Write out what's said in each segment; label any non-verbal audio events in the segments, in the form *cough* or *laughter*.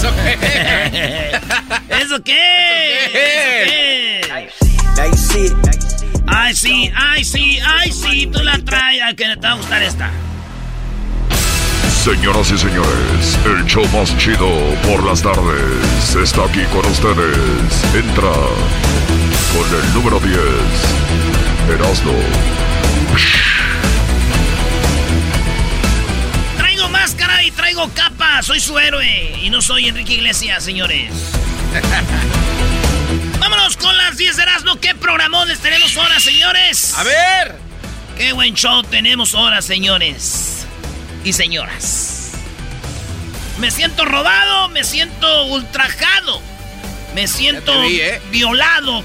¿Eso qué? ¿Eso qué? Ahí sí. Ay, sí, ay, sí, ay, sí, tú la traes. Ay, que te va a gustar esta. Señoras y señores, el show más chido por las tardes está aquí con ustedes. Entra con el número 10, Erasmo. Capa. Soy su héroe. Y no soy Enrique Iglesias, señores. *laughs* Vámonos con las 10 de Erasmo. ¿Qué programones tenemos ahora, señores? A ver. Qué buen show tenemos ahora, señores y señoras. Me siento robado, me siento ultrajado, me siento vi, ¿eh? violado.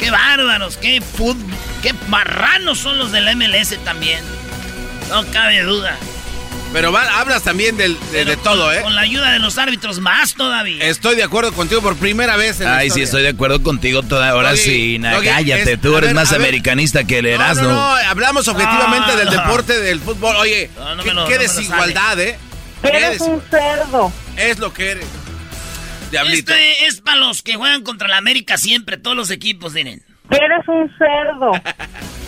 Qué bárbaros, qué fútbol, qué marranos son los del MLS también. No cabe duda. Pero va- hablas también del- de, de todo, con- ¿eh? Con la ayuda de los árbitros más todavía. Estoy de acuerdo contigo por primera vez en la Ay, sí, estoy de acuerdo contigo toda ahora Doggy, sí. na, cállate, es- tú eres ver, más americanista que el Erasmo. no, no, hablamos objetivamente Ah, del no. deporte del fútbol. Oye, No, no qué, lo- desigualdad, ¿eh? Qué Eres un cerdo. Es lo que eres. Diablito. Este es para los que juegan contra la América siempre, todos los equipos, miren. Eres un cerdo. *laughs*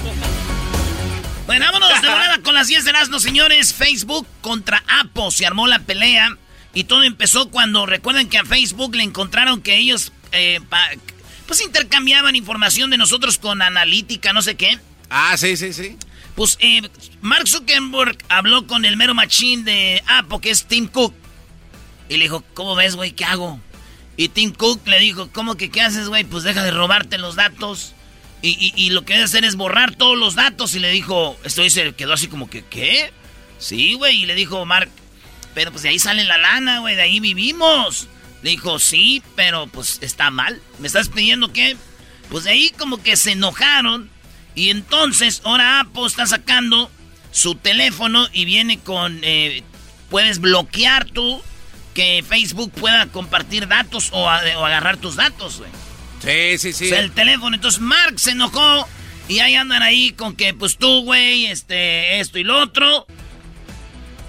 Bueno, vámonos de volada con las 10 de Erasmo, señores. Facebook contra Apple se armó la pelea. Y todo empezó cuando recuerden que a Facebook le encontraron que ellos eh, pa- pues intercambiaban información de nosotros con analítica, no sé qué. Ah, sí, sí, sí. Pues eh, Mark Zuckerberg habló con el mero machín de Apple, que es Tim Cook. Y le dijo, ¿cómo ves, güey? ¿Qué hago? Y Tim Cook le dijo, ¿cómo que qué haces, güey? Pues deja de robarte los datos. Y, y- lo que debe hacer es borrar todos los datos. Y le dijo, esto se quedó así como que, ¿qué? Sí, güey. Y le dijo Mark, pero pues de ahí sale la lana, güey, de ahí vivimos. Le dijo, sí, pero pues está mal. ¿Me estás pidiendo qué? Pues de ahí como que se enojaron. Y entonces ahora Apple está sacando su teléfono y viene con... eh, puedes bloquear tú que Facebook pueda compartir datos o, o agarrar tus datos, güey. Sí, sí, sí. O sea, el teléfono. Entonces Mark se enojó y ahí andan ahí con que pues tú, güey, este, esto y lo otro.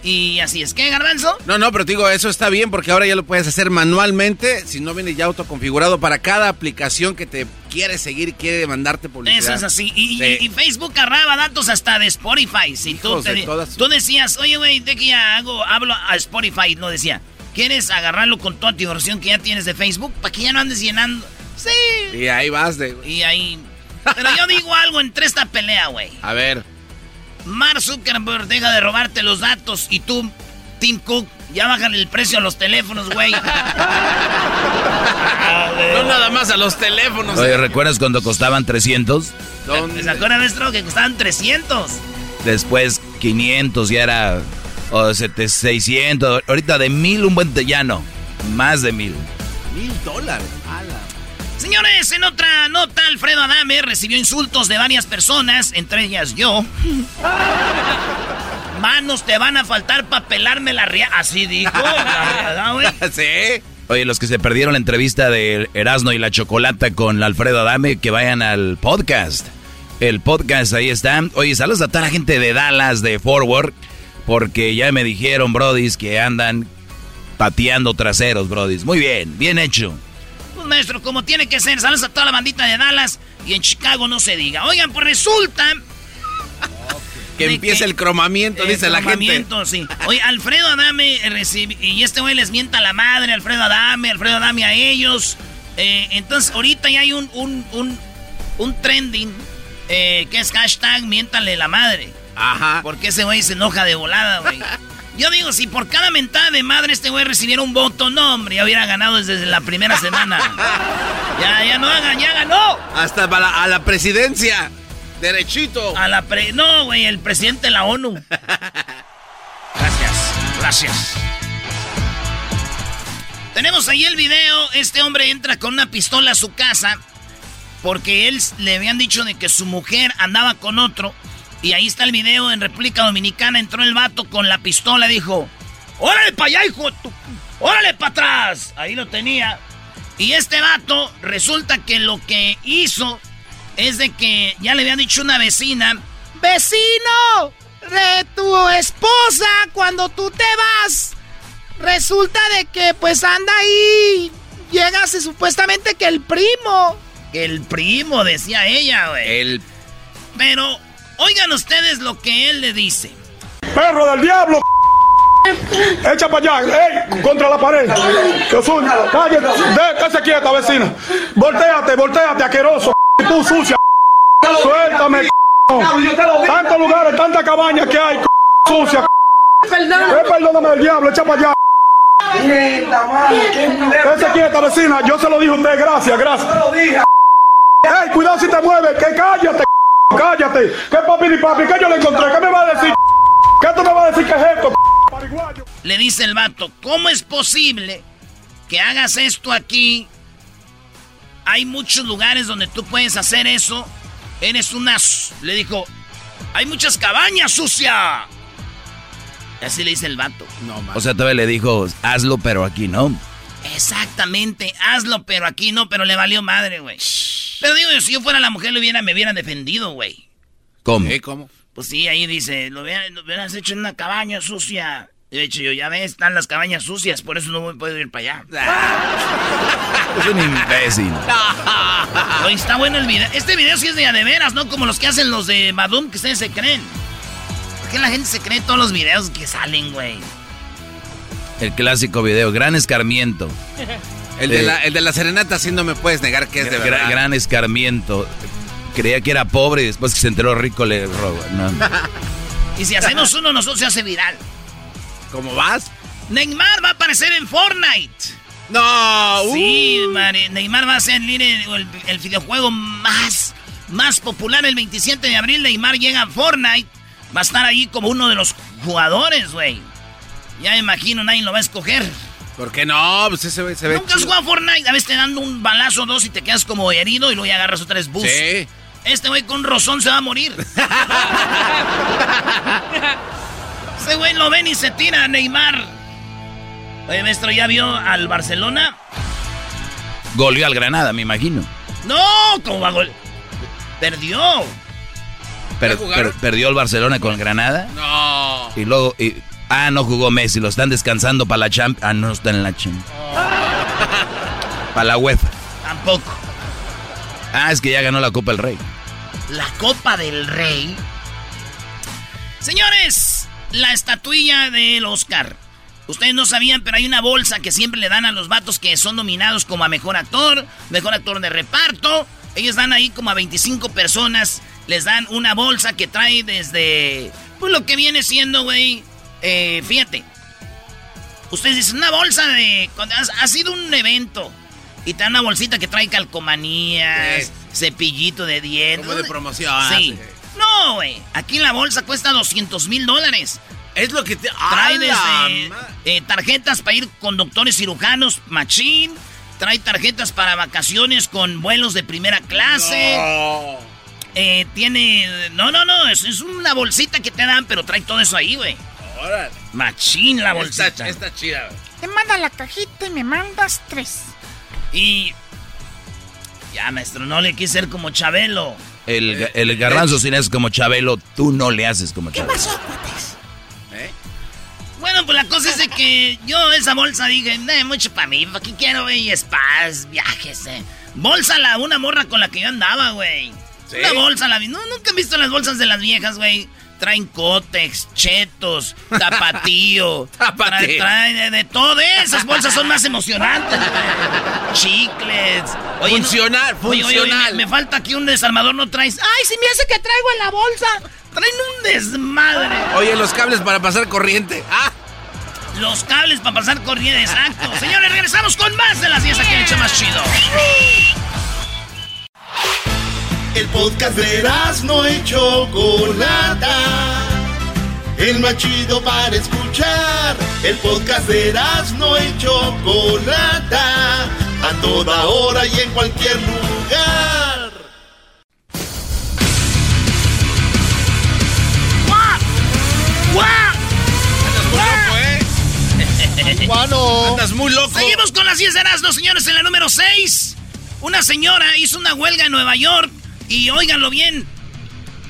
Y así es. ¿Qué, Garbanzo? No, no, pero te digo, eso está bien porque ahora ya lo puedes hacer manualmente, si no viene ya autoconfigurado para cada aplicación que te quiere seguir y quiere mandarte publicidad. Eso es así. Y, Sí. y- y Facebook agarraba datos hasta de Spotify. Si tú, te de di- todas- tú decías, oye, güey, de que ya hago, hablo a Spotify. No decía, ¿quieres agarrarlo con toda tu versión que ya tienes de Facebook? Para que ya no andes llenando. Sí. Y ahí vas de... Y ahí. Pero yo digo algo entre esta pelea, güey. A ver. Mark Zuckerberg deja de robarte los datos y tú, Tim Cook, ya bájale el precio a los teléfonos, güey. *laughs* No, nada más a los teléfonos. Oye, ¿recuerdas cuando costaban 300? ¿Se acuerdan, maestro, que costaban 300? Después 500 ya era... O 600. Ahorita de mil un buen ya no. Más de mil. Mil dólares. Señores, en otra nota, Alfredo Adame recibió insultos de varias personas, entre ellas yo. *laughs* Manos te van a faltar para pelarme la ría. Así dijo. *laughs* sí. Oye, los que se perdieron la entrevista de Erasmo y la Chocolata con Alfredo Adame, que vayan al podcast. El podcast ahí está. Oye, saludos a toda la gente de Dallas, de Forward, porque ya me dijeron, brodis, que andan pateando traseros, brodis. Muy bien, bien hecho. Pues maestro, como tiene que ser, saludos a toda la bandita de Dallas y en Chicago no se diga. Oigan, pues resulta que empiece el cromamiento, dice la gente. sí. Oye, Alfredo Adame recibe, y este güey les mienta a la madre, Alfredo Adame, Alfredo Adame a ellos. Eh, entonces, ahorita ya hay un, un, un, trending eh, que es hashtag miéntale la madre. Ajá. Porque ese güey se enoja de volada, güey. *laughs* Yo digo, si por cada mentada de madre este güey recibiera un voto, no, hombre, ya hubiera ganado desde la primera semana. *laughs* ya, ya no hagan, ya ganó. Hasta a la presidencia. Derechito. A la pre... No, güey, el presidente de la ONU. *laughs* gracias, gracias. Tenemos ahí el video. Este hombre entra con una pistola a su casa porque él le habían dicho de que su mujer andaba con otro. Y ahí está el video en República Dominicana. Entró el vato con la pistola y dijo: ¡Órale para allá, hijo! ¡Órale para atrás! Ahí lo tenía. Y este vato resulta que lo que hizo es de que ya le había dicho una vecina, vecino de tu esposa cuando tú te vas. Resulta de que pues anda ahí, llegase supuestamente que el primo. Que el primo, decía ella, güey. El... Pero, oigan ustedes lo que él le dice. Perro del diablo. *laughs* Echa para allá, ey, contra la pared. Que cállate, déjate quieta, vecina. Voltéate, volteate, asqueroso *laughs* tú sucia. Suéltame, *laughs* Tantos lugares, tantas cabañas que hay, sucia. Eh, perdóname el diablo, echa para allá. Ese quieta, vecina. Yo se lo dije a usted, gracias, gracias. Ey, cuidado si te mueves, que cállate, cállate. ¿Qué papi ni papi? ¿Qué yo le encontré? ¿Qué me va a decir? ¿Qué tú me vas a decir que es esto, Le dice el vato, ¿cómo es posible que hagas esto aquí hay muchos lugares donde tú puedes hacer eso. Eres una... Le dijo, hay muchas cabañas sucia. Así le dice el vato. No, o sea, todavía le dijo, hazlo, pero aquí no. Exactamente, hazlo, pero aquí no, pero le valió madre, güey. Pero digo, si yo fuera la mujer, lo hubiera, me hubieran defendido, güey. ¿Cómo? ¿Cómo? Pues sí, ahí dice, lo hubieras hecho en una cabaña sucia. De hecho, yo ya ves, están las cabañas sucias, por eso no me puedo ir para allá. es un imbécil. *laughs* Oye, está bueno el video. Este video sí es de de veras, ¿no? Como los que hacen los de Madum, que ustedes se creen. ¿Por qué la gente se cree todos los videos que salen, güey? El clásico video, gran escarmiento. El de, la, el de la serenata, sí no me puedes negar que es de verdad. Gran escarmiento. Creía que era pobre y después que se enteró rico le roba. *laughs* y si hacemos uno, nosotros se hace viral. ¿Cómo vas? Neymar va a aparecer en Fortnite. No. Sí, uh. Neymar va a ser el, el, videojuego más, más popular el 27 de abril. Neymar llega a Fortnite. Va a estar ahí como uno de los jugadores, güey. Ya me imagino, nadie lo va a escoger. ¿Por qué no? Pues ese se ve ¿Nunca has jugado a Fortnite? A veces te dan un balazo o dos y te quedas como herido y luego ya agarras otra vez boost. Sí. Este güey con rozón se va a morir. *laughs* Ese güey lo ven y se tira a Neymar. Oye, maestro, ¿ya vio al Barcelona? Goleó al Granada, me imagino. No, ¿cómo va a gol? Perdió. ¿Perdió el Barcelona con Granada? No. Y luego... ah, no jugó Messi, lo están descansando para la Champions. Ah, no está en la Champions. para la UEFA. Tampoco. Ah, es que ya ganó la Copa del Rey. ¿La Copa del Rey? Señores, la estatuilla del Oscar. Ustedes no sabían, pero hay una bolsa que siempre le dan a los vatos que son nominados como a mejor actor, mejor actor de reparto. Ellos dan ahí como a 25 personas. Les dan una bolsa que trae desde. Pues lo que viene siendo, güey. Eh, fíjate. Ustedes dicen, una bolsa de. Ha, ha sido un evento. Y te dan una bolsita que trae calcomanías, cepillito de dientes. Como de promoción. Sí. No, güey. Aquí la bolsa cuesta 200 mil dólares. Es lo que te... Trae ¡A la desde eh, tarjetas para ir con doctores cirujanos, machín. Trae tarjetas para vacaciones con vuelos de primera clase. No. Eh, tiene... No, no, no. Es, es una bolsita que te dan, pero trae todo eso ahí, güey. Órale. Machín la bolsita. Está, está chida, güey. Te manda la cajita y me mandas tres. Y... Ya, maestro, no le quise ser como Chabelo. El, el garbanzo si le haces como Chabelo, tú no le haces como ¿Qué Chabelo. pasó, cuates? ¿Eh? Bueno, pues la cosa es de que yo esa bolsa dije, no, mucho para mí, ¿para qué quiero, güey? Spas, viajes, eh. Bolsa la, una morra con la que yo andaba, güey. ¿Sí? Una bolsa la vi. No, nunca han visto las bolsas de las viejas, güey. Traen cótex, chetos, *laughs* tapatío. Tapatío. Trae, trae de, de todo. Esas bolsas son más emocionantes, güey. Chicles. Oye, no- Funcional, oye, oye, oye, funcional. me, me falta aquí un desarmador, ¿no traes? ¡Ay, si me hace que traigo en la bolsa! Traen un desmadre. Oye, los cables para pasar corriente. ¡Ah! Los cables para pasar corriente, exacto. Señores, regresamos con más de las 10 aquí en el más chido. El podcast de no y Chocolata. El más chido para escuchar. El podcast de no y Chocolata. A toda hora y en cualquier lugar. Andas muy loco. Seguimos con las 10 de Erasmo, señores, en la número 6. Una señora hizo una huelga en Nueva York y, óiganlo bien,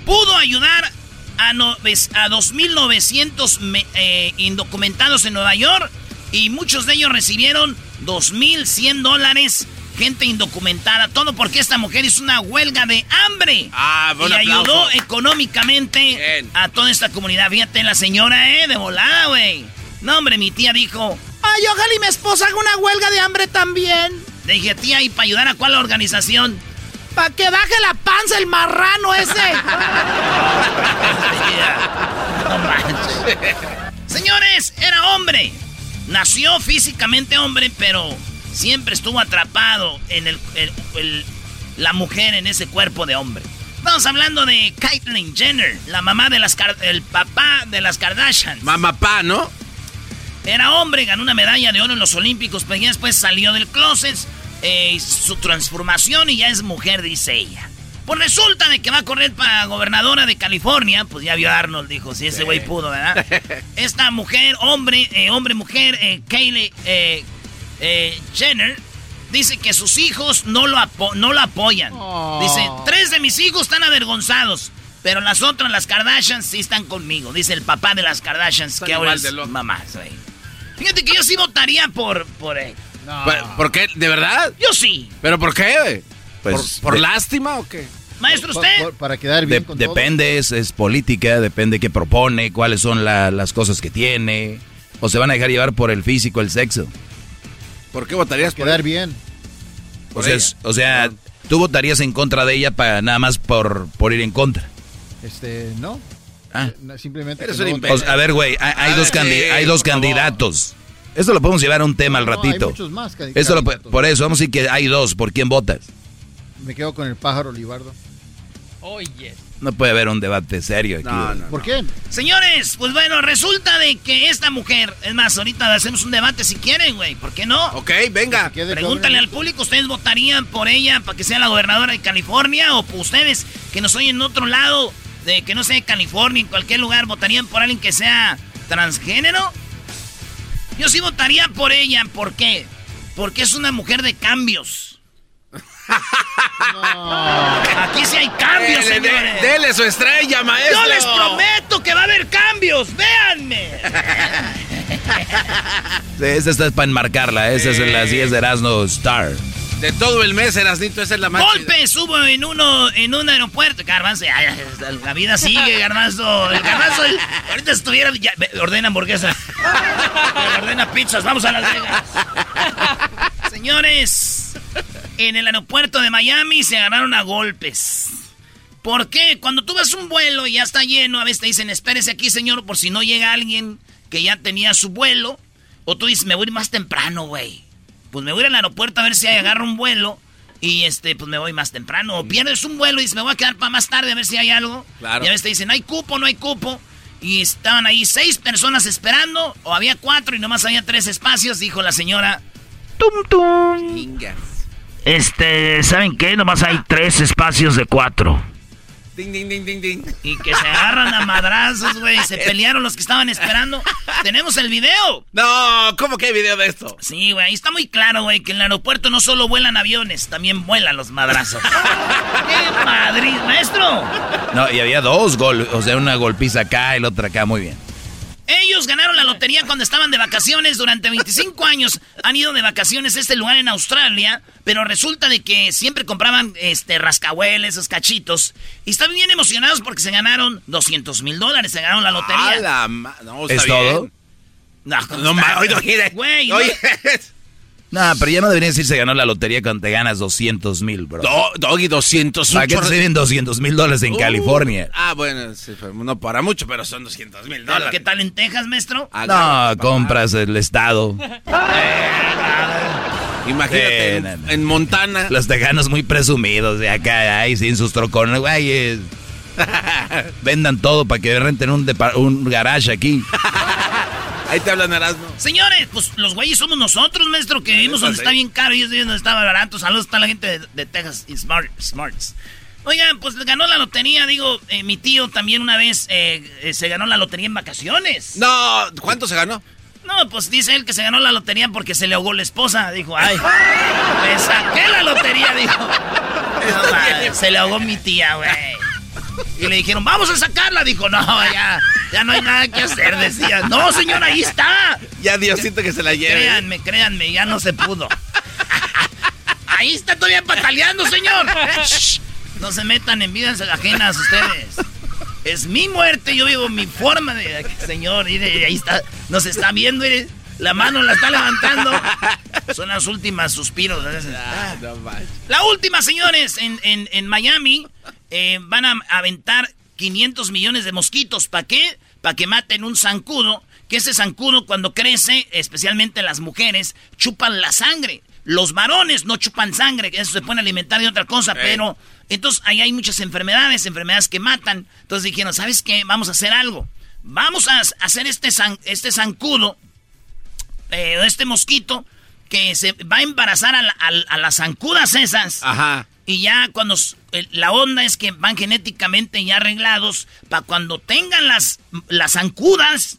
pudo ayudar a, no- a 2.900 me- eh, indocumentados en Nueva York y muchos de ellos recibieron 2.100 dólares. Gente indocumentada, todo porque esta mujer hizo una huelga de hambre. Ah, y ayudó económicamente Bien. a toda esta comunidad. Fíjate, la señora, eh, de volada, güey. No, hombre, mi tía dijo, Ay, ojalá y mi esposa haga una huelga de hambre también. le dije, tía, ¿y para ayudar a cuál organización? Para que baje la panza el marrano ese. *laughs* No manches. Señores, era hombre. Nació físicamente hombre, pero siempre estuvo atrapado en el, el- el- la mujer en ese cuerpo de hombre. Estamos hablando de Caitlyn Jenner, la mamá de las el papá de las Kardashians. Mamapá, ¿no? Era hombre, ganó una medalla de oro en los Olímpicos, pero ya después salió del closet, eh, su transformación y ya es mujer, dice ella. Pues resulta de que va a correr para gobernadora de California, pues ya vio a Arnold, dijo, si ese güey pudo, ¿verdad? *laughs* Esta mujer, hombre, eh, hombre, mujer, eh, Kayleigh eh, eh, Jenner, dice que sus hijos no lo, apo- no lo apoyan. Dice, tres de mis hijos están avergonzados. Pero las otras, las Kardashians, sí están conmigo. Dice el papá de las Kardashians, Están que ahora es mamá. Fíjate que yo sí votaría por, por él. ¿Por, por qué? ¿De verdad? Yo sí. ¿Pero por qué? Pues, ¿Por, por de- lástima o qué? Maestro, usted. para quedar bien De- con todo. depende, es, es política, depende qué propone, cuáles son la- las cosas que tiene. O se van a dejar llevar por el físico, el sexo. ¿Por qué votarías por Quedar él? bien. O Por sea, ella. es- o sea, tú votarías en contra de ella para nada más por, por ir en contra. Este, no. Ah. No, Simplemente. Eres que un no- imbécil. O sea, a ver, güey, hay, hay dos, sí, candi- hay dos por favor. candidatos. Esto lo podemos llevar a un tema al No, hay ratito. muchos más candi- Esto lo, por eso, vamos a decir que hay dos. ¿Por quién votas? Me quedo con el pájaro Olivardo. No puede haber un debate serio aquí. No, no. ¿Por qué? Señores, pues bueno, resulta de que esta mujer, es más, ahorita hacemos un debate si quieren, güey. ¿Por qué no? Ok, venga. Pregúntale al público, ¿ustedes votarían por ella para que sea la gobernadora de California? ¿O por ustedes que nos oyen en otro lado, de que no sea de California, en cualquier lugar, votarían por alguien que sea transgénero? Yo sí votaría por ella, ¿por qué? Porque es una mujer de cambios. *laughs* Aquí sí hay cambios, Dele, de- señores. dele su estrella, maestro. Yo les prometo que va a haber cambios, véanme. *laughs* Sí, Esta está para enmarcarla. Esa es en las 10 de Erasmo Star. De todo el mes, Erasnito, esa es la más chida. Golpes hubo en uno en un aeropuerto. Garbanzo, ya, ya, la vida sigue, *laughs* Garbanzo. El Garbanzo, el- ahorita estuviera. ya, ordena hamburguesas. ordena pizzas. Vamos a Las Vegas. Señores, en el aeropuerto de Miami se agarraron a golpes. ¿Por qué? Cuando tú ves un vuelo y ya está lleno, a veces te dicen, espérese aquí, señor, por si no llega alguien que ya tenía su vuelo. O tú dices, me voy más temprano, güey. Pues me voy al aeropuerto a ver si hay, agarro un vuelo y este, pues me voy más temprano. O pierdes un vuelo y dices, me voy a quedar para más tarde a ver si hay algo. Claro. Y a veces te dicen, no hay cupo, no hay cupo. Y estaban ahí seis personas esperando, o había cuatro y nomás había tres espacios, dijo la señora. Tum, tum. Chingas. Este, ¿saben qué? Nomás hay tres espacios de cuatro. Ding, ding, ding, ding, ding. Y que se agarran a madrazos, güey. Se pelearon los que estaban esperando. Tenemos el video. No, ¿cómo que hay video de esto? Sí, güey. Ahí está muy claro, güey, que en el aeropuerto no solo vuelan aviones, también vuelan los madrazos. *laughs* ¡Qué Madrid, maestro! No, y había dos gol, o sea, una golpiza acá y la otra acá, muy bien. Ellos ganaron la lotería cuando estaban de vacaciones. Durante 25 años han ido de vacaciones a este lugar en Australia. Pero resulta de que siempre compraban este rascahueles, esos cachitos. Y estaban bien emocionados porque se ganaron 200 mil dólares. Se ganaron la lotería. Ah, la no, ¿Es bien. todo? No, No, Güey, no- oye. No, pero ya no debería decir se ganó la lotería cuando te ganas 200 mil, bro. Do- Doggy, 200. un ¿Para qué sirven 200 mil dólares en Uh, California? Ah, bueno, sí, no para mucho, pero son 200 mil ¿Qué dólares. tal en Texas, maestro? Ah, No, compras el estado. *laughs* Imagínate, Sí, en, no, no. en Montana. Los tejanos muy presumidos de acá, ahí sin sus trocones, güey. *laughs* Vendan todo para que renten un, un garage aquí. *laughs* Ahí te hablan Erasmo. Señores, pues los güeyes somos nosotros, maestro, que vivimos donde está bien caro y donde está barato. Saludos a la gente de, de Texas y Smart, Smarts. Oigan, pues ganó la lotería, digo, eh, mi tío también una vez eh, eh, se ganó la lotería en vacaciones. No, ¿cuánto se ganó? No, pues dice él que se ganó la lotería porque se le ahogó la esposa. Dijo, ay, me saqué la lotería, dijo. *laughs* No, ma, se le ahogó mi tía, güey. Y le dijeron, vamos a sacarla. Dijo, no, ya, ya no hay nada que hacer, decía. No, señor, ahí está. Ya Diosito que se la lleve. Créanme, créanme, ya no se pudo. Ahí está todavía pataleando, señor. Shh, No se metan en vidas ajenas ustedes. Es mi muerte, yo vivo mi forma de... Señor, mire, ahí está, nos está viendo, mire, la mano la está levantando. *laughs* Son las últimas suspiros. Ah, no. La última, señores, en, en- en Miami eh, van a aventar 500 millones de mosquitos. ¿Para qué? Para que maten un zancudo. Que ese zancudo cuando crece, especialmente las mujeres, chupan la sangre. Los varones no chupan sangre, que eso se pueden alimentar de otra cosa, pero entonces ahí hay muchas enfermedades, enfermedades que matan. Entonces dijeron, ¿sabes qué? Vamos a hacer algo. Vamos a hacer este, zan- este zancudo eh, este mosquito que se va a embarazar a, la- a- a las zancudas esas. Ajá. Y ya cuando la onda es que van genéticamente ya arreglados para cuando tengan las, las zancudas,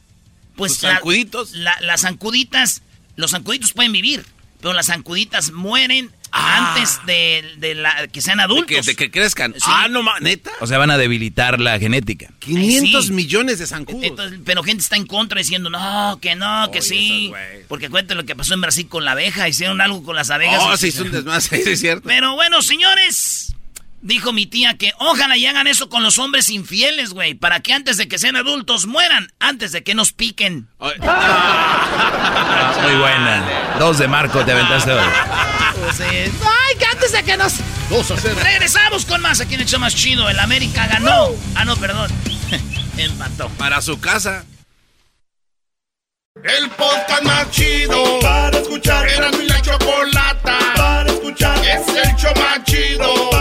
pues ¿Los la- zancuditos? la- las zancuditas, los zancuditos pueden vivir, pero las zancuditas mueren Ah. antes de, de la, que sean De adultos. que, de que crezcan. Sí. Ah, no, neta. O sea, van a debilitar la genética. 500 sí. millones de zancudos. Entonces, pero gente está en contra diciendo, no, que no, que Oye, sí. esos. Porque cuenten lo que pasó en Brasil con la abeja, hicieron algo con las abejas. oh, sí, es un desmadre, sí, es cierto. Pero bueno, señores, dijo mi tía que ojalá y hagan eso con los hombres infieles, güey, para que antes de que sean adultos mueran, antes de que nos piquen. Oye, *laughs* Muy buena. Dos de Marco te aventaste hoy. Eh, ay, que antes de que nos... Regresamos con más aquí en el show más chido. El América ganó. Ah, no, perdón. *laughs* Empató. Para su casa. El podcast más chido para escuchar. Era mi la chocolata para escuchar. Es el show más chido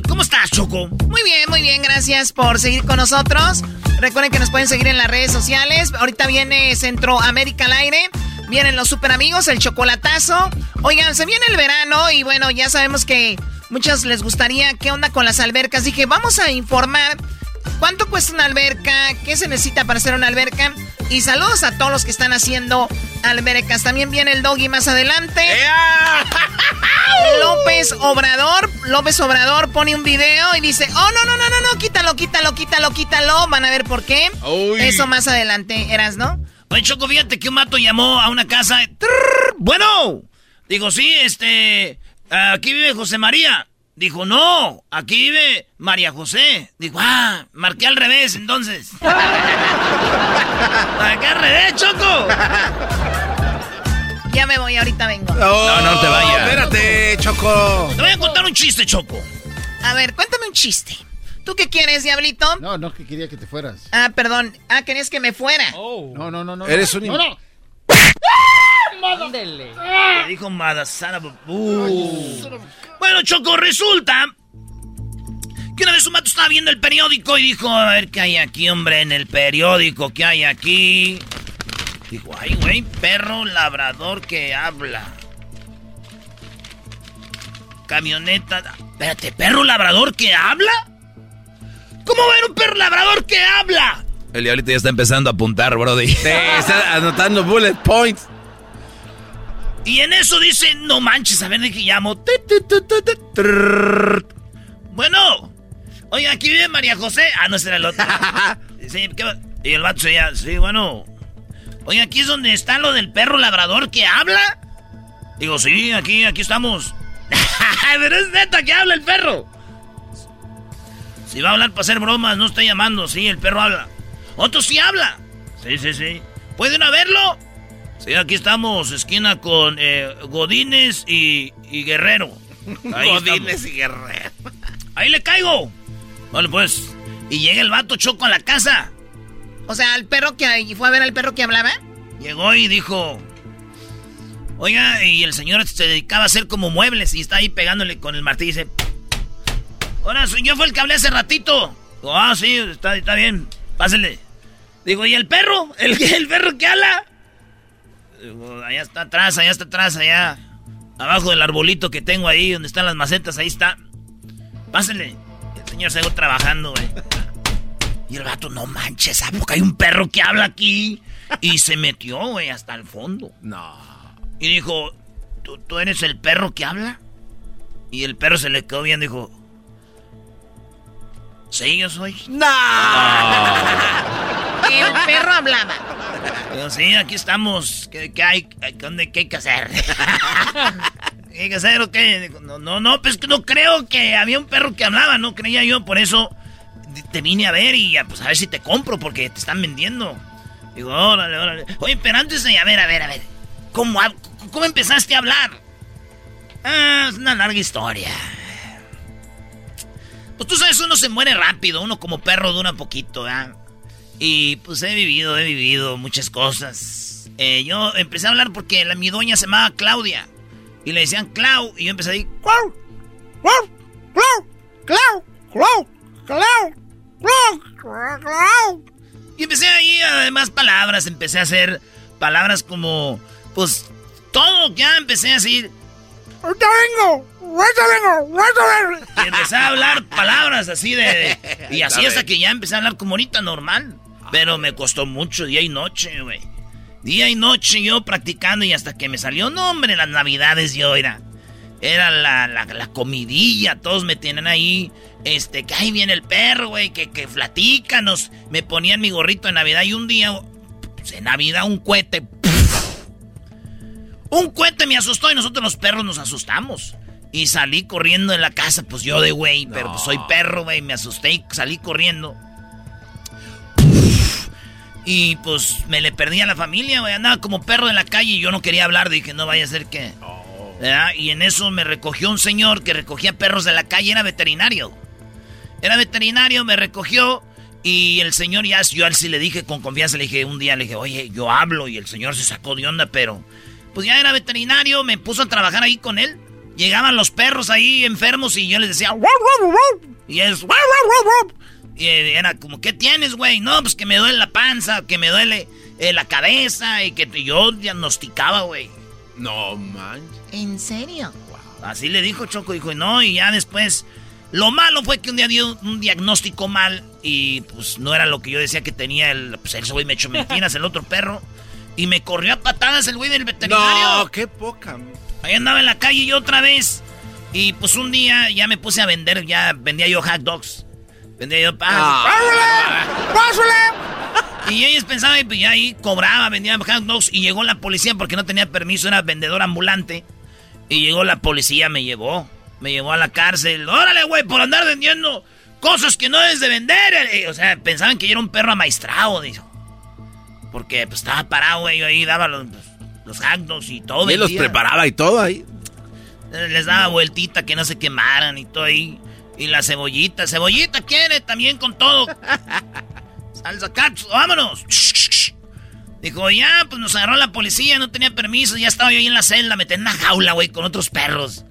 ¿cómo estás, Choco? Muy bien, muy bien, gracias por seguir con nosotros. Recuerden que nos pueden seguir en las redes sociales. Ahorita viene Centroamérica al aire. Vienen los super amigos, el chocolatazo. Oigan, se viene el verano y bueno, ya sabemos que muchos les gustaría qué onda con las albercas. Dije, vamos a informar cuánto cuesta una alberca, qué se necesita para hacer una alberca. Y saludos a todos los que están haciendo albercas. También viene el doggy más adelante. *laughs* López Obrador, López Obrador pone un video y dice, oh, no, no, no, no, no, quítalo, quítalo, quítalo, quítalo. Van a ver por qué. Uy. Eso más adelante, eras, ¿no? Oye, Choco, fíjate que un mato llamó a una casa. Trrr, bueno, digo, sí, este. Aquí vive José María. Dijo, no, aquí vive María José. Dijo, ah, marqué al revés, entonces. *laughs* marqué al revés, Choco. Ya me voy, ahorita vengo. No, no te vayas. Espérate, Choco. Te voy a contar un chiste, Choco. A ver, cuéntame un chiste. ¿Tú qué quieres, diablito? No, no, que quería que te fueras. Ah, perdón. Ah, querías que me fuera. No, no, no, no. Eres un No, no. Ándele. Le dijo Madasana. Uh. Bueno, Choco, resulta que una vez un mato estaba viendo el periódico y dijo, a ver qué hay aquí, hombre, en el periódico, qué hay aquí. Dijo, ay, güey, perro labrador que habla. Camioneta. Espérate, ¿perro labrador que habla? ¿Cómo ver un perro labrador que habla? El diablito ya está empezando a apuntar, brody. Sí, está anotando bullet points. Y en eso dice, no manches, a ver de qué llamo. Bueno, oye, aquí vive María José. Ah, no, ese era el otro. *laughs* Y el vato se llama, sí, bueno. Oye, aquí es donde está lo del perro labrador que habla. Digo, sí, aquí, aquí estamos. *laughs* Pero es neta que habla el perro. Si va a hablar para hacer bromas, no está llamando. Sí, el perro habla. Otro sí habla. Sí, sí, sí. ¿Pueden verlo? Sí, aquí estamos, esquina con eh, Godínez y, y Guerrero. Ahí Godínez estamos. y Guerrero. *laughs* Ahí le caigo. Vale, pues. Y llega el vato choco a la casa. O sea, el perro que fue a ver al perro que hablaba. Llegó y dijo... Oiga, y el señor se dedicaba a hacer como muebles y está ahí pegándole con el martillo y dice... Ahora, yo fue el que hablé hace ratito. Digo, ah, sí, está, está bien. Pásele. Digo, ¿y el perro? ¿El, el perro que habla? Digo, allá está atrás, allá está atrás, allá. Abajo del arbolito que tengo ahí, donde están las macetas, ahí está. Pásenle. El señor se trabajando, güey. Y el vato, no manches, ¿a poco hay un perro que habla aquí? Y se metió, güey, hasta el fondo. No. Y dijo, ¿Tú, ¿tú eres el perro que habla? Y el perro se le quedó viendo y dijo, Sí, yo soy. ¡No! *laughs* Que un perro hablaba. Digo, sí, aquí estamos. ¿Qué, qué hay? ¿Dónde, ¿Qué hay que hacer? *laughs* ¿Qué hay que hacer o qué? No, no, no, pues que no creo que había un perro que hablaba, no creía yo, por eso te vine a ver y a, pues a ver si te compro porque te están vendiendo. Digo, órale, órale. Oye, pero antes de, a ver, a ver, a ver. ¿Cómo, cómo empezaste a hablar? Ah, es una larga historia. Pues tú sabes, uno se muere rápido, uno como perro dura poquito, ¿verdad? Y pues he vivido, he vivido muchas cosas. Eh, yo empecé a hablar porque la, mi doña se llamaba Claudia. Y le decían Clau, y yo empecé a decir Clau, Clau, Clau, Clau, Clau, Clau, Clau, Clau. Y empecé ahí además palabras, empecé a hacer palabras como, pues todo, ya empecé a decir ¡Ahorita vengo! ¡Ahorita vengo! ¡Ahorita vengo! Y empecé a hablar palabras así de... *laughs* Y así hasta que ya empecé a hablar como ahorita normal. Pero me costó mucho, día y noche, güey. Día y noche yo practicando y hasta que me salió, no, hombre, las navidades yo era... Era la, la, la comidilla, todos me tienen ahí. Este, que ahí viene el perro, güey, que, que platícanos. Me ponían mi gorrito de Navidad y un día, pues, en Navidad, un cohete. Un cohete me asustó y nosotros los perros nos asustamos. Y salí corriendo de la casa, pues yo de güey, pero pues soy perro, güey, me asusté y salí corriendo. Y pues me le perdí a la familia, güey, andaba como perro en la calle y yo no quería hablar, dije, no vaya a ser que... Y en eso me recogió un señor que recogía perros de la calle, era veterinario. Era veterinario, me recogió y el señor ya, yo a él sí le dije con confianza, le dije un día, le dije, oye, yo hablo y el señor se sacó de onda, pero pues ya era veterinario, me puso a trabajar ahí con él. Llegaban los perros ahí enfermos y yo les decía, y es, y era como, ¿qué tienes, güey? No, pues que me duele la panza, que me duele eh, la cabeza y que yo diagnosticaba, güey. No, man. ¿En serio? Así le dijo Choco, dijo, no, y ya después. Lo malo fue que un día dio un diagnóstico mal y pues no era lo que yo decía que tenía el. Pues ese güey me echó mentiras, el otro perro. Y me corrió a patadas el güey del veterinario. No, qué poca. Ahí andaba en la calle yo otra vez. Y pues un día ya me puse a vender, ya vendía yo hot dogs. Vendía yo Ah. Y ellos pensaban, y pues ya ahí cobraba, vendía hot dogs. Y llegó la policía porque no tenía permiso, era vendedor ambulante. Y llegó la policía, me llevó. Me llevó a la cárcel. Órale, güey, por andar vendiendo cosas que no debes de vender. Eh, O sea, pensaban que yo era un perro amaestrado, dijo. Porque pues estaba parado, güey, yo ahí daba los, los y todo. Y él los preparaba y todo ahí. Les daba vueltita que no se quemaran y todo ahí. Y la cebollita, cebollita quiere también con todo. *laughs* Salsa catsup, vámonos. Dijo, ya, pues nos agarró la policía, no tenía permiso, ya estaba yo ahí en la celda, metí en una jaula, güey, con otros perros.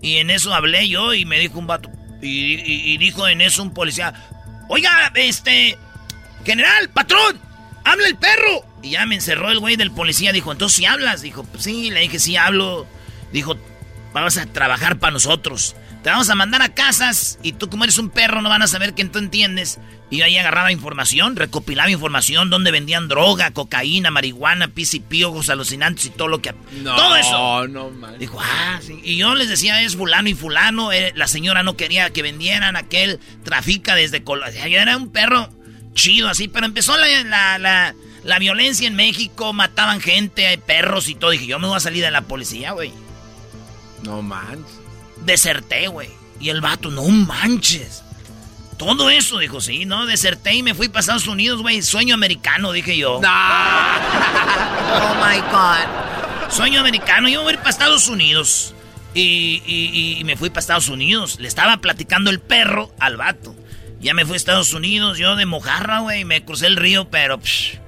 Y en eso hablé yo y me dijo un vato, y, dijo en eso un policía, oiga, este, general, patrón, habla el perro. Y ya me encerró el güey del policía, dijo, entonces si hablas, dijo, pues sí, le dije, sí hablo. Dijo, vamos a trabajar para nosotros. Te vamos a mandar a casas y tú como eres un perro no van a saber que tú entiendes. Y yo ahí agarraba información, recopilaba información, donde vendían droga, cocaína, marihuana, pis y piojos, alucinantes y todo lo que... No, todo eso. no, man. Dijo, ah, sí. Y yo les decía, es fulano y fulano. eh, la señora no quería que vendieran aquel, trafica desde... Col yo era un perro chido así, pero empezó la, la, la, la violencia en México, mataban gente, perros y todo. Dije, yo me voy a salir de la policía, güey. No manches. Deserté, güey. Y el vato, no manches. Todo eso, dijo, sí, ¿no? Deserté y me fui para Estados Unidos, güey. Sueño americano, dije yo. oh my God. Sueño americano, yo voy a ir para Estados Unidos. Y, y, y me fui para Estados Unidos. Le estaba platicando el perro al vato. Ya me fui a Estados Unidos, yo de mojarra, güey. Me crucé el río, pero. psh.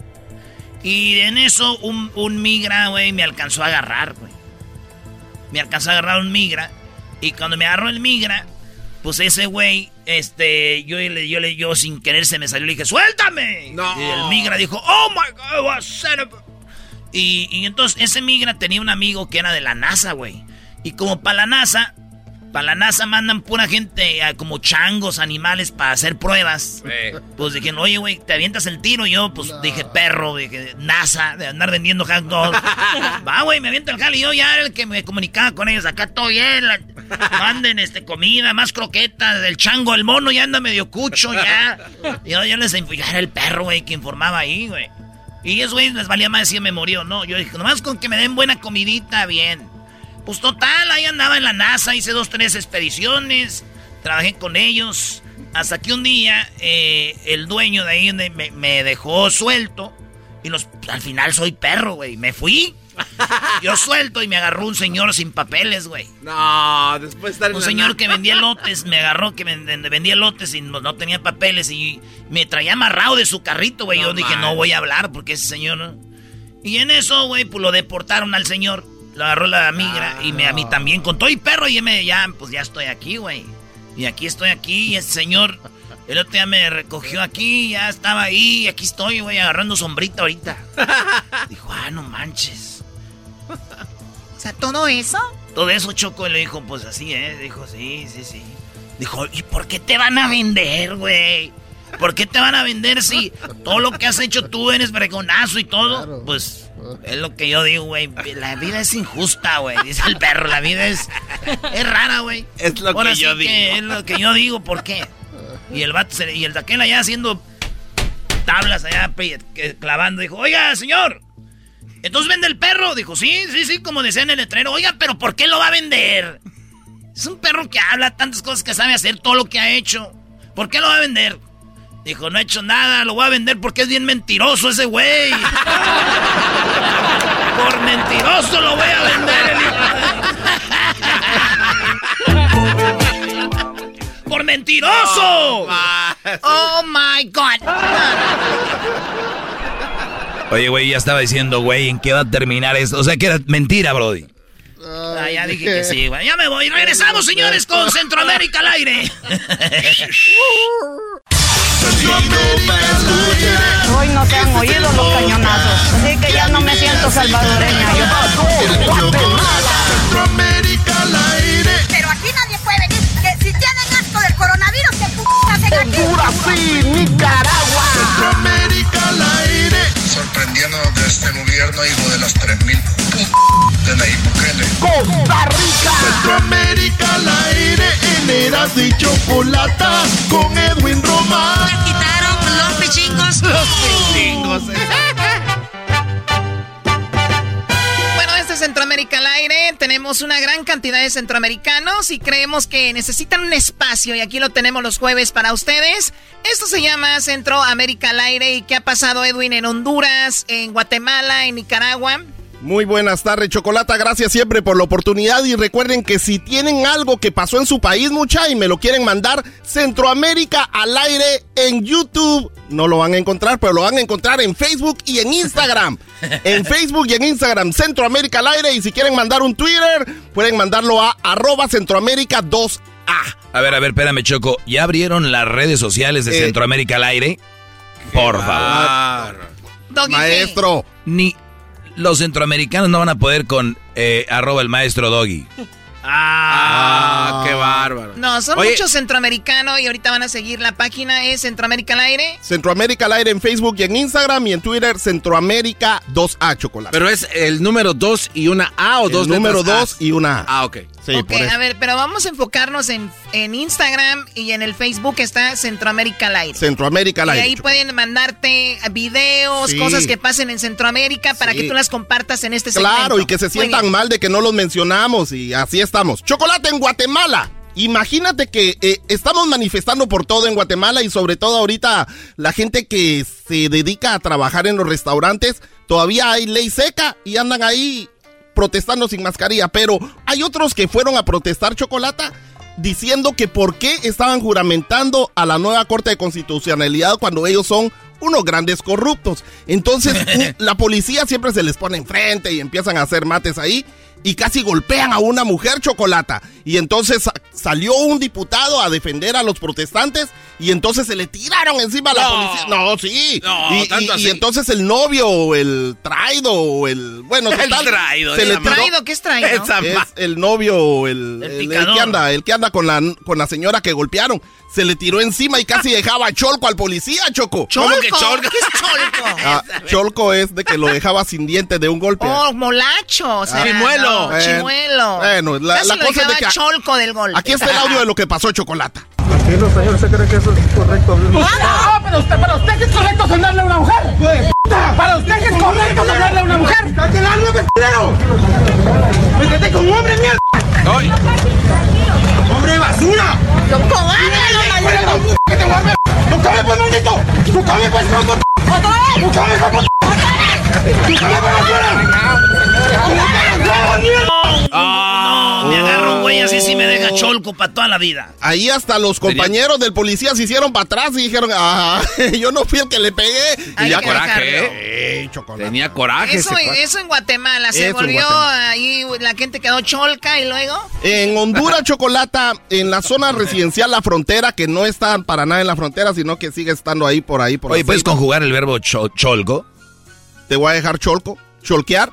Y en eso un, un migra, güey, me alcanzó a agarrar, güey. Me alcanzó a agarrar un migra. Y cuando me agarró el migra, pues ese güey, este, yo le, yo le, yo sin querer se me salió, le dije, ¡suéltame! No. Y el migra dijo, ¡Oh my God, what son of a-" Y, y entonces ese migra tenía un amigo que era de la NASA, güey. Y como para la NASA, para la NASA mandan pura gente ah, como changos, animales para hacer pruebas. Pues dijeron, oye, güey, ¿te avientas el tiro? Y yo, pues dije, perro, dije, NASA, de andar vendiendo hot dogs. *laughs* Va, güey, me aviento el jale. Y yo ya era el que me comunicaba con ellos. Acá todo bien, la- manden este, comida, más croquetas. El chango, el mono ya anda medio cucho, ya. Y yo, yo les ya era el perro, güey, que informaba ahí, güey. Y esos güeyes les valía más si me morí o no. Yo dije, nomás con que me den buena comidita, bien. Pues total, ahí andaba en la NASA, hice dos, tres expediciones, trabajé con ellos. Hasta que un día eh, el dueño de ahí me, dejó suelto. Y los, al final soy perro, güey. Me fui. Yo *laughs* suelto y me agarró un señor sin papeles, güey. No, después de estar Un señor que vendía lotes me agarró, que ven- vendía lotes y no, no tenía papeles y me traía amarrado de su carrito, güey. No Yo dije, no voy a hablar porque ese señor. Y en eso, güey, pues lo deportaron al señor. Lo agarró la migra y me, a mí también con todo y perro. Y me, ya, pues ya estoy aquí, güey. Y aquí estoy aquí y ese señor, el otro día me recogió aquí, ya estaba ahí. Y aquí estoy, güey, agarrando sombrita ahorita. *laughs* Dijo, ah, no manches. O sea, todo eso. Todo eso Choco le dijo, pues así, ¿eh? Dijo, sí, sí, sí. Dijo, ¿y por qué te van a vender, güey? ¿Por qué te van a vender si todo lo que has hecho tú eres bregonazo y todo? Pues es lo que yo digo, güey. La vida es injusta, güey. Dice el perro, la vida es, es rara, güey. Es lo Ahora que yo digo. Es lo que yo digo, ¿por qué? Y el vato, se- y el de aquel allá haciendo tablas allá clavando, dijo, oiga, señor, ¿entonces vende el perro? Dijo, sí, sí, sí, como decía en el letrero. Oiga, pero ¿por qué lo va a vender? Es un perro que habla tantas cosas que sabe hacer, todo lo que ha hecho. ¿Por qué lo va a vender? Dijo, no he hecho nada, lo voy a vender porque es bien mentiroso ese güey. *laughs* Por mentiroso lo voy a vender. el hijo de- ¡Por mentiroso! Oh my God. Oye, güey, ya estaba diciendo, güey, ¿en qué va a terminar esto? O sea, que era mentira, Brody. Ah, ya dije que *laughs* sí, güey. Ya me voy. Regresamos, señores, con Centroamérica al aire. *laughs* Hoy no te han oído los cañonazos, así que ya no me siento salvadoreña. Yo Centroamérica al aire. Pero aquí nadie puede venir. Que si tienen asco del coronavirus, ¿qué p hacen aquí? Honduras, sí, Nicaragua. Centroamérica al aire. Sorprendiéndonos de este gobierno, hijo de las 3000 p de Nayib Bukele. Costa Rica. Centroamérica al aire. En Eras de Chocolata con Edwin Román. Me quitaron los pichingos. Los pichingos. Centroamérica al aire. Tenemos una gran cantidad de centroamericanos y creemos que necesitan un espacio y aquí lo tenemos los jueves para ustedes. Esto se llama Centroamérica al aire y qué ha pasado Edwin en Honduras, en Guatemala, en Nicaragua. Muy buenas tardes, Chocolata. Gracias siempre por la oportunidad. Y recuerden que si tienen algo que pasó en su país, mucha, y me lo quieren mandar, Centroamérica al aire en YouTube. No lo van a encontrar, pero lo van a encontrar en Facebook y en Instagram. *laughs* en Facebook y en Instagram, Centroamérica al aire. Y si quieren mandar un Twitter, pueden mandarlo a arroba Centroamérica 2A. A ver, a ver, espérame, Choco. ¿Ya abrieron las redes sociales de Eh, Centroamérica al aire? Por favor. Maestro. Ni los centroamericanos no van a poder con eh, arroba el maestro Doggy. *laughs* Ah, qué bárbaro. No, son Oye. muchos centroamericanos y ahorita van a seguir la página, es Centroamérica al aire. Centroamérica al aire en Facebook y en Instagram y en Twitter Centroamérica 2A Chocolate. Pero es el número 2 y una A o El dos número letras 2 y una A. Ah, ok. Sí, ok, por eso. a ver, pero vamos a enfocarnos en, en Instagram y en el Facebook está Centroamérica al aire. Centroamérica al Y ahí pueden mandarte videos, Sí. cosas que pasen en Centroamérica para Sí. que tú las compartas en este segmento. Claro, y que se sientan mal de que no los mencionamos y así estamos. Chocolate en Guatemala. Imagínate que eh, estamos manifestando por todo en Guatemala y sobre todo ahorita la gente que se dedica a trabajar en los restaurantes, todavía hay ley seca y andan ahí protestando sin mascarilla, pero hay otros que fueron a protestar chocolata diciendo que por qué estaban juramentando a la nueva Corte de Constitucionalidad cuando ellos son unos grandes corruptos. Entonces *laughs* la policía siempre se les pone enfrente y empiezan a hacer mates ahí y casi golpean a una mujer chocolata. Y entonces sa- salió un diputado a defender a los protestantes y entonces se le tiraron encima a la No. policía. No, sí. No, y, tanto y- entonces el novio o el traido o el... Bueno, El total, traido, se le. ¿Qué es traido? Es el novio o el, el- el picador. que anda, el que anda con la, con la señora que golpearon. Se le tiró encima y casi dejaba cholco al policía, Choco. ¿Cholco? que cholco? ¿Qué es cholco? *laughs* Ah, cholco es de que lo dejaba sin diente de un golpe. Oh, molacho. o sea, Chimuelo. no, Bueno, chimuelo. bueno, la- cosa es de que- cholco del golpe. Aquí está el audio de lo que pasó, Chocolata. Tranquilo, señor, ¿usted cree que eso es correcto? ¡Ah, pero usted, para usted que es correcto sonarle a una mujer! ¡Para usted que es correcto sonarle a una mujer! ¡Cállate el alma, pesquero! ¡Me traté como hombre, mierda! ¡Hombre basura! ¡Yo cobarde, no. ¡Búscame, pues, maldito! ¡Búscame, pues, hijo de p***! ¡Búscame, pues, p***! No, me agarro un güey así sí me deja cholco para toda la vida. Ahí hasta los compañeros del policía se hicieron para atrás y dijeron, ah, *laughs* yo no fui el que le pegué. Hay y ya que coraje. ¿eh? Ey, Chocolata. tenía coraje. Eso, ese eso en Guatemala. Se volvió Guatemala. ahí, la gente quedó cholca y luego. En Honduras, *laughs* Chocolata, en la zona residencial La Frontera, que no está para nada en la frontera, sino que sigue estando ahí por ahí. Por Oye, ¿puedes conjugar el verbo cho- cholco? Te voy a dejar cholco, cholquear.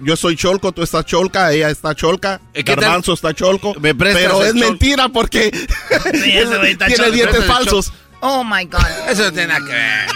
Yo soy cholco, tú estás cholca, ella está cholca, ¿Eh? Garbanzo está cholco. ¿Me pero es chol- mentira porque tiene dientes falsos. Oh my God. Eso tiene que ver.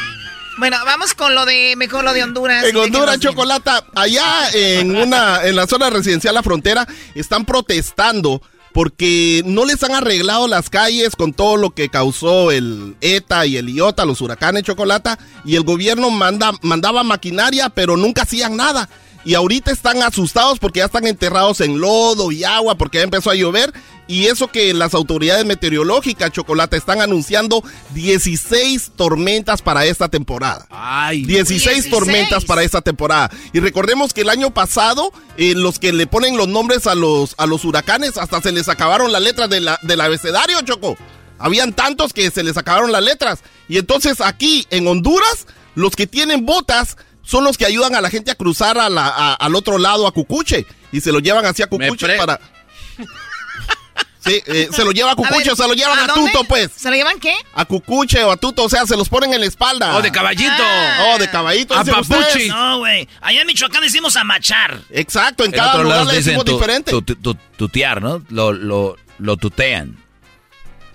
Bueno, vamos con lo de, mejor lo de Honduras. En Honduras. Chocolata, allá en una, en la zona residencial La Frontera, están protestando porque no les han arreglado las calles con todo lo que causó el ETA y el IOTA, los huracanes Chocolata, y el gobierno manda, mandaba maquinaria, pero nunca hacían nada. Y ahorita están asustados porque ya están enterrados en lodo y agua porque ya empezó a llover. Y eso que las autoridades meteorológicas, Chocolata, están anunciando 16 tormentas para esta temporada. Ay, 16, 16. tormentas para esta temporada. Y recordemos que el año pasado, eh, los que le ponen los nombres a los, a los huracanes, hasta se les acabaron las letras de la, del abecedario, Choco. Habían tantos que se les acabaron las letras. Y entonces aquí en Honduras, los que tienen botas son los que ayudan a la gente a cruzar a la- a- al otro lado, a Cucuche. Y se lo llevan hacia Cucuche para... *laughs* Sí, eh, se lo lleva a A Cucuche ver, o se lo llevan a, dónde? Tuto, pues. ¿Se lo llevan qué? A Cucuche o a Tuto, o sea, se los ponen en la espalda. Oh, de caballito. Ah. Oh, de caballito. A papuchi. No, güey. Allá en Michoacán decimos a machar. Exacto, en En cada lugar le decimos tu- diferente. tu- tu- tu- tutear, ¿no? Lo, lo, lo tutean.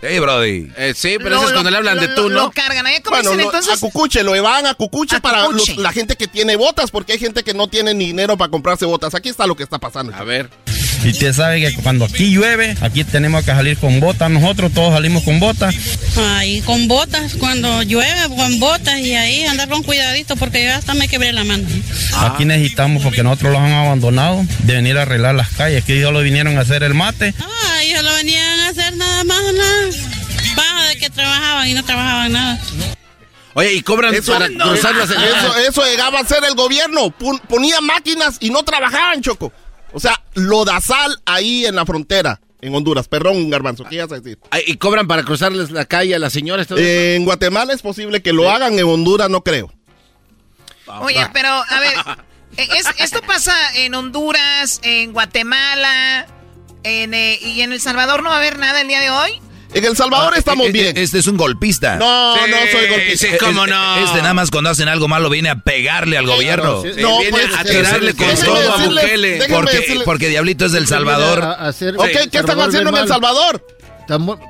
Hey, Brody. Eh, sí, pero Lo- eso es lo- cuando le hablan lo- de tú, lo- ¿no? Lo cargan. ¿eh? ¿Cómo Bueno, dicen lo- entonces? a Cucuche, lo van a Cucuche A para Cucuche. los- la gente que tiene botas, porque hay gente que no tiene ni dinero para comprarse botas. Aquí está lo que está pasando. A ver. Y usted sabe que cuando aquí llueve, aquí tenemos que salir con botas. Nosotros todos salimos con botas. Ay, con botas, cuando llueve, con botas y ahí andar con cuidadito porque yo hasta me quebré la mano. Aquí necesitamos, porque nosotros los han abandonado, de venir a arreglar las calles. Que ellos lo vinieron a hacer el mate. Ah, ellos lo venían a hacer nada más, nada. Baja de que trabajaban y no trabajaban nada. Oye, y cobran Eso, para no, cruzar las eso, eso llegaba a ser el gobierno. Pon- ponía máquinas y no trabajaban, Choco. O sea, lodazal ahí en la frontera, en Honduras. Perdón, Garbanzo, ¿qué ibas a decir? Y cobran para cruzarles la calle a las señoras. Eh, en Guatemala es posible que lo hagan, en Honduras no creo. Oye, pero a ver, *laughs* eh, es- esto pasa en Honduras, en Guatemala, en, eh, y en El Salvador no va a haber nada el día de hoy. En El Salvador Ah, estamos eh, eh, bien. Este es un golpista. No, no soy golpista. Es- Este nada más cuando hacen algo malo viene a pegarle al gobierno. sí, No, viene pues, a tirarle con todo a Bukele. Porque, porque Diablito es del Salvador. Ok, ¿qué están haciendo en El Salvador?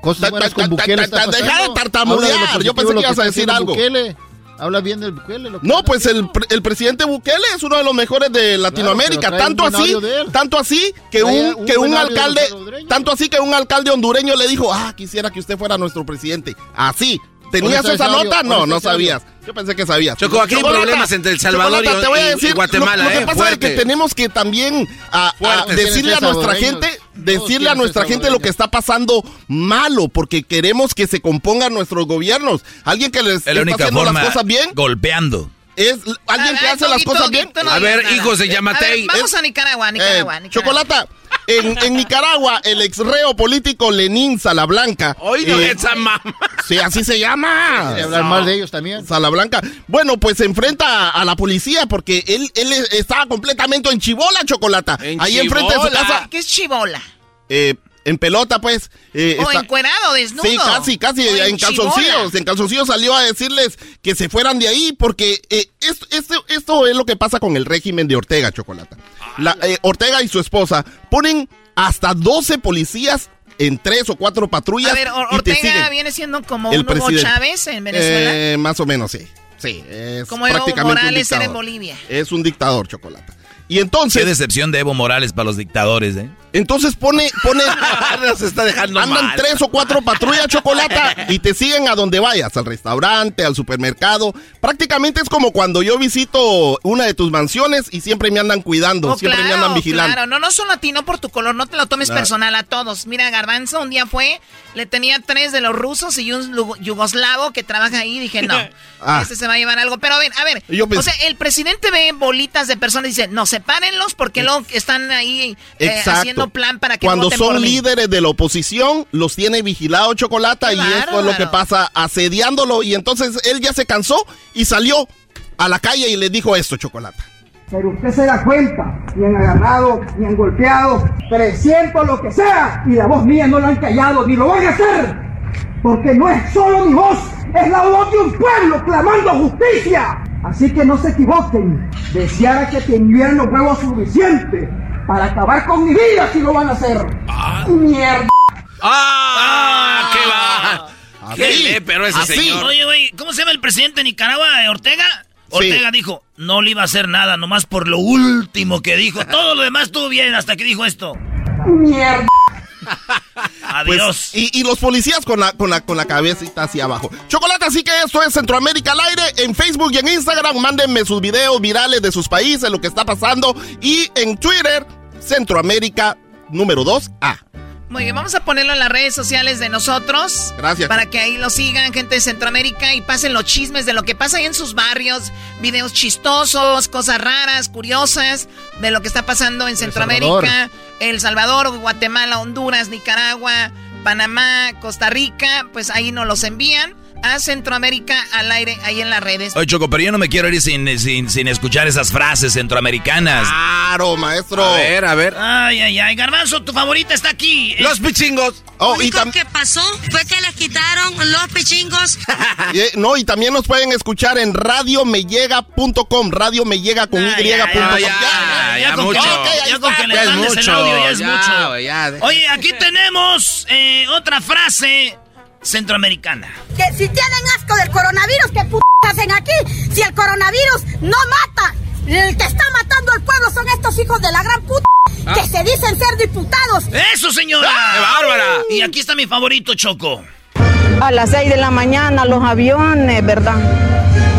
Cosas buenas con Bukele Deja de tartamudear. Yo pensé que ibas a decir algo. Bukele. Habla bien del Bukele. lo que No, pues el, pre- el presidente Bukele es uno de los mejores de Latinoamérica. tanto así, tanto así que Trae un, un que un alcalde, tanto así que un alcalde hondureño le dijo, ah, quisiera que usted fuera nuestro presidente. Así. ¿Tenías ¿Dónde está esa nota? ¿Dónde No, no sabías. Yo pensé que sabías. Choco, aquí hay problemas entre El Salvador y- te voy a y decir, lo- Guatemala, Lo, que eh, pasa es que tenemos que también a- a Fuerte. decirle a nuestra gente, decirle a nuestra gente lo que está pasando malo, porque queremos que se compongan nuestros gobiernos. Alguien que les Es la está única haciendo forma las cosas bien golpeando. Es alguien que hace las cosas bien. No A ver, nada. hijos de Eh, Yamatei. a ver, Vamos es- a Nicaragua, Nicaragua, eh, Nicaragua. Chocolata, en, en Nicaragua, el ex reo político Lenín Salablanca. Oído, eh, esa mamá. Sí, así se llama. Y hablar mal de ellos también. Salablanca. Bueno, pues se enfrenta a la policía porque él, él estaba completamente en chibola, Chocolata. En Ahí enfrente de su chibola. casa. ¿Qué es chibola? eh, en pelota, pues. eh, O está- encuerado, desnudo. Sí, casi, casi, en calzoncillos. En calzoncillos salió a decirles que se fueran de ahí porque eh, esto, esto, esto es lo que pasa con el régimen de Ortega, Chocolata. La, eh, Ortega y su esposa ponen hasta 12 policías en tres o cuatro patrullas A ver, Or- y te Ortega siguen. viene siendo como El un Hugo presidente. Chávez en Venezuela. Eh, más o menos, sí. Sí, es como Evo prácticamente un Morales era en dictador. Bolivia. Es un dictador, Chocolata. Y entonces... Qué decepción de Evo Morales para los dictadores, ¿eh? Entonces pone, pone, *laughs* Nos está dejando andan mal. tres o cuatro patrullas *laughs* chocolata y te siguen a donde vayas, al restaurante, al supermercado. Prácticamente es como cuando yo visito una de tus mansiones y siempre me andan cuidando, Oh, siempre me andan vigilando. Claro, no, no solo a ti, no por tu color, no te lo tomes Ah. personal a todos. Mira, Garbanzo un día fue, le tenía tres de los rusos y un yugoslavo que trabaja ahí. Dije, no, *laughs* Ah. este se va a llevar algo. Pero a ver, a ver, Yo pensé- o sea, el presidente ve bolitas de personas y dice, no, sepárenlos porque luego están ahí eh, Exacto. Plan para que Cuando voten son por mí. líderes de la oposición, los tiene vigilado Chocolata y esto es lo que pasa asediándolo. Y entonces él ya se cansó y salió a la calle y le dijo esto, Chocolata. Pero usted se da cuenta, ni han agarrado, ni han golpeado, 300 lo que sea, y la voz mía no la han callado, ni lo van a hacer. Porque no es solo mi voz, es la voz de un pueblo clamando justicia. Así que no se equivoquen, deseara que tuvieran los huevos suficientes para acabar con mi vida si lo van a hacer. Mierda. ¡Ah! ¡Qué va! ¡Qué Así, le, pero ese así. señor! Oye, güey, ¿cómo se llama el presidente de Nicaragua, Ortega? Ortega dijo, no le iba a hacer nada, nomás por lo último que dijo. *laughs* Todo lo demás estuvo bien hasta que dijo esto. Mierda. *laughs* Pues, Adiós. y, y los policías con la, con, la, con la cabecita hacia abajo. Chocolate, así que esto es Centroamérica al aire. En Facebook y en Instagram, mándenme sus videos virales de sus países, lo que está pasando. Y en Twitter, Centroamérica número 2A. Muy bien, vamos a ponerlo en las redes sociales de nosotros. Gracias. Para que ahí lo sigan, gente de Centroamérica, y pasen los chismes de lo que pasa ahí en sus barrios, videos chistosos, cosas raras, curiosas, de lo que está pasando en Centroamérica, El Salvador, Guatemala, Honduras, Nicaragua, Panamá, Costa Rica, pues ahí nos los envían a Centroamérica al aire, ahí en las redes. Oye, Choco, pero yo no me quiero ir sin, sin, sin escuchar esas frases centroamericanas. Claro, maestro. A ver, a ver. Ay, ay, ay, Garbanzo, tu favorita está aquí. Los pichingos. Oh, Lo y, único tam- que pasó fue que les quitaron los pichingos. *laughs* y, eh, no, y también nos pueden escuchar en radiomellega.com. Radio me llega con Ah, y. ya, punto ya, com. ya, Ya, ya, con mucho. ya con que le mandes el mucho, audio, ya es ya, mucho. Oye, aquí tenemos eh, otra frase centroamericana. Que si tienen asco del coronavirus, ¿qué p hacen aquí? Si el coronavirus no mata, el que está matando al pueblo son estos hijos de la gran puta que se dicen ser diputados. ¡Eso, señora! ¡Qué bárbara! Y aquí está mi favorito, Choco. A las 6 de la mañana los aviones, ¿verdad?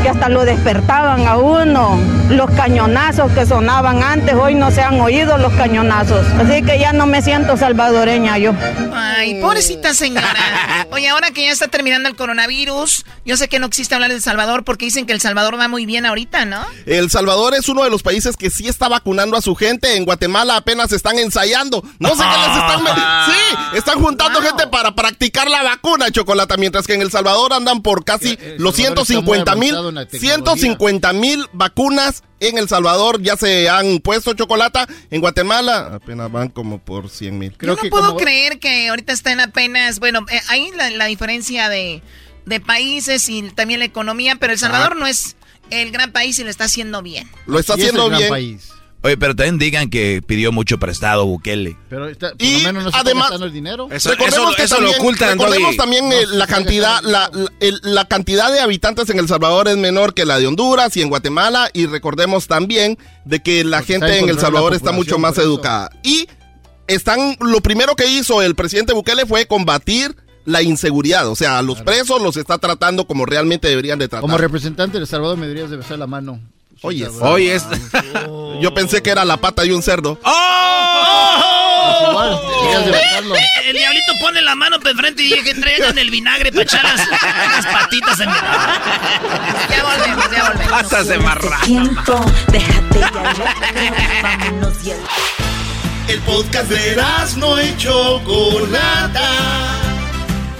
Que hasta lo despertaban a uno. Los cañonazos que sonaban antes, hoy no se han oído los cañonazos. Así que ya no me siento salvadoreña yo. Ay, pobrecita señora. Oye, ahora que ya está terminando el coronavirus, yo sé que no existe hablar de El Salvador porque dicen que El Salvador va muy bien ahorita, ¿no? El Salvador es uno de los países que sí está vacunando a su gente. En Guatemala apenas están ensayando. No sé qué les están... *laughs* Sí, están juntando gente para practicar la vacuna, Chocolata, mientras que en El Salvador andan por casi Eh, El los Salvador está muy 150 mil la tecnología. 150 mil vacunas en El Salvador ya se han puesto chocolata. En Guatemala apenas van como por 100 mil. Yo no puedo creer que ahorita están apenas, bueno, eh, ahí la, la diferencia de, de países y también la economía, pero El Salvador no es el gran país y lo está haciendo bien. Lo está Sí, es el haciendo gran bien. país. Oye, pero también digan que pidió mucho prestado Bukele. Pero está, por Y lo menos no se además- el dinero. recordemos que también, recordemos también eh, la cantidad la, la- el- la cantidad de habitantes en El Salvador es menor que la de Honduras y en Guatemala y recordemos también de que la Porque gente en El Salvador está mucho más eso. educada y están lo primero que hizo el presidente Bukele fue combatir la inseguridad, o sea, a los presos los está tratando como realmente deberían de tratar. Como representante de El Salvador me deberías de besar la mano. Oye, Oye, es- yo pensé que era la pata de un cerdo. Igual, deberías de besarlo. El diablito pone la mano para enfrente y dije, traigan el vinagre para echar las, las patitas en mi... Ya volvemos, ya volvemos. Patas de marrano. Tiempo, déjate ya, vámonos y el... Podcast de no y Chocolata.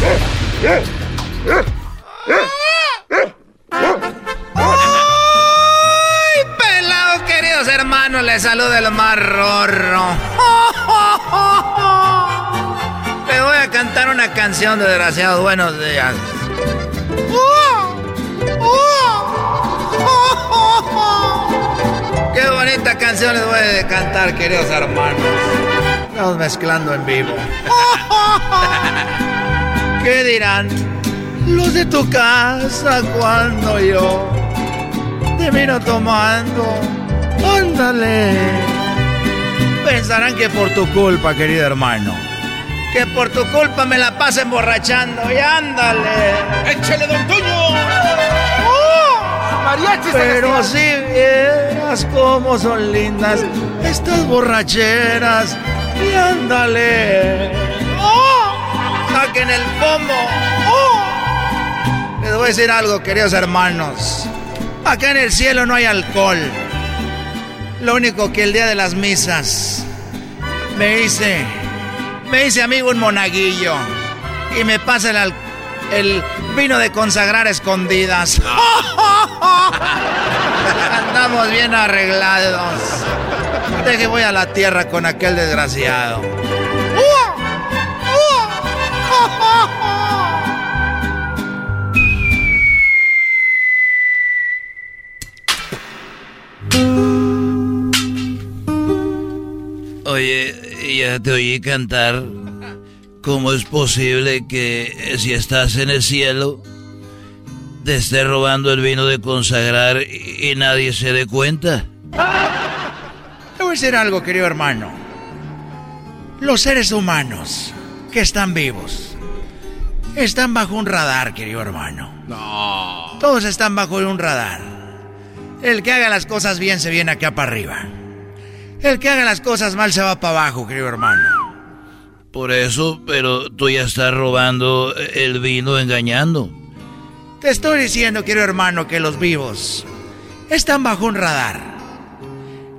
¡Ay, pelado, queridos hermanos! Les saluda el más rorro. *laughs* Voy a cantar una canción, desgraciados. Buenos días. *laughs* Qué bonita canción les voy a cantar, queridos hermanos. Estamos mezclando en vivo. *laughs* ¿Qué dirán los de tu casa cuando yo te vino tomando? Ándale. Pensarán que por tu culpa, querido hermano. Que por tu culpa me la paso emborrachando. Y ándale. ¡Échale, don Toño! Pero si vieras cómo son lindas estas borracheras. Y ándale. Saquen el pomo. Les voy a decir algo, queridos hermanos. Acá en el cielo no hay alcohol. Lo único que el día de las misas me hice, me hice amigo un monaguillo y me pasa el, vino de consagrar escondidas. *laughs* Andamos bien arreglados. Deje voy a la tierra con aquel desgraciado. Oye, ya te oí cantar. ¿Cómo es posible que si estás en el cielo te esté robando el vino de consagrar y, y nadie se dé cuenta? Te voy a decir algo, querido hermano. Los seres humanos que están vivos están bajo un radar, querido hermano. No. Todos están bajo un radar. El que haga las cosas bien se viene acá para arriba. El que haga las cosas mal se va para abajo, querido hermano. Por eso, pero tú ya estás robando el vino engañando. Te estoy diciendo, querido hermano, que los vivos están bajo un radar.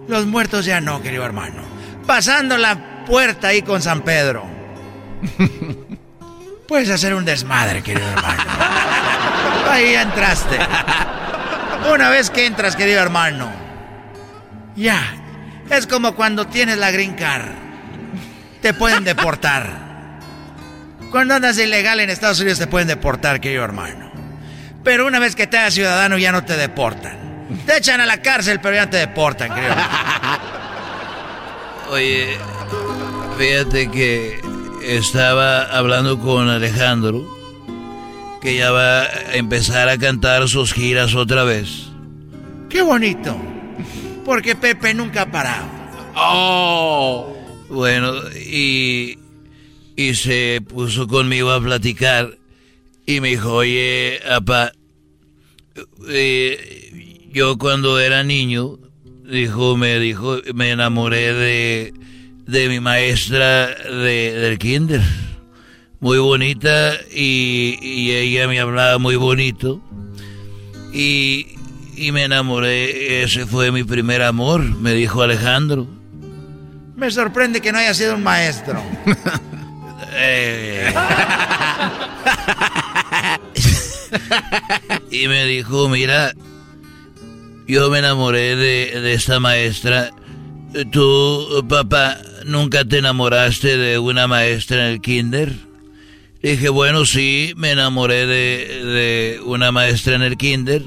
Los muertos ya no, querido hermano. Pasando la puerta ahí con San Pedro. *laughs* Puedes hacer un desmadre, querido hermano. Ahí ya entraste. Una vez que entras, querido hermano, ya. Es como cuando tienes la green card. Te pueden deportar. Cuando andas ilegal en Estados Unidos te pueden deportar, querido hermano. Pero una vez que te hagas ciudadano ya no te deportan. Te echan a la cárcel, pero ya no te deportan, creo. Oye, fíjate que estaba hablando con Alejandro, que ya va a empezar a cantar sus giras otra vez. Qué bonito. Porque Pepe nunca ha parado. Oh. Bueno, y, y se puso conmigo a platicar y me dijo, oye, apa, eh, yo cuando era niño, dijo, me dijo, me enamoré de, de mi maestra de, del kinder. Muy bonita y, y ella me hablaba muy bonito. Y, y me enamoré, ese fue mi primer amor, me dijo Alejandro. Me sorprende que no haya sido un maestro. Eh. y me dijo, mira, yo me enamoré de, de esta maestra. ¿Tú, papá, nunca te enamoraste de una maestra en el kinder? Dije, bueno, sí, me enamoré de, de una maestra en el kinder.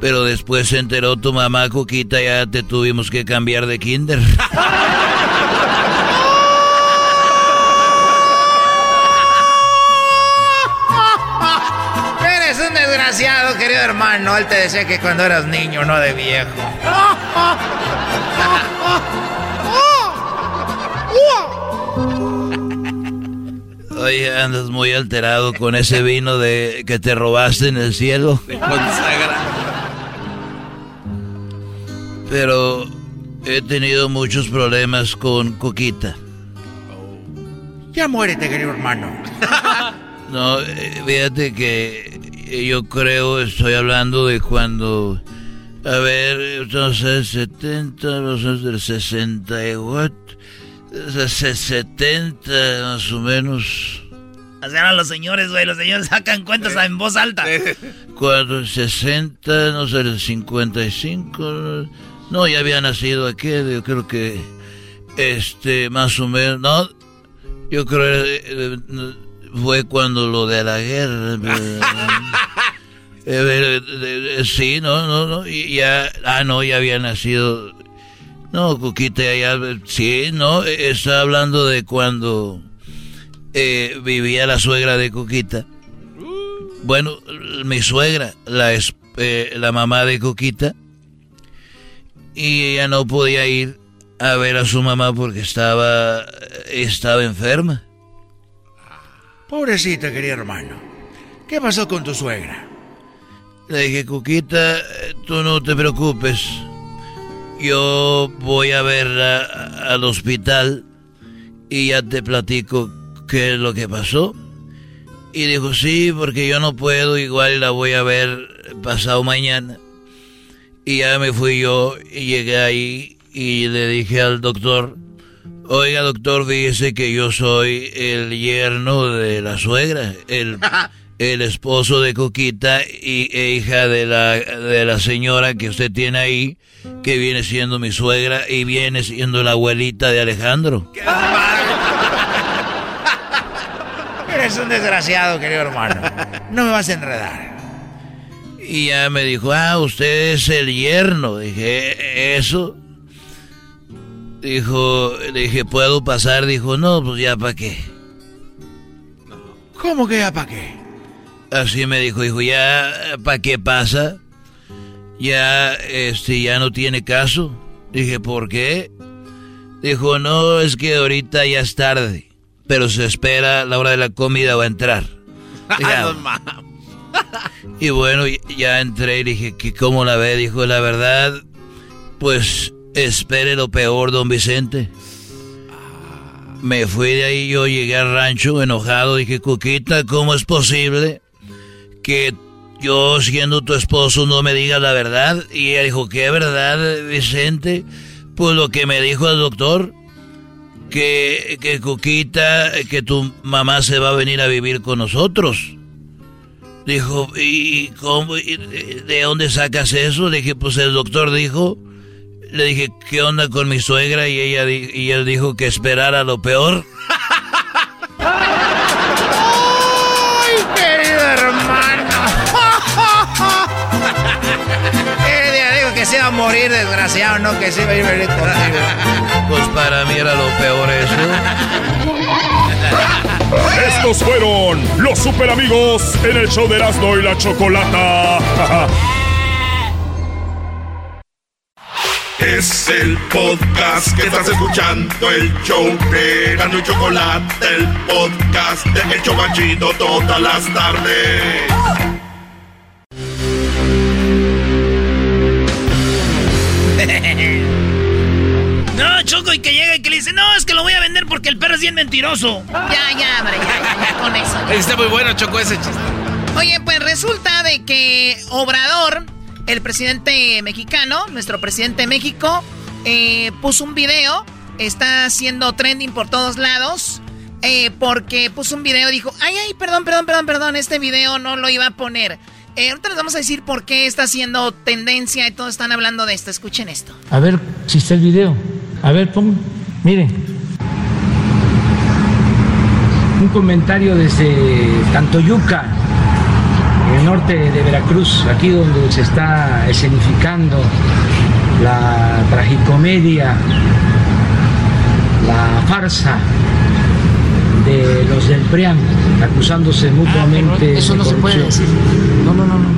Pero después se enteró tu mamá, Coquita, ya te tuvimos que cambiar de kinder. *laughs* Eres un desgraciado, querido hermano. Él te decía que cuando eras niño, no de viejo. Oye, andas muy alterado con ese vino de que te robaste en el cielo. Pero he tenido muchos problemas con Coquita. Ya muérete, querido hermano. *laughs* No, eh, fíjate que yo creo, estoy hablando de cuando... A ver, entonces 70, los del 64, 70 más o menos. Así eran los señores, güey. Los señores sacan cuentas en voz alta. *laughs* Cuando 60, no sé, el 55. No, ya había nacido aquel, yo creo que. Este, más o menos. No, yo creo que eh, fue cuando lo de la guerra. *laughs* Eh, eh, eh, eh, sí, no, no, no. Y ya. Ah, no, ya había nacido. No, Cuquita, ya. Sí, no, eh, está hablando de cuando. eh, vivía la suegra de Coquita. Bueno, mi suegra, la, es- eh, la mamá de Coquita, y ella no podía ir a ver a su mamá porque estaba, estaba enferma. Pobrecita, querido hermano. ¿Qué pasó con tu suegra? Le dije, Coquita, eh, tú no te preocupes. Yo voy a verla al hospital y ya te platico qué es lo que pasó. Y dijo, sí, porque yo no puedo, igual la voy a ver pasado mañana. Y ya me fui yo y llegué ahí y le dije al doctor, oiga doctor, fíjese que yo soy el yerno de la suegra, el, *laughs* el esposo de Coquita y, e hija de la, de la señora que usted tiene ahí, que viene siendo mi suegra y viene siendo la abuelita de Alejandro. *laughs* Eres un desgraciado, querido hermano. No me vas a enredar. Y ya me dijo, ah, usted es el yerno. Dije, ¿eso? Dijo, dije, ¿puedo pasar? Dijo, no, pues ya para qué. ¿Cómo que ya para qué? Así me dijo, dijo, ya, ¿para qué pasa? Ya, este, ya no tiene caso. Dije, ¿por qué? Dijo, no, es que ahorita ya es tarde, pero se espera la hora de la comida va a entrar. *laughs* Dije, "Ah, *laughs* y bueno, ya entré y dije, ¿qué, ¿cómo la ve? Dijo, la verdad, pues espere lo peor, don Vicente. Me fui de ahí, yo llegué al rancho enojado, dije, Cuquita, ¿cómo es posible que yo siendo tu esposo no me digas la verdad? Y ella dijo, ¿qué verdad, Vicente? Pues lo que me dijo el doctor, que, que Cuquita, que tu mamá se va a venir a vivir con nosotros. Dijo, ¿y cómo? Y, ¿De dónde sacas eso? le Dije, pues el doctor dijo. Le dije, ¿qué onda con mi suegra? Y ella y él dijo que esperara lo peor. ¡Ay, querido hermano! *laughs* eh, ya que se iba a morir, desgraciado, no que se iba a ir contigo. Pues para mí era lo peor eso. *laughs* Estos fueron los super amigos en el show de Erasmo y la Chocolata. *laughs* Es el podcast que estás escuchando, el show de Erasmo y Chocolate, el podcast de El Chobachito todas las tardes. Y que llega y que le dice, no, es que lo voy a vender porque el perro es bien mentiroso. Ya, ya, hombre, ya, ya, ya, con eso. ya. Está muy bueno, Choco, ese chiste. Oye, pues resulta de que Obrador, el presidente mexicano, nuestro presidente de México, eh, puso un video, está haciendo trending por todos lados, eh, porque puso un video y dijo, ay, ay, perdón, perdón, perdón, perdón, este video no lo iba a poner. Eh, ahorita les vamos a decir por qué está haciendo tendencia y todos están hablando de esto. Escuchen esto. A ver si está el video. A ver, pon, miren. Un comentario desde Tantoyuca, en el norte de Veracruz, aquí donde se está escenificando la tragicomedia, la farsa de los del PRIAN acusándose mutuamente. eso no de se puede corrupción. decir. No, no, no, no.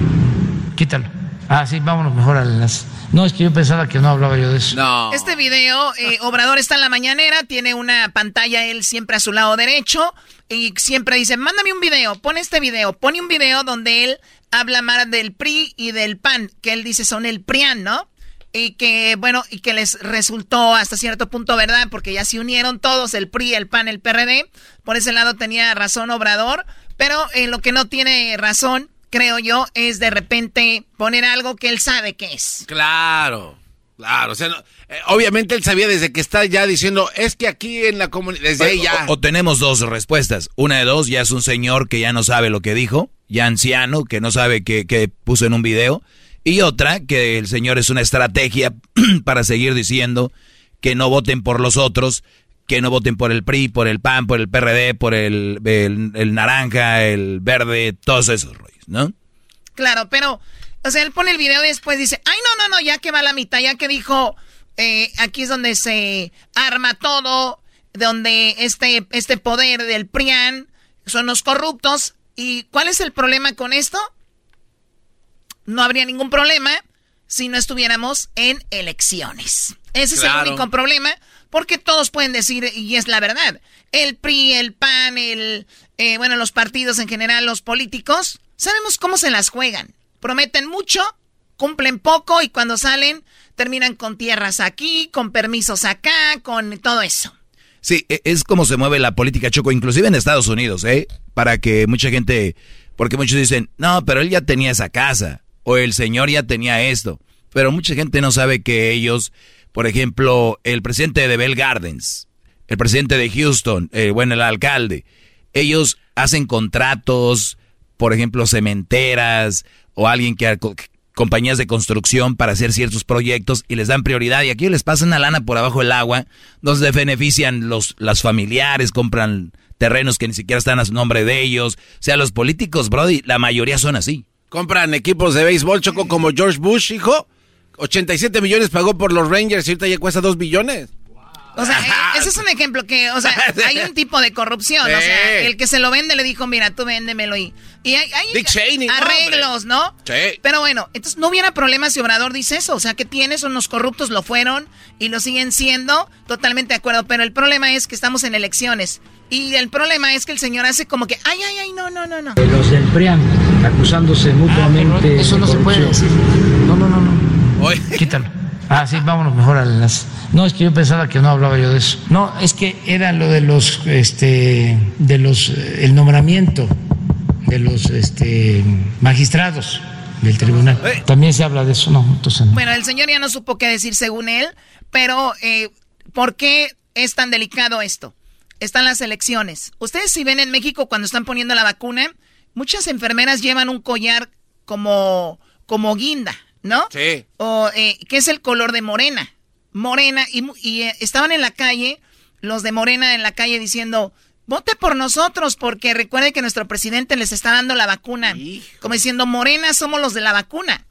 Quítalo. Ah, sí, vámonos mejor al enlace. No, es que yo pensaba que no hablaba yo de eso. Este video, eh, Obrador está en la mañanera, tiene una pantalla él siempre a su lado derecho y siempre dice, mándame un video, pon este video, pone un video donde él habla más del PRI y del PAN, que él dice son el PRIAN, ¿no? Y que, bueno, y que les resultó hasta cierto punto verdad, porque ya se unieron todos, el PRI, el PAN, el PRD. Por ese lado tenía razón Obrador, pero en lo que no tiene razón, creo yo, es de repente poner algo que él sabe que es. Claro, claro. O sea, no- eh, obviamente él sabía desde que está ya diciendo, es que aquí en la comunidad, desde ahí ya. O, o tenemos dos respuestas. Una de dos, ya es un señor que ya no sabe lo que dijo, ya anciano, que no sabe qué qué puso en un video. Y otra, que el señor es una estrategia *clears throat* para seguir diciendo que no voten por los otros, que no voten por el PRI, por el PAN, por el PRD, por el, el- el naranja, el verde, todos esos rollos, ¿no? Claro, pero, o sea, él pone el video y después dice, ay, no, no, no, ya que va a la mitad, ya que dijo, eh, aquí es donde se arma todo, donde este, este poder del PRIAN son los corruptos. ¿Y cuál es el problema con esto? No habría ningún problema si no estuviéramos en elecciones. Ese es el único problema, porque todos pueden decir, y es la verdad, el PRI, el PAN, el, eh, bueno, los partidos en general, los políticos, sabemos cómo se las juegan. Prometen mucho, cumplen poco y cuando salen terminan con tierras aquí, con permisos acá, con todo eso. Sí, e- es como se mueve la política choco, inclusive en Estados Unidos, ¿eh? Para que mucha gente, porque muchos dicen, no, pero él ya tenía esa casa, o el señor ya tenía esto, pero mucha gente no sabe que ellos, por ejemplo, el presidente de Bell Gardens, el presidente de Houston, eh, bueno, el alcalde, ellos hacen contratos, por ejemplo, cementeras, o alguien que compañías de construcción para hacer ciertos proyectos y les dan prioridad y aquí les pasan una lana por abajo del agua donde benefician los las familiares, compran terrenos que ni siquiera están a su nombre de ellos. O sea, los políticos, Brody, la mayoría son así. Compran equipos de béisbol, Choco, como George Bush, hijo. 87 millones pagó por los Rangers y ahorita ya cuesta 2 billones. O sea, *laughs* ese es un ejemplo que, o sea, *laughs* hay un tipo de corrupción. O sea, el que se lo vende le dijo, mira, tú véndemelo y, y hay, hay Dick Cheney, arreglos, ¿no? Sí. Pero bueno, entonces no hubiera problema si Obrador dice eso. O sea, que tiene, son los corruptos, lo fueron y lo siguen siendo. Totalmente de acuerdo. Pero el problema es que estamos en elecciones. Y el problema es que el señor hace como que, ay, ay, ay, no, no, no, no. Los del PRIAN acusándose mutuamente. eso no se puede corrupción. No, no, no, no. Quítalo. Ah, sí, vámonos mejor al enlace. No, es que yo pensaba que no hablaba yo de eso. No, es que era lo de los, este, de los, eh, el nombramiento de los, este, magistrados del tribunal. También se habla de eso, no, entonces no. Bueno, el señor ya no supo qué decir según él, pero eh, ¿por qué es tan delicado esto? Están las elecciones. Ustedes si ven en México cuando están poniendo la vacuna, muchas enfermeras llevan un collar como, como guinda, ¿no? Sí. O, eh, ¿Qué es el color de morena? Morena. Y, mu- y, eh, estaban en la calle, los de morena en la calle diciendo, vote por nosotros porque recuerde que nuestro presidente les está dando la vacuna. Como diciendo, morena somos los de la vacuna.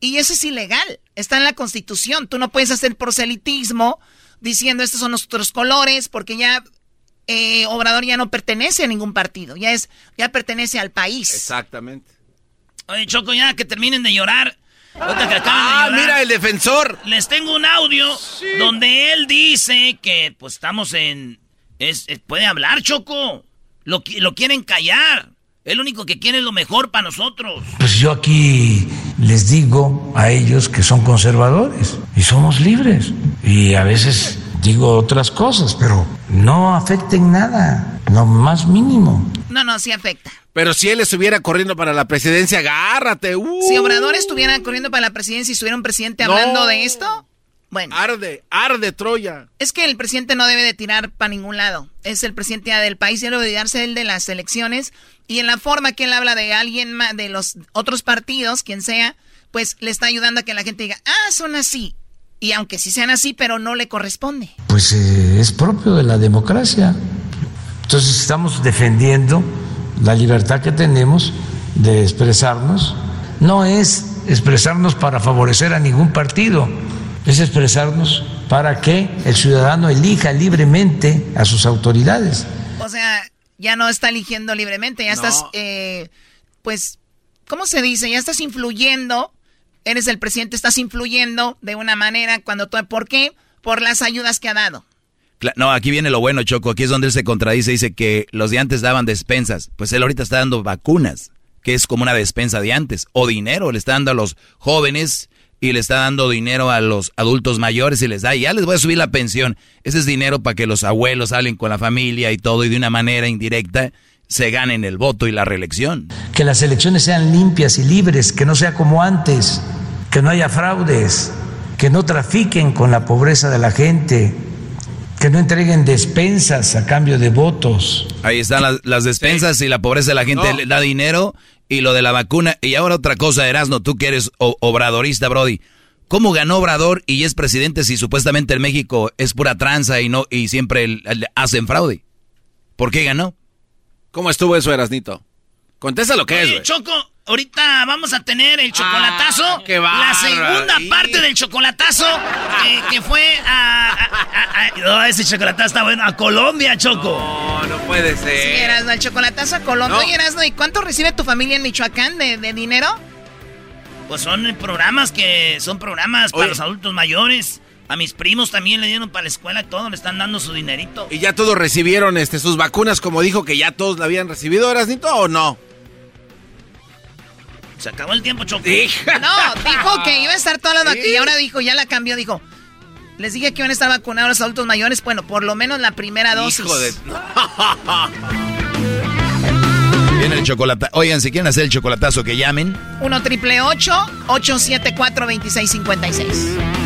Y eso es ilegal. Está en la constitución. Tú no puedes hacer proselitismo diciendo estos son nuestros colores porque ya eh, Obrador ya no pertenece a ningún partido. Ya, es, ya pertenece al país. Exactamente. Oye, Choco, ya que terminen de llorar. Ah, mira, el defensor. Les tengo un audio donde él dice que pues estamos en... Es, puede hablar, Choco. Lo, lo quieren callar. El único que quiere es lo mejor para nosotros. Pues yo aquí les digo a ellos que son conservadores y somos libres. Y a veces digo otras cosas, pero no afecten nada, lo más mínimo. No, no, sí afecta. Pero si él estuviera corriendo para la presidencia, agárrate. Uh. Si Obrador estuviera corriendo para la presidencia y estuviera un presidente hablando de esto, bueno. Arde, arde Troya. Es que el presidente no debe de tirar para ningún lado. Es el presidente del país y debe de darse el de las elecciones y en la forma que él habla de alguien más, de los otros partidos, quien sea, pues le está ayudando a que la gente diga, ah, son así. Y aunque sí sean así, pero no le corresponde. Pues eh, es propio de la democracia. Entonces estamos defendiendo la libertad que tenemos de expresarnos. No es expresarnos para favorecer a ningún partido, es expresarnos para que el ciudadano elija libremente a sus autoridades. O sea, ya no está eligiendo libremente, ya estás, eh, pues, ¿cómo se dice? Ya estás influyendo, eres el presidente, estás influyendo de una manera cuando tú, ¿por qué? Por las ayudas que ha dado. No, aquí viene lo bueno, Choco, aquí es donde él se contradice, dice que los de antes daban despensas, pues él ahorita está dando vacunas, que es como una despensa de antes, o dinero, le está dando a los jóvenes y le está dando dinero a los adultos mayores y les da, ya les voy a subir la pensión. Ese es dinero para que los abuelos salen con la familia y todo y de una manera indirecta se ganen el voto y la reelección. Que las elecciones sean limpias y libres, que no sea como antes, que no haya fraudes, que no trafiquen con la pobreza de la gente, que no entreguen despensas a cambio de votos. Ahí están las, despensas y la pobreza de la gente le da dinero y lo de la vacuna. Y ahora otra cosa, Erasno, tú que eres obradorista, Brody. ¿Cómo ganó Obrador y es presidente si supuestamente en México es pura tranza y no y siempre hacen fraude? ¿Por qué ganó? ¿Cómo estuvo eso, Erasnito? Contesta lo que es, Choco, ahorita vamos a tener el chocolatazo. Ah, la segunda parte del chocolatazo eh, que fue a, no, ese chocolatazo está bueno. A Colombia, Choco. No, no puede ser. Sí, Erasno, el chocolatazo a Colombia. No. ¿y cuánto recibe tu familia en Michoacán de, dinero? Pues son programas que son programas para los adultos mayores. A mis primos también le dieron para la escuela y todo, le están dando su dinerito. ¿Y ya todos recibieron este, sus vacunas como dijo que ya todos la habían recibido, Erasnito, o no? Se acabó el tiempo, Choco. No, dijo que iba a estar toda la vacuna y ahora dijo, ya la cambió, dijo. Les dije que iban a estar vacunados los adultos mayores, bueno, por lo menos la primera dosis. Hijo de... *laughs* Viene el chocolate. Oigan, si quieren hacer el chocolatazo, que llamen. 1 triple 874 2656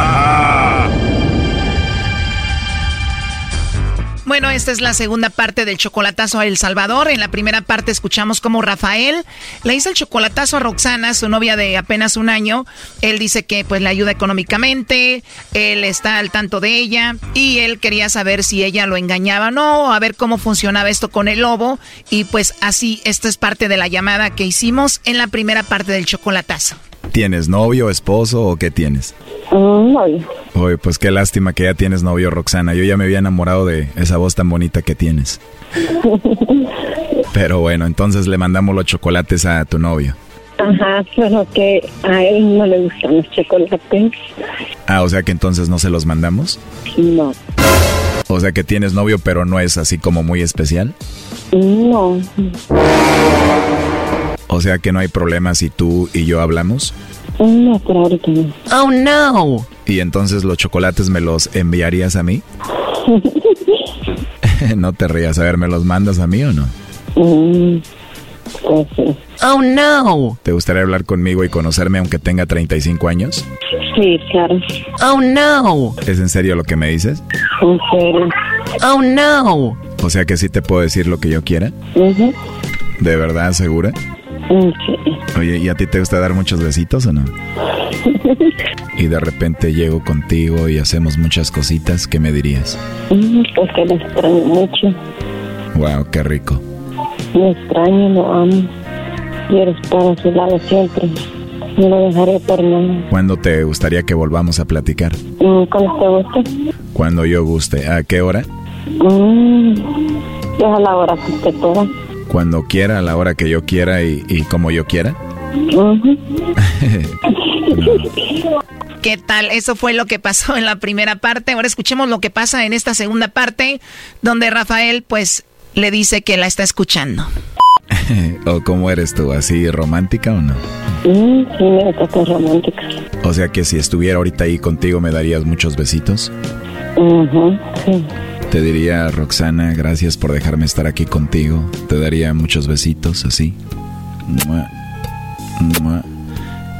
Bueno, esta es la segunda parte del chocolatazo a El Salvador. En la primera parte escuchamos cómo Rafael le hizo el chocolatazo a Roxana, su novia de apenas un año. Él dice que pues le ayuda económicamente, él está al tanto de ella y él quería saber si ella lo engañaba o no, a ver cómo funcionaba esto con el lobo. Y pues así, esta es parte de la llamada que hicimos en la primera parte del chocolatazo. ¿Tienes novio, esposo o qué tienes? novio. Oye, pues qué lástima que ya tienes novio, Roxana. Yo ya me había enamorado de esa voz tan bonita que tienes. *laughs* Pero bueno, entonces le mandamos los chocolates a tu novio. Ajá, pero que a él no le gustan los chocolates. Ah, o sea que entonces no se los mandamos. No. O sea que tienes novio, pero no es así como muy especial. No. O sea que no hay problema si tú y yo hablamos. No, por ahorita no. Oh, no. ¿Y entonces los chocolates me los enviarías a mí? *laughs* no te rías. A ver, ¿me los mandas a mí o no? Mm, pues sí. Oh, no. ¿Te gustaría hablar conmigo y conocerme aunque tenga 35 años? Sí, claro. Oh, no. ¿Es en serio lo que me dices? En serio. Oh, no. O sea que sí te puedo decir lo que yo quiera. ¿De verdad, segura? Sí. Oye, ¿y a ti te gusta dar muchos besitos o no? *laughs* Y de repente llego contigo y hacemos muchas cositas, ¿qué me dirías? Mm, Pues que lo extraño mucho. Wow, qué rico. Lo extraño, lo amo. Quiero estar a su lado siempre. No lo dejaré por nada. ¿Cuándo te gustaría que volvamos a platicar? Mm, Cuando te guste. Cuando yo guste. ¿A qué hora? Mm, Es a la hora que usted pueda. Cuando quiera, a la hora que yo quiera y, y como yo quiera. ¿Qué tal? Eso fue lo que pasó en la primera parte. Ahora escuchemos lo que pasa en esta segunda parte, donde Rafael, pues, le dice que la está escuchando. *laughs* ¿O cómo eres tú? ¿Así romántica o no? Mm, Sí, me gusta ser romántica. O sea que si estuviera ahorita ahí contigo, ¿me darías muchos besitos? Ujú, Sí. Te diría, Roxana, gracias por dejarme estar aquí contigo. Te daría muchos besitos, así. Mua, mua.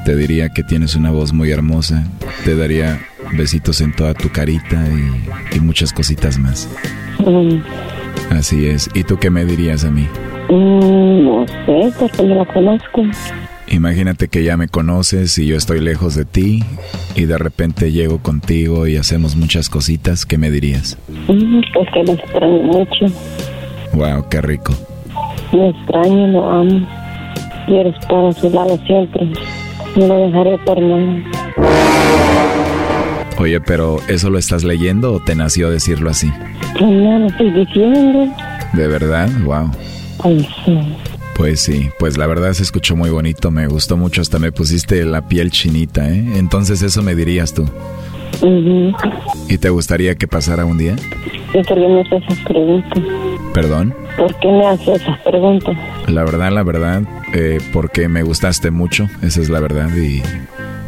Te diría que tienes una voz muy hermosa. Te daría besitos en toda tu carita y, y muchas cositas más. Mm, Así es. ¿Y tú qué me dirías a mí? mm, No sé, porque no la conozco. Imagínate que ya me conoces y yo estoy lejos de ti y de repente llego contigo y hacemos muchas cositas. ¿Qué me dirías? Mm, Pues que lo extraño mucho. Wow, qué rico. Lo extraño, lo amo. Quiero estar a su lado siempre. No lo dejaré por nada. Oye, pero ¿eso lo estás leyendo o te nació decirlo así? Pues no lo estoy diciendo. ¿De verdad? Wow. Ay, sí. Pues sí, pues la verdad se escuchó muy bonito, me gustó mucho, hasta me pusiste la piel chinita, ¿eh? Entonces eso me dirías tú. ¿Y te gustaría que pasara un día? ¿Y por qué me hace esas preguntas? Perdón. ¿Por qué me hace esas preguntas? La verdad, la verdad, eh, porque me gustaste mucho, esa es la verdad. ¿Y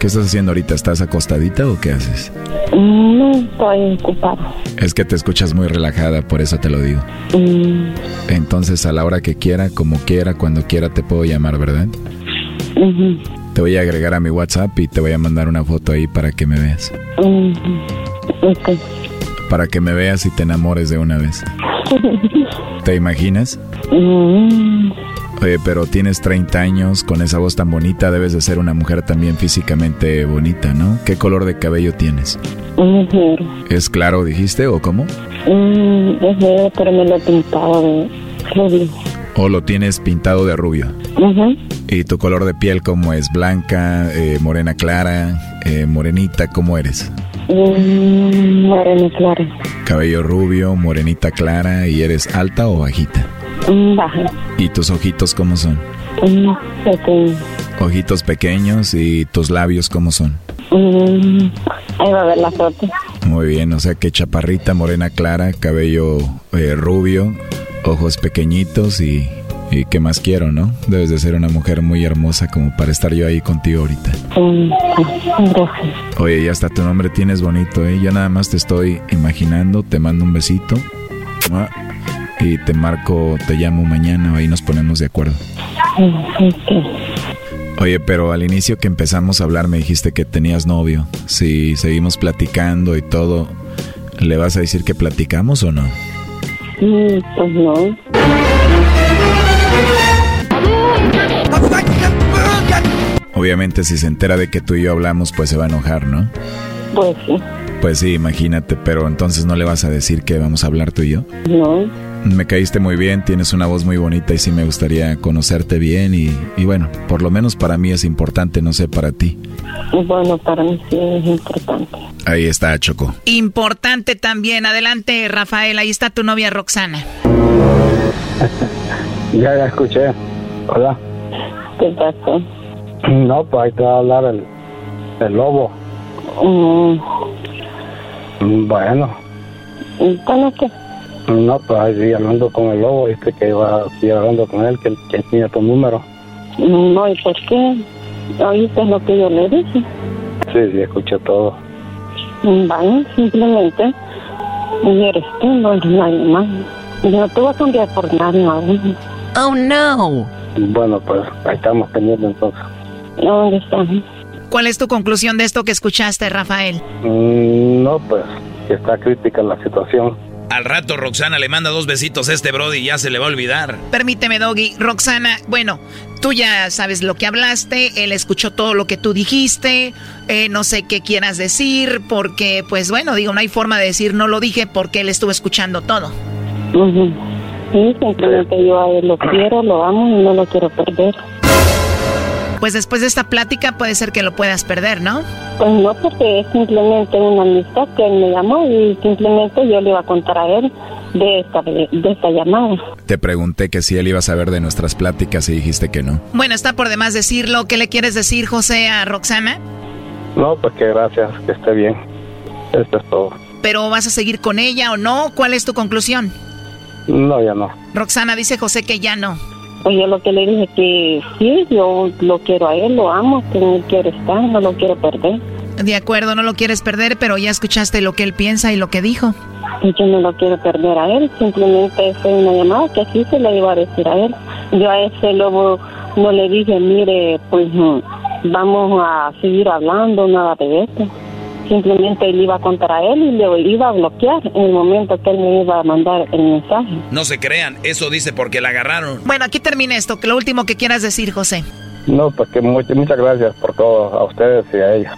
qué estás haciendo ahorita? ¿Estás acostadita o qué haces? No estoy ocupada. Es que te escuchas muy relajada, por eso te lo digo. Mm, Entonces a la hora que quiera, como quiera, cuando quiera te puedo llamar, ¿verdad? Te voy a agregar a mi WhatsApp y te voy a mandar una foto ahí para que me veas. Para que me veas y te enamores de una vez. *laughs* ¿Te imaginas? Mm, Oye, pero tienes 30 años, con esa voz tan bonita, debes de ser una mujer también físicamente bonita, ¿no? ¿Qué color de cabello tienes? Es negro. ¿Es claro, dijiste, o cómo? Mm, es negro, pero me lo he pintado de rubio. ¿O lo tienes pintado de rubio? ¿Y tu color de piel cómo es? ¿Blanca, eh, morena clara, eh, morenita? ¿Cómo eres? Mm, moreno claro. Cabello rubio, morenita clara, ¿y eres alta o bajita? Mm, baja. ¿Y tus ojitos cómo son? Mm, pequeño. Ojitos pequeños y tus labios cómo son? Mm, ahí va a ver la foto. Muy bien, o sea que chaparrita, morena clara, cabello eh, rubio, ojos pequeñitos y, y qué más quiero, ¿no? Debes de ser una mujer muy hermosa como para estar yo ahí contigo ahorita. Gracias. Oye, ya hasta tu nombre tienes bonito, ¿eh? Ya nada más te estoy imaginando, te mando un besito y te marco, te llamo mañana, ahí nos ponemos de acuerdo. Oye, pero al inicio que empezamos a hablar me dijiste que tenías novio. Si seguimos platicando y todo, ¿le vas a decir que platicamos o no? Mm, pues no. Obviamente si se entera de que tú y yo hablamos, pues se va a enojar, ¿no? Pues sí. Pues sí, imagínate, pero entonces no le vas a decir que vamos a hablar tú y yo. No. Me caíste muy bien, tienes una voz muy bonita y sí me gustaría conocerte bien y, y bueno, por lo menos para mí es importante, no sé, para ti. Bueno, para mí sí es importante. Ahí está, Choco. Importante también. Adelante, Rafael. Ahí está tu novia Roxana. *laughs* Ya, ya escuché. Hola. ¿Qué pasó? No, pues ahí te va a hablar el, el lobo. Mm, Bueno, ¿Cómo que? no, pues ahí sí, hablando con el lobo, viste que iba a seguir hablando con él, que tenía tu número. No, ¿y por qué? ¿Oíste lo que yo le dije? Sí, sí, escuché todo. Vaya, simplemente. Eres tú, no eres nadie más. Yo no te voy a cambiar por nadie aún. Oh no. Bueno, pues ahí estamos teniendo entonces. ¿Dónde están? ¿Cuál es tu conclusión de esto que escuchaste, Rafael? Mm, no, pues que está crítica la situación. Al rato Roxana le manda dos besitos a este Brody y ya se le va a olvidar. Permíteme, Doggy. Roxana, bueno, tú ya sabes lo que hablaste, él escuchó todo lo que tú dijiste, eh, no sé qué quieras decir, porque, pues bueno, digo, no hay forma de decir no lo dije porque él estuvo escuchando todo. Ujú. Sí, simplemente yo a él lo quiero, lo amo y no lo quiero perder. Pues después de esta plática puede ser que lo puedas perder, ¿no? Pues no, porque es simplemente una amistad que él me llamó y simplemente yo le iba a contar a él de esta, de esta llamada. Te pregunté que si él iba a saber de nuestras pláticas y dijiste que no. Bueno, está por demás decirlo. ¿Qué le quieres decir, José, a Roxana? No, pues que gracias, que esté bien. Esto es todo. ¿Pero vas a seguir con ella o no? ¿Cuál es tu conclusión? No, ya no. Roxana dice José que ya no. Pues yo lo que le dije que sí, yo lo quiero a él, lo amo, que él quiere estar, no lo quiero perder. De acuerdo, no lo quieres perder, pero ya escuchaste lo que él piensa y lo que dijo. Yo no lo quiero perder a él, simplemente fue una llamada que así se le iba a decir a él. Yo a ese lobo no le dije, mire, pues mm, vamos a seguir hablando, nada de esto. Simplemente le iba a contar a él y le iba a bloquear en el momento que él me iba a mandar el mensaje. No se crean, eso dice porque la agarraron. Bueno, aquí termina esto. Que lo último que quieras decir, José. No, pues que muchas, muchas gracias por todo, a ustedes y a ella.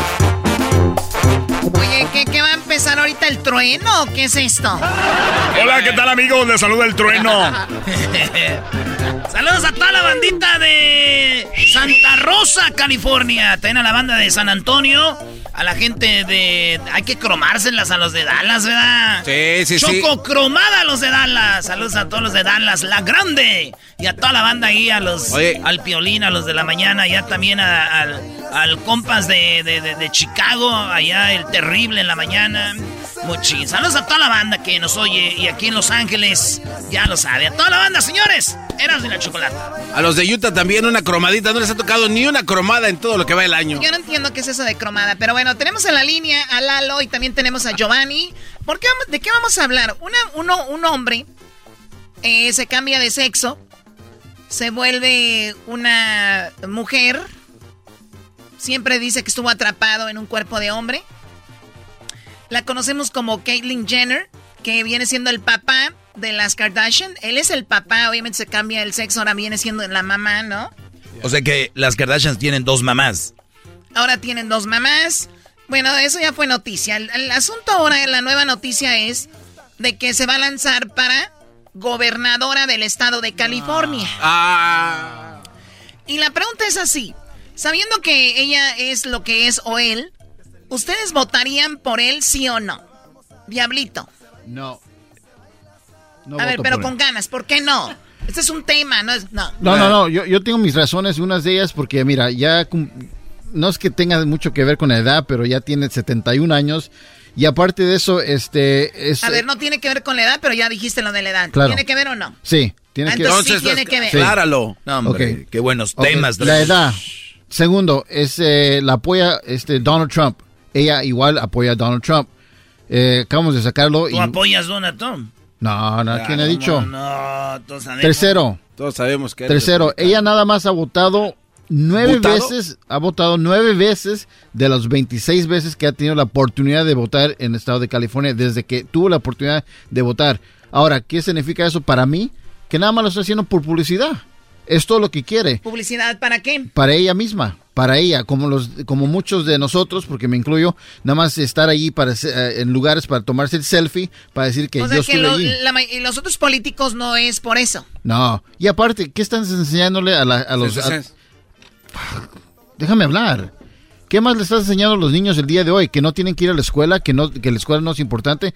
ahorita el trueno? ¿Qué es esto? Hola, ¿qué tal amigos? Les saluda el trueno. *laughs* Saludos a toda la bandita de Santa Rosa, California. También a la banda de San Antonio. A la gente de. Hay que cromárselas a los de Dallas, ¿verdad? Sí, sí, sí. Choco cromada a los de Dallas. Saludos a todos los de Dallas, la grande. Y a toda la banda ahí, a los. Oye. Al piolín, a los de la mañana. Ya también a- al, al compas de, de- de- de Chicago. Allá el terrible en la mañana. Muchísimos. Saludos a toda la banda que nos oye. Y aquí en Los Ángeles, ya lo sabe. A toda la banda, señores. Eras de la chocolata. A los de Utah también una cromadita. No les ha tocado ni una cromada en todo lo que va el año. Yo no entiendo qué es eso de cromada, pero bueno, tenemos en la línea a Lalo y también tenemos a Giovanni. ¿Por qué vamos- ¿De qué vamos a hablar? Una, uno, un hombre eh, se cambia de sexo, se vuelve una mujer, siempre dice que estuvo atrapado en un cuerpo de hombre. La conocemos como Caitlyn Jenner, que viene siendo el papá de las Kardashian. Él es el papá, obviamente se cambia el sexo, ahora viene siendo la mamá, ¿no? O sea que las Kardashians tienen dos mamás. Ahora tienen dos mamás. Bueno, eso ya fue noticia. El, el asunto ahora, la nueva noticia es de que se va a lanzar para gobernadora del estado de California. Ah. Y la pregunta es así. Sabiendo que ella es lo que es o él, ¿ustedes votarían por él sí o no? Diablito. No. No a ver, pero con él. ganas, ¿por qué no? Este es un tema, no es... No, No, no, no, yo, yo tengo mis razones, unas de ellas porque, mira, ya no es que tenga mucho que ver con la edad, pero ya tiene 71 años y aparte de eso, este, es... A ver, no tiene que ver con la edad, pero ya dijiste lo de la edad. Claro. ¿Tiene que ver o no? Sí, tiene Ah, que entonces sí tiene que ver. Sí. Acláralo. No, hombre, qué buenos temas. La edad. Segundo, es eh, la apoya este Donald Trump. Ella igual apoya a Donald Trump. Eh, acabamos de sacarlo y... ¿Tú apoyas Donald Trump? No, no, ¿quién ha dicho? No, no, todos sabemos. Tercero, Todos sabemos que... tercero, ella nada más ha votado nueve ¿Votado? veces, ha votado nueve veces de las 26 veces que ha tenido la oportunidad de votar en el estado de California desde que tuvo la oportunidad de votar. Ahora, ¿qué significa eso para mí? Que nada más lo está haciendo por publicidad. Es todo lo que quiere. ¿Publicidad para qué? Para ella misma. Para ella, como los, como muchos de nosotros, porque me incluyo, nada más estar allí para eh, en lugares para tomarse el selfie, para decir que o yo sea, que estuve lo- allí. la ma- y los otros políticos no es por eso. No, y aparte, ¿qué están enseñándole a, la- a los... a- *sighs* Déjame hablar. ¿Qué más le estás enseñando a los niños el día de hoy? Que no tienen que ir a la escuela, que no que la escuela no es importante,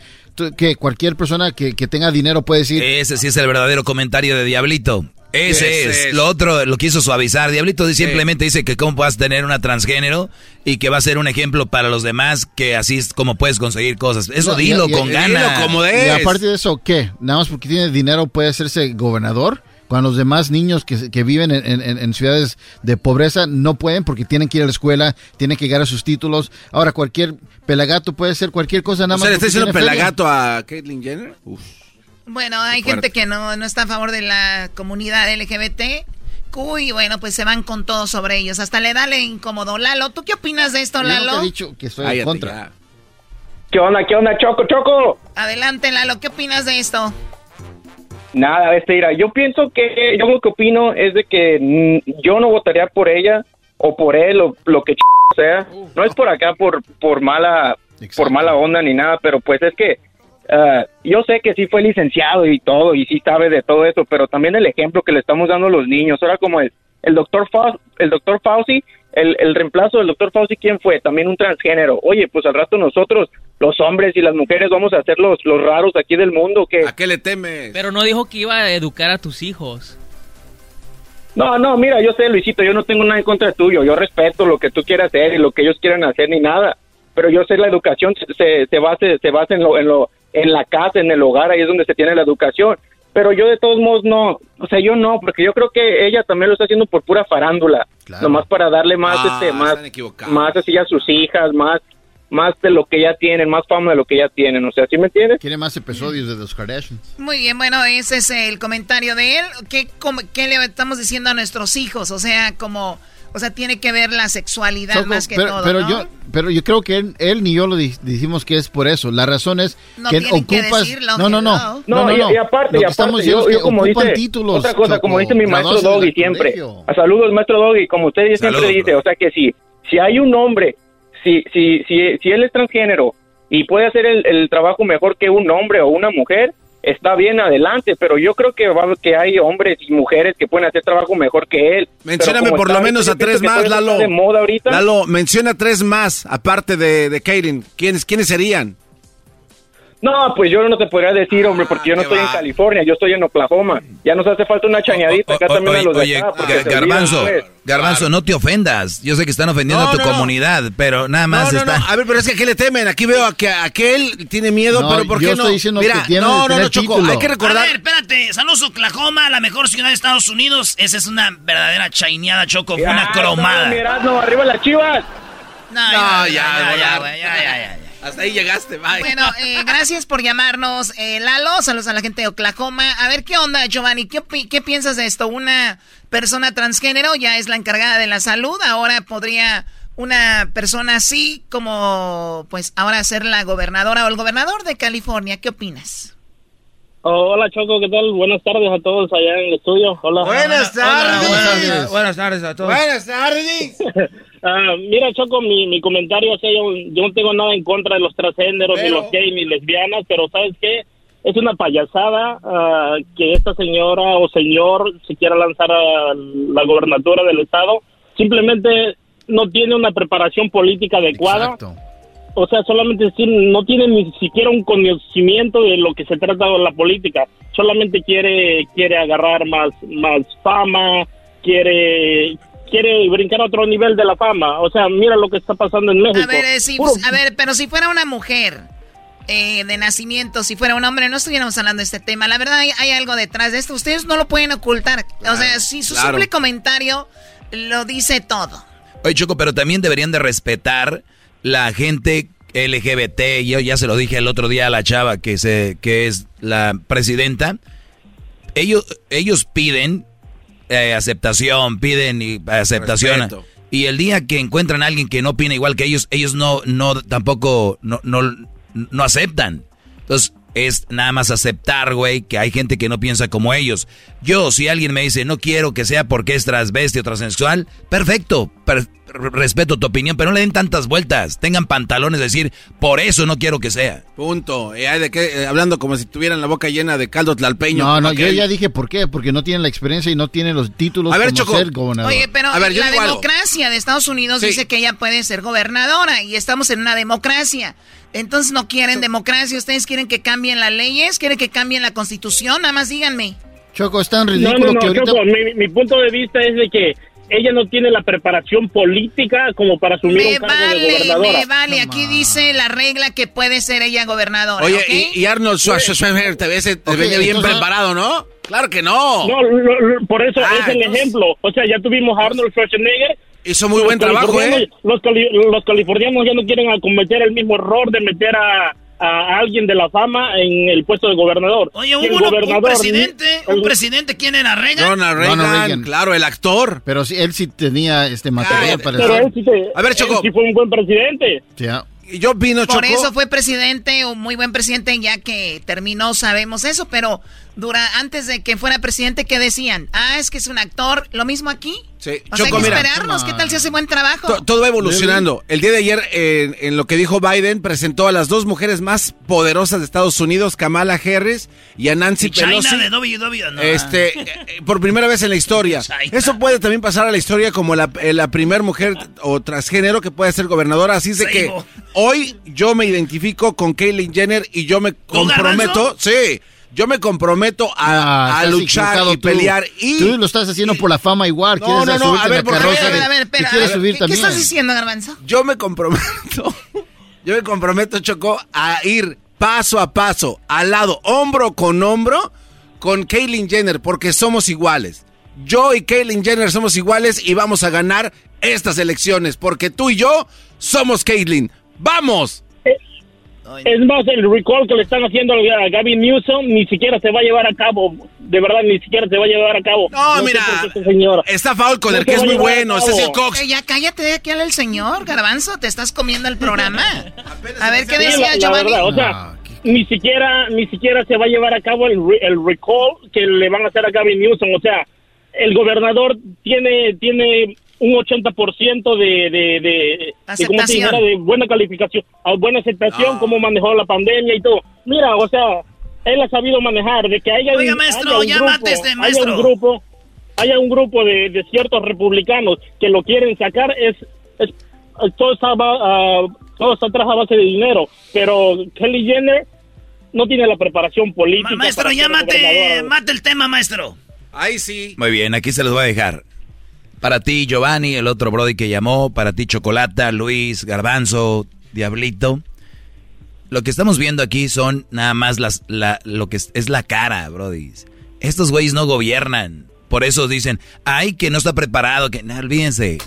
que cualquier persona que, que tenga dinero puede decir... Ese sí es el verdadero comentario de Diablito. Ese, es. es. Lo otro lo quiso suavizar. Diablito simplemente dice que cómo vas a tener una transgénero y que va a ser un ejemplo para los demás, que así es como puedes conseguir cosas. Eso No, dilo y- con y- ganas. Y aparte de eso, ¿qué? Nada más porque tiene dinero puede hacerse gobernador. Cuando los demás niños que, que viven en, en- en ciudades de pobreza no pueden porque tienen que ir a la escuela, tienen que llegar a sus títulos. Ahora, cualquier pelagato puede ser cualquier cosa nada O más. sea, ¿le está diciendo feria. pelagato a Caitlyn Jenner? Uf. Bueno, hay gente que no, no está a favor de la comunidad LGBT. Y bueno, pues se van con todo sobre ellos. Hasta le da le incómodo. Lalo, ¿tú qué opinas de esto, Yo nunca Lalo? he dicho que estoy en contra. ¿Qué onda, qué onda, Choco, Choco? Adelante, Lalo, ¿qué opinas de esto? Nada, este, mira, yo pienso que, yo lo que opino es de que mm, yo no votaría por ella o por él o lo que ch- sea. No es por acá por, por mala, por mala onda ni nada, pero pues es que ah, yo sé que sí fue licenciado y todo y sí sabe de todo eso, pero también el ejemplo que le estamos dando a los niños, ahora como el, el doctor Fauci, el doctor Fauci, el, el reemplazo del doctor Fauci, ¿quién fue? También un transgénero. Oye, pues al rato nosotros, los hombres y las mujeres, vamos a ser los, los raros aquí del mundo que... ¿A qué le temes? Pero no dijo que iba a educar a tus hijos. No, no, mira, yo sé, Luisito, yo no tengo nada en contra tuyo. Yo respeto lo que tú quieras hacer y lo que ellos quieran hacer ni nada. Pero yo sé la educación se, se, se basa, se basa en, lo, en, lo, en la casa, en el hogar, ahí es donde se tiene la educación. Pero yo de todos modos no, o sea, yo no, porque yo creo que ella también lo está haciendo por pura farándula, nomás para darle más, Ah, este, más, más así a sus hijas, más, más de lo que ya tienen, más fama de lo que ya tienen, o sea, ¿sí me entiendes? Quiere más episodios de los Kardashians. Muy bien, bueno, ese es el comentario de él. ¿Qué, com- qué le estamos diciendo a nuestros hijos? O sea, como, o sea, tiene que ver la sexualidad Choco, más que pero, todo, pero ¿no? yo pero yo creo que él, él ni yo lo di- dijimos que es por eso. La razón es No que tienen que ocupas decirlo, no, no, no, no, no, y, y aparte, Lo y que estamos aparte, yo, es yo como dice, títulos. otra cosa, como Choco, dice mi maestro Doggy siempre, colegio. a saludos maestro Doggy, como usted siempre Saludos, dice, o sea que si, si hay un hombre, si, si, si, si él es transgénero y puede hacer el, el trabajo mejor que un hombre o una mujer, está bien adelante, pero yo creo que va, que hay hombres y mujeres que pueden hacer trabajo mejor que él. Mencióname por lo menos a tres más, Lalo. de moda ahorita. Lalo, menciona tres más, aparte de, de. ¿Quiénes, ¿Quiénes serían? No, pues yo no te podría decir, hombre, porque yo no estoy en California, yo estoy en Oklahoma. Ya nos hace falta una chañadita acá O- también a oye, los de oye, acá. porque Gar- se olvidan, Garbanzo, pues. Garbanzo, no te ofendas. Yo sé que están ofendiendo No, a tu no, no. comunidad, pero nada más no, no, está. no. A ver, pero es que ¿a qué le temen? Aquí veo a que a aquel tiene miedo, No, pero ¿por yo qué no? estoy diciendo Mira, que tiene no, no, no, Choco, título. hay que recordar. A ver, espérate. Saludos, Oklahoma, la mejor ciudad de Estados Unidos. Esa es una verdadera chaineada, Choco. Fue una cromada. no, Erasmo, arriba las chivas. No, No, ya, ya, ya, ya, ya. Hasta ahí llegaste, bye. Bueno, eh, gracias por llamarnos, eh, Lalo. Saludos a la gente de Oklahoma. A ver, ¿qué onda, Giovanni? ¿Qué, ¿Qué piensas de esto? Una persona transgénero ya es la encargada de la salud. Ahora podría una persona así como, pues, ahora ser la gobernadora o el gobernador de California. ¿Qué opinas? Oh, hola Choco, ¿qué tal? Buenas tardes a todos allá en el estudio. Hola. Buenas tardes. Hola, Buenas tardes a todos. Buenas tardes. *laughs* Ah, mira Choco, mi, mi comentario, o sea, yo, yo no tengo nada en contra de los transgéneros, ni Pero- los gays, ni lesbianas, pero ¿sabes qué? Es una payasada ah, que esta señora o señor se quiera lanzar a la gobernatura del estado. Simplemente no tiene una preparación política adecuada. Exacto. O sea, solamente no tiene ni siquiera un conocimiento de lo que se trata de la política. Solamente quiere quiere agarrar más más fama, quiere quiere brincar a otro nivel de la fama. O sea, mira lo que está pasando en México. A ver, eh, si- a ver, pero si fuera una mujer eh, de nacimiento, si fuera un hombre, no estuviéramos hablando de este tema. La verdad, hay, hay algo detrás de esto. Ustedes no lo pueden ocultar. o sea, si su claro. simple comentario lo dice todo. Oye, Choco, pero también deberían de respetar la gente LGBT. Yo ya se lo dije el otro día a la chava que, se, que es la presidenta. Ellos, ellos piden eh, aceptación, piden y- aceptación. Respeto. Y el día que encuentran a alguien que no opina igual que ellos, ellos no, no tampoco no, no, no aceptan. Entonces, es nada más aceptar, güey, que hay gente que no piensa como ellos. Yo, si alguien me dice, no quiero que sea porque es transvesti o transexual, perfecto. per- respeto tu opinión, pero no le den tantas vueltas. Tengan pantalones de decir, por eso no quiero que sea. Punto. Eh, hay de qué, eh, hablando como si tuvieran la boca llena de caldo tlalpeño. No, no, yo ya dije por qué, porque no tienen la experiencia y no tienen los títulos A ver, como Choco. ser gobernador. Oye, pero A ver, yo la algo. democracia de Estados Unidos Sí. dice que ella puede ser gobernadora y estamos en una democracia. Entonces no quieren democracia, ustedes quieren que cambien las leyes, quieren que cambien la constitución, nada más díganme. Choco, es tan No, ridículo no, no, que ahorita... Choco, mi, mi punto de vista es de que ella no tiene la preparación política como para asumir Me un cargo de vale, gobernadora. me vale, aquí dice la regla que puede ser ella gobernadora. Oye, y, y Arnold Schwarzenegger te, ves- te Ok, venía bien entonces- preparado, ¿no? Claro que no. No, lo- lo- por eso Ah, es el entonces- ejemplo. O sea, ya tuvimos a Arnold Schwarzenegger. Hizo muy Los buen trabajo, ¿eh? Los, cali- los californianos ya no quieren cometer el mismo error de meter a, a alguien de la fama en el puesto de gobernador. Oye, hubo uno- un gobernador- presidente, un el- presidente, ¿quién era? ¿Reagan? Ronald Reagan, Ronald Reagan. claro, el actor. Pero sí, él sí tenía este material para Pero ser- él sí, te- A ver, Choco. él sí fue un buen presidente. Ya. Yo opino, Por Choco. eso fue presidente, un muy buen presidente, ya que terminó, sabemos eso, pero dura, antes de que fuera presidente, ¿qué decían? Ah, es que es un actor, lo mismo aquí. Sí. O sea, que mira. esperarnos, ¿qué tal si hace buen trabajo? To- Todo va evolucionando. El día de ayer, en, en lo que dijo Biden, presentó a las dos mujeres más poderosas de Estados Unidos, Kamala Harris y a Nancy Y China Pelosi. de WWE, no. Este, eh, por primera vez en la historia. *laughs* Eso puede también pasar a la historia como la, eh, la primer mujer o transgénero que puede ser gobernadora. Así es de que hoy yo me identifico con Caitlyn Jenner y yo me comprometo, sí, yo me comprometo a, Ah, a luchar y tú. pelear. Y Tú lo estás haciendo por la fama igual. No, no, no, a ver, porque- a ver, de- a ver, espera, a ver, subir ¿qué, qué estás diciendo, Garbanzo? yo me comprometo, yo me comprometo, Choco, a ir paso a paso, al lado, hombro con hombro, con Caitlyn Jenner, porque somos iguales. Yo y Caitlyn Jenner somos iguales y vamos a ganar estas elecciones, porque tú y yo somos Caitlyn. ¡Vamos! Es más, el recall que le están haciendo a Gavin Newsom ni siquiera se va a llevar a cabo. De verdad, ni siquiera se va a llevar a cabo. No, sé mira, señora. Está Falconer, No que se es muy bueno, ese es el. Cox. Eh, ya cállate, aquí habla el señor, Garbanzo, te estás comiendo el programa. A ver, ¿qué Sí, decía la Giovanni? verdad, o sea, ni siquiera ni siquiera se va a llevar a cabo el, re- el recall que le van a hacer a Gavin Newsom. O sea, el gobernador tiene tiene un 80% de, de, de, de, ¿cómo se Aceptación. dijera? de buena calificación, a buena aceptación, cómo manejó la pandemia y todo. Mira, o sea, él ha sabido manejar de que haya, Oiga, un- maestro, haya un ya grupo, mate este haya maestro. un grupo, haya un grupo de, de ciertos republicanos que lo quieren sacar es, es todo está ba- ah, todo está atrás a base de dinero, pero Kelly Jenner no tiene la preparación política. Ma- maestro, ya mate el tema, maestro. Ahí sí. Muy bien, aquí se los voy a dejar. Para ti, Giovanni, el otro Brody que llamó. Para ti, Chocolata, Luis, Garbanzo, Diablito. Lo que estamos viendo aquí son nada más las, la, lo que es, la cara, Brody. Estos güeyes no gobiernan. Por eso dicen, ay, que no está preparado. que Olvídense.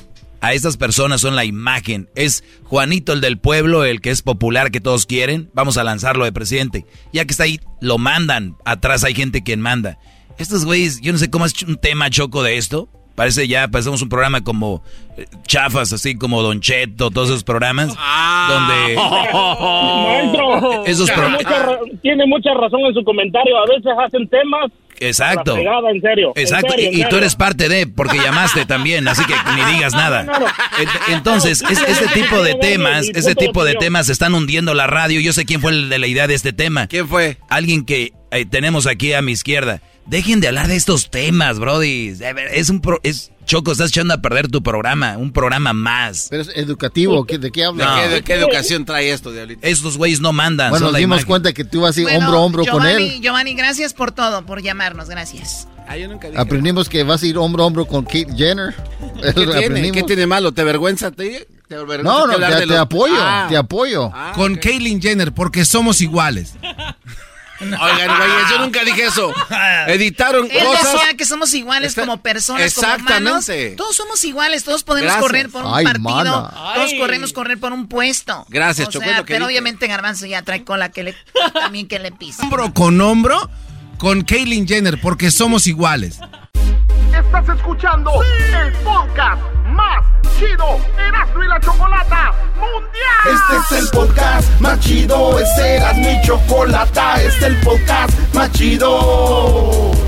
A estas personas son la imagen. Es Juanito el del pueblo, el que es popular, que todos quieren. Vamos a lanzarlo de presidente. Ya que está ahí, lo mandan. Atrás hay gente quien manda. Estos güeyes, yo no sé cómo es un tema choco de esto. Parece ya, parecemos un programa como eh, chafas, así como Don Cheto, todos esos programas. Donde *laughs* Maestro, Esos tiene, pro- mucha, tiene mucha razón en su comentario. A veces hacen temas. Exacto. fregada, en serio. en Exacto, serio, en y, y tú eres parte de, porque llamaste también, así que ni digas nada. Ent- Entonces, es- este tipo de temas, ese tipo de temas están hundiendo la radio. Yo sé quién fue el de la idea de este tema. ¿Quién fue? Alguien que eh, tenemos aquí a mi izquierda. Dejen de hablar de estos temas, brody. Es un pro- es Choco, estás echando a perder tu programa, un programa más. Pero es educativo, ¿qué- ¿de qué ¿De, hablas? qué, de qué educación trae esto, Diablito? Estos güeyes no mandan. Bueno, nos dimos imagen. cuenta que tú vas a ir Bueno, hombro a hombro con él. Giovanni, gracias por todo, por llamarnos, gracias. Ah, yo nunca dije. Aprendimos que vas a ir hombro a hombro con Kate Jenner. *laughs* ¿Qué tiene? Aprendimos. ¿Qué tiene malo? ¿Te avergüenza? ¿Te, te avergüenza No, no, hablar te, de te los- apoyo, Ah. te apoyo. Con Caitlyn Jenner, porque somos iguales. *laughs* Oigan, güeyes, yo *laughs* nunca dije eso. Editaron Él cosas. decía que somos iguales Está- como personas, como humanos. Exactamente. Todos somos iguales, todos podemos Gracias. correr por un Ay, partido, mana. todos Ay. corremos correr por un puesto. Gracias, o sea, que pero dije. obviamente Garbanzo ya trae cola que le también que le pisa. Hombro con hombro con Caitlyn Jenner, porque somos iguales. Estás escuchando el podcast más chido Erasmo y la Chocolata Mundial. Este es el podcast más chido, este era mi chocolata, este es el podcast más chido.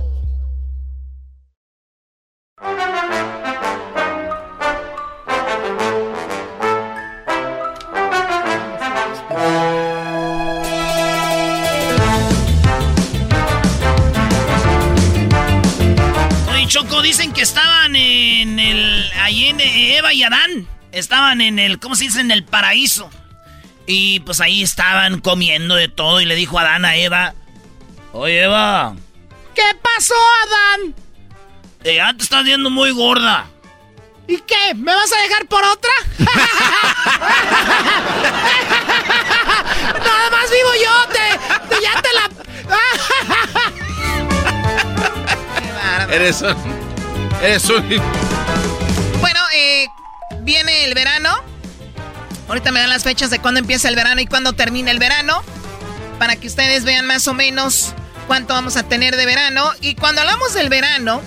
Choco, dicen que estaban en el. Ahí en Eva y Adán. Estaban en el. ¿Cómo se dice? En el paraíso. Y pues ahí estaban comiendo de todo. Y le dijo Adán a Eva: Oye, Eva. ¿Qué pasó, Adán? Eh, ya te estás viendo muy gorda. ¿Y qué? ¿Me vas a dejar por otra? *laughs* Nada más vivo yo, te, te- ya te la... Eres un. Eres un. Bueno, eh, viene el verano. Ahorita me dan las fechas de cuándo empieza el verano y cuándo termina el verano. Para que ustedes vean más o menos cuánto vamos a tener de verano. Y cuando hablamos del verano,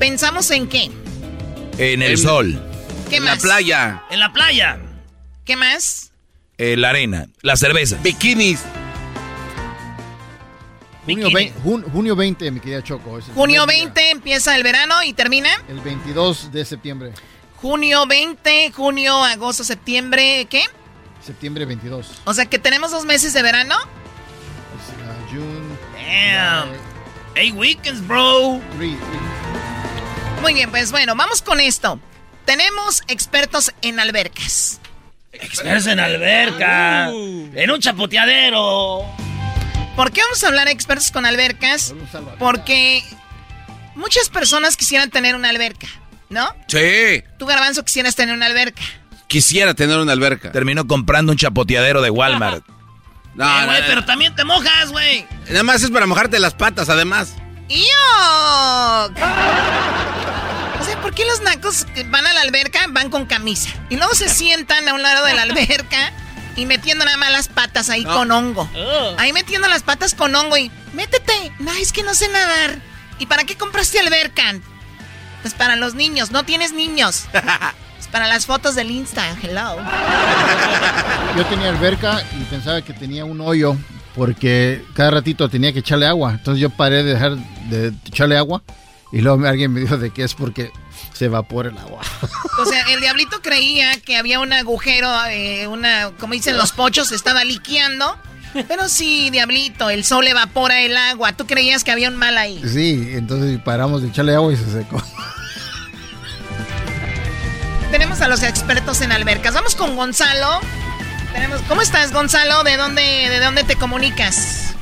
pensamos en qué. En el sol, ¿Qué en más? la playa. En la playa. ¿Qué más? en la arena, la cerveza. Bikinis. Junio, vein- jun- junio 20, mi querida Choco. es Junio primer día. 20 empieza el verano y termina. El 22 de septiembre. Junio 20, junio, agosto, septiembre, ¿qué? Septiembre 22. O sea que tenemos dos meses de verano. Uh, June. Damn. Hey, weekends, bro. Muy bien, pues bueno, vamos con esto. Tenemos expertos en albercas. Expertos en alberca. En un chapoteadero. ¿Por qué vamos a hablar de expertos con albercas? Porque muchas personas quisieran tener una alberca, ¿no? Sí. Tú, Garbanzo, quisieras tener una alberca. Quisiera tener una alberca. Terminó comprando un chapoteadero de Walmart. *laughs* No, Eh, no. pero también te mojas, güey. Nada más es para mojarte las patas, además. ¡Yo! ¿Por qué los nacos que van a la alberca van con camisa? Y luego se sientan a un lado de la alberca y metiendo nada más las patas ahí con hongo. Ahí metiendo las patas con hongo y métete. No, es que no sé nadar. ¿Y para qué compraste alberca? Pues para los niños. No tienes niños. *laughs* Es para las fotos del Insta. Hello. *laughs* Yo tenía alberca y pensaba que tenía un hoyo porque cada ratito tenía que echarle agua. Entonces yo paré de dejar de echarle agua y luego alguien me dijo de que es porque se evapora el agua. *laughs* O sea, el diablito creía que había un agujero, eh, una, como dicen los pochos, se estaba liqueando. Pero sí, diablito, el sol evapora el agua. Tú creías que había un mal ahí. Sí, entonces paramos de echarle agua y se secó. Tenemos a los expertos en albercas. Vamos con Gonzalo. Tenemos, ¿Cómo estás, Gonzalo? ¿De dónde, ¿De dónde te comunicas?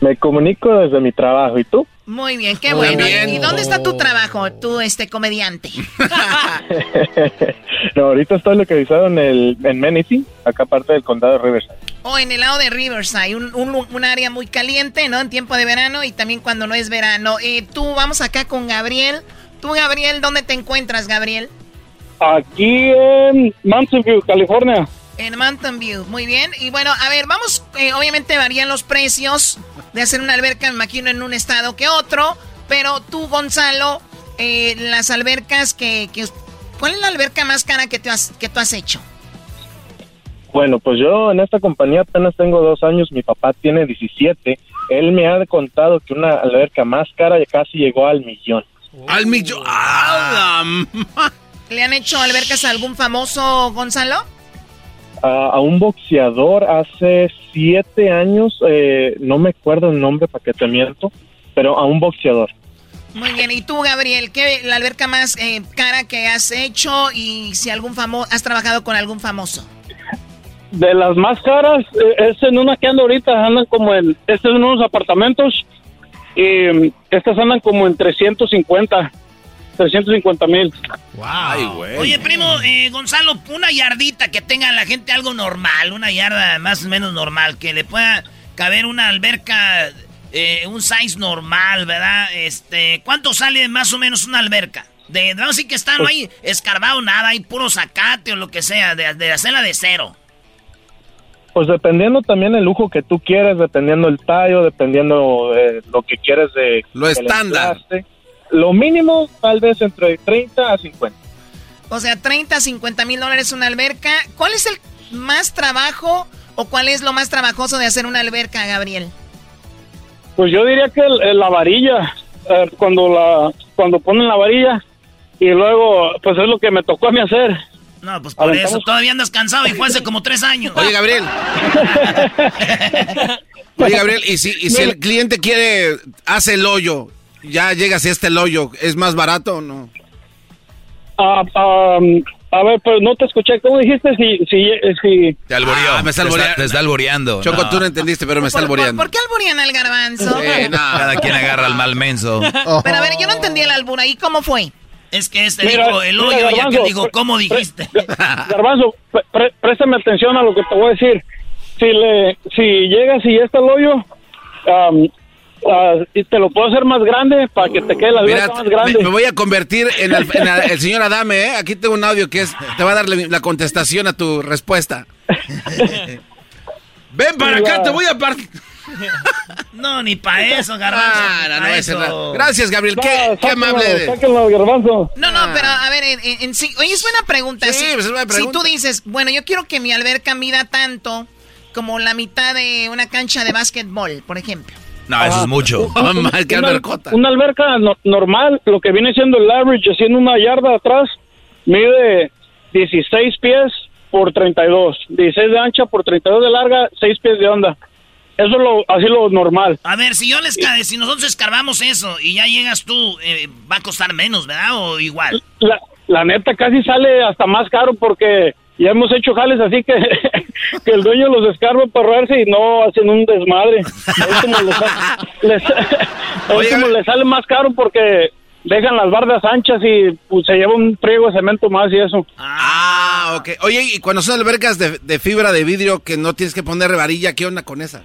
Me comunico desde mi trabajo. ¿Y tú? Muy bien, qué bueno. bien. ¿Y dónde está tu trabajo, tú, este comediante? *laughs* no, ahorita estoy localizado en el en Menifee, acá parte del condado de Riverside. O en el lado de Riverside, un, un- un área muy caliente, ¿no? En tiempo de verano y también cuando no es verano. Eh, tú, vamos acá con Gabriel. Tú, Gabriel, ¿dónde te encuentras, Gabriel? Aquí en Mountain View, California. En Mountain View, muy bien. Y bueno, a ver, vamos, eh, obviamente varían los precios de hacer una alberca, me imagino, en un estado que otro. Pero tú, Gonzalo, eh, las albercas que, que- ¿Cuál es la alberca más cara que, te has, que tú has hecho? Bueno, pues yo en esta compañía apenas tengo dos años, mi papá tiene 17. Él me ha contado que una alberca más cara ya casi llegó al millón. Al millón. ¡Ah, ¿Le han hecho albercas a algún famoso, Gonzalo? A, a un boxeador hace siete años, eh, no me acuerdo el nombre para que te miento, pero a un boxeador. Muy bien, y tú, Gabriel, ¿qué la alberca más eh, cara que has hecho y si algún famoso has trabajado con algún famoso? De las más caras, eh, es en una que anda ahorita, andan como en, este es en unos apartamentos, y mm, estas andan como en 350, 350 mil. Oye, primo, eh, Gonzalo, una yardita que tenga la gente algo normal, una yarda más o menos normal, que le pueda caber una alberca eh, un size normal, ¿verdad? Este, ¿cuánto sale más o menos una alberca? De, no, sí que está, no hay escarbado nada, hay puro zacate o lo que sea, de, de hacerla de cero. Pues dependiendo también el lujo que tú quieres, dependiendo el tallo, dependiendo de lo que quieres de... Lo estándar. Lo mínimo tal vez entre 30 a 50. O sea, 30 a 50 mil dólares una alberca. ¿Cuál es el más trabajo o cuál es lo más trabajoso de hacer una alberca, Gabriel? Pues yo diría que la varilla, eh, cuando la cuando ponen la varilla y luego, pues es lo que me tocó a mí hacer. No, pues por eso, todavía andas cansado y fue hace como tres años. Oye, Gabriel. *laughs* Oye, Gabriel, y si, y si el cliente quiere, hace el hoyo, ya llegas a este el hoyo, ¿es más barato o no? Ah, a ver, pues no te escuché. ¿Cómo dijiste? Si, si, si... Te alboreó. Ah, me está alboreando. Te está, alboreando. Choco, tú no entendiste, pero me está alboreando. ¿Por, qué alborean al garbanzo? *laughs* Cada quien agarra al mal menso. *laughs* Pero a ver, yo no entendí el albur ahí. ¿Cómo fue? Es que este dijo el hoyo y aquel dijo, ¿cómo dijiste? *laughs* Garbanzo, préstame atención a lo que te voy a decir. Si, le, si llegas y ya está el hoyo, um, Uh, y te lo puedo hacer más grande para que te quede la vida más grande. Me, voy a convertir en, el, señor Adame, ¿eh? Aquí tengo un audio que es, te va a dar la, contestación a tu respuesta. *laughs* Ven para acá, te voy a partir. No, ni para eso, garbanzo. no, Gracias, Gabriel. qué, qué amable eres. garbanzo. No, no, pero a ver, en, sí, oye, es buena pregunta. Sí, si, pues es buena pregunta. Si tú dices, bueno, yo quiero que mi alberca mida tanto como la mitad de una cancha de básquetbol, por ejemplo. No, eso es mucho. *laughs* una, alberca normal, lo que viene siendo el average, haciendo una yarda atrás, mide 16 pies por 32. 16 de ancha por 32 de larga, 6 pies de onda. Eso es lo, así lo normal. A ver, si yo les si nosotros escarbamos eso y ya llegas tú, eh, va a costar menos, ¿verdad? O igual. La, la neta casi sale hasta más caro porque ya hemos hecho jales así que, *laughs* que el dueño los escarba para ahorrarse y no hacen un desmadre. Es *laughs* como les, sale más caro porque dejan las bardas anchas y pues, se lleva un friego de cemento más y eso. Ah, ok. Oye, y cuando son albercas de, fibra de vidrio que no tienes que poner varilla, ¿qué onda con esas?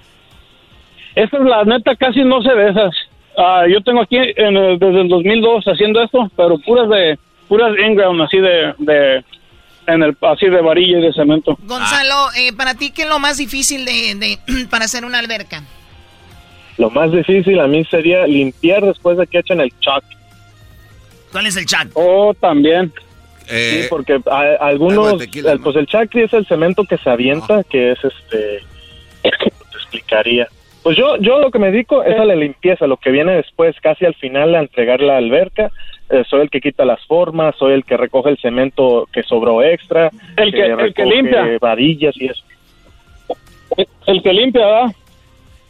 Estas, la neta, casi no se de esas. Ah, yo tengo aquí en desde el 2002 haciendo esto, pero puras de puras inground, así de en el así de varilla y de cemento. Gonzalo, eh, para ti qué es lo más difícil de, *clears throat* para hacer una alberca? Lo más difícil a mí sería limpiar después de que echen el chalk. ¿Cuál es el chalk? Oh, también. Eh, sí, porque algunos, pues el chalk es el cemento que se avienta, que es este, *clears throat* te explicaría. Pues yo, yo lo que me dedico es a la limpieza, lo que viene después, casi al final, a entregar la alberca. Eh, soy el que quita las formas, soy el que recoge el cemento que sobró extra, el que, el que limpia varillas y eso. El que limpia, ¿verdad?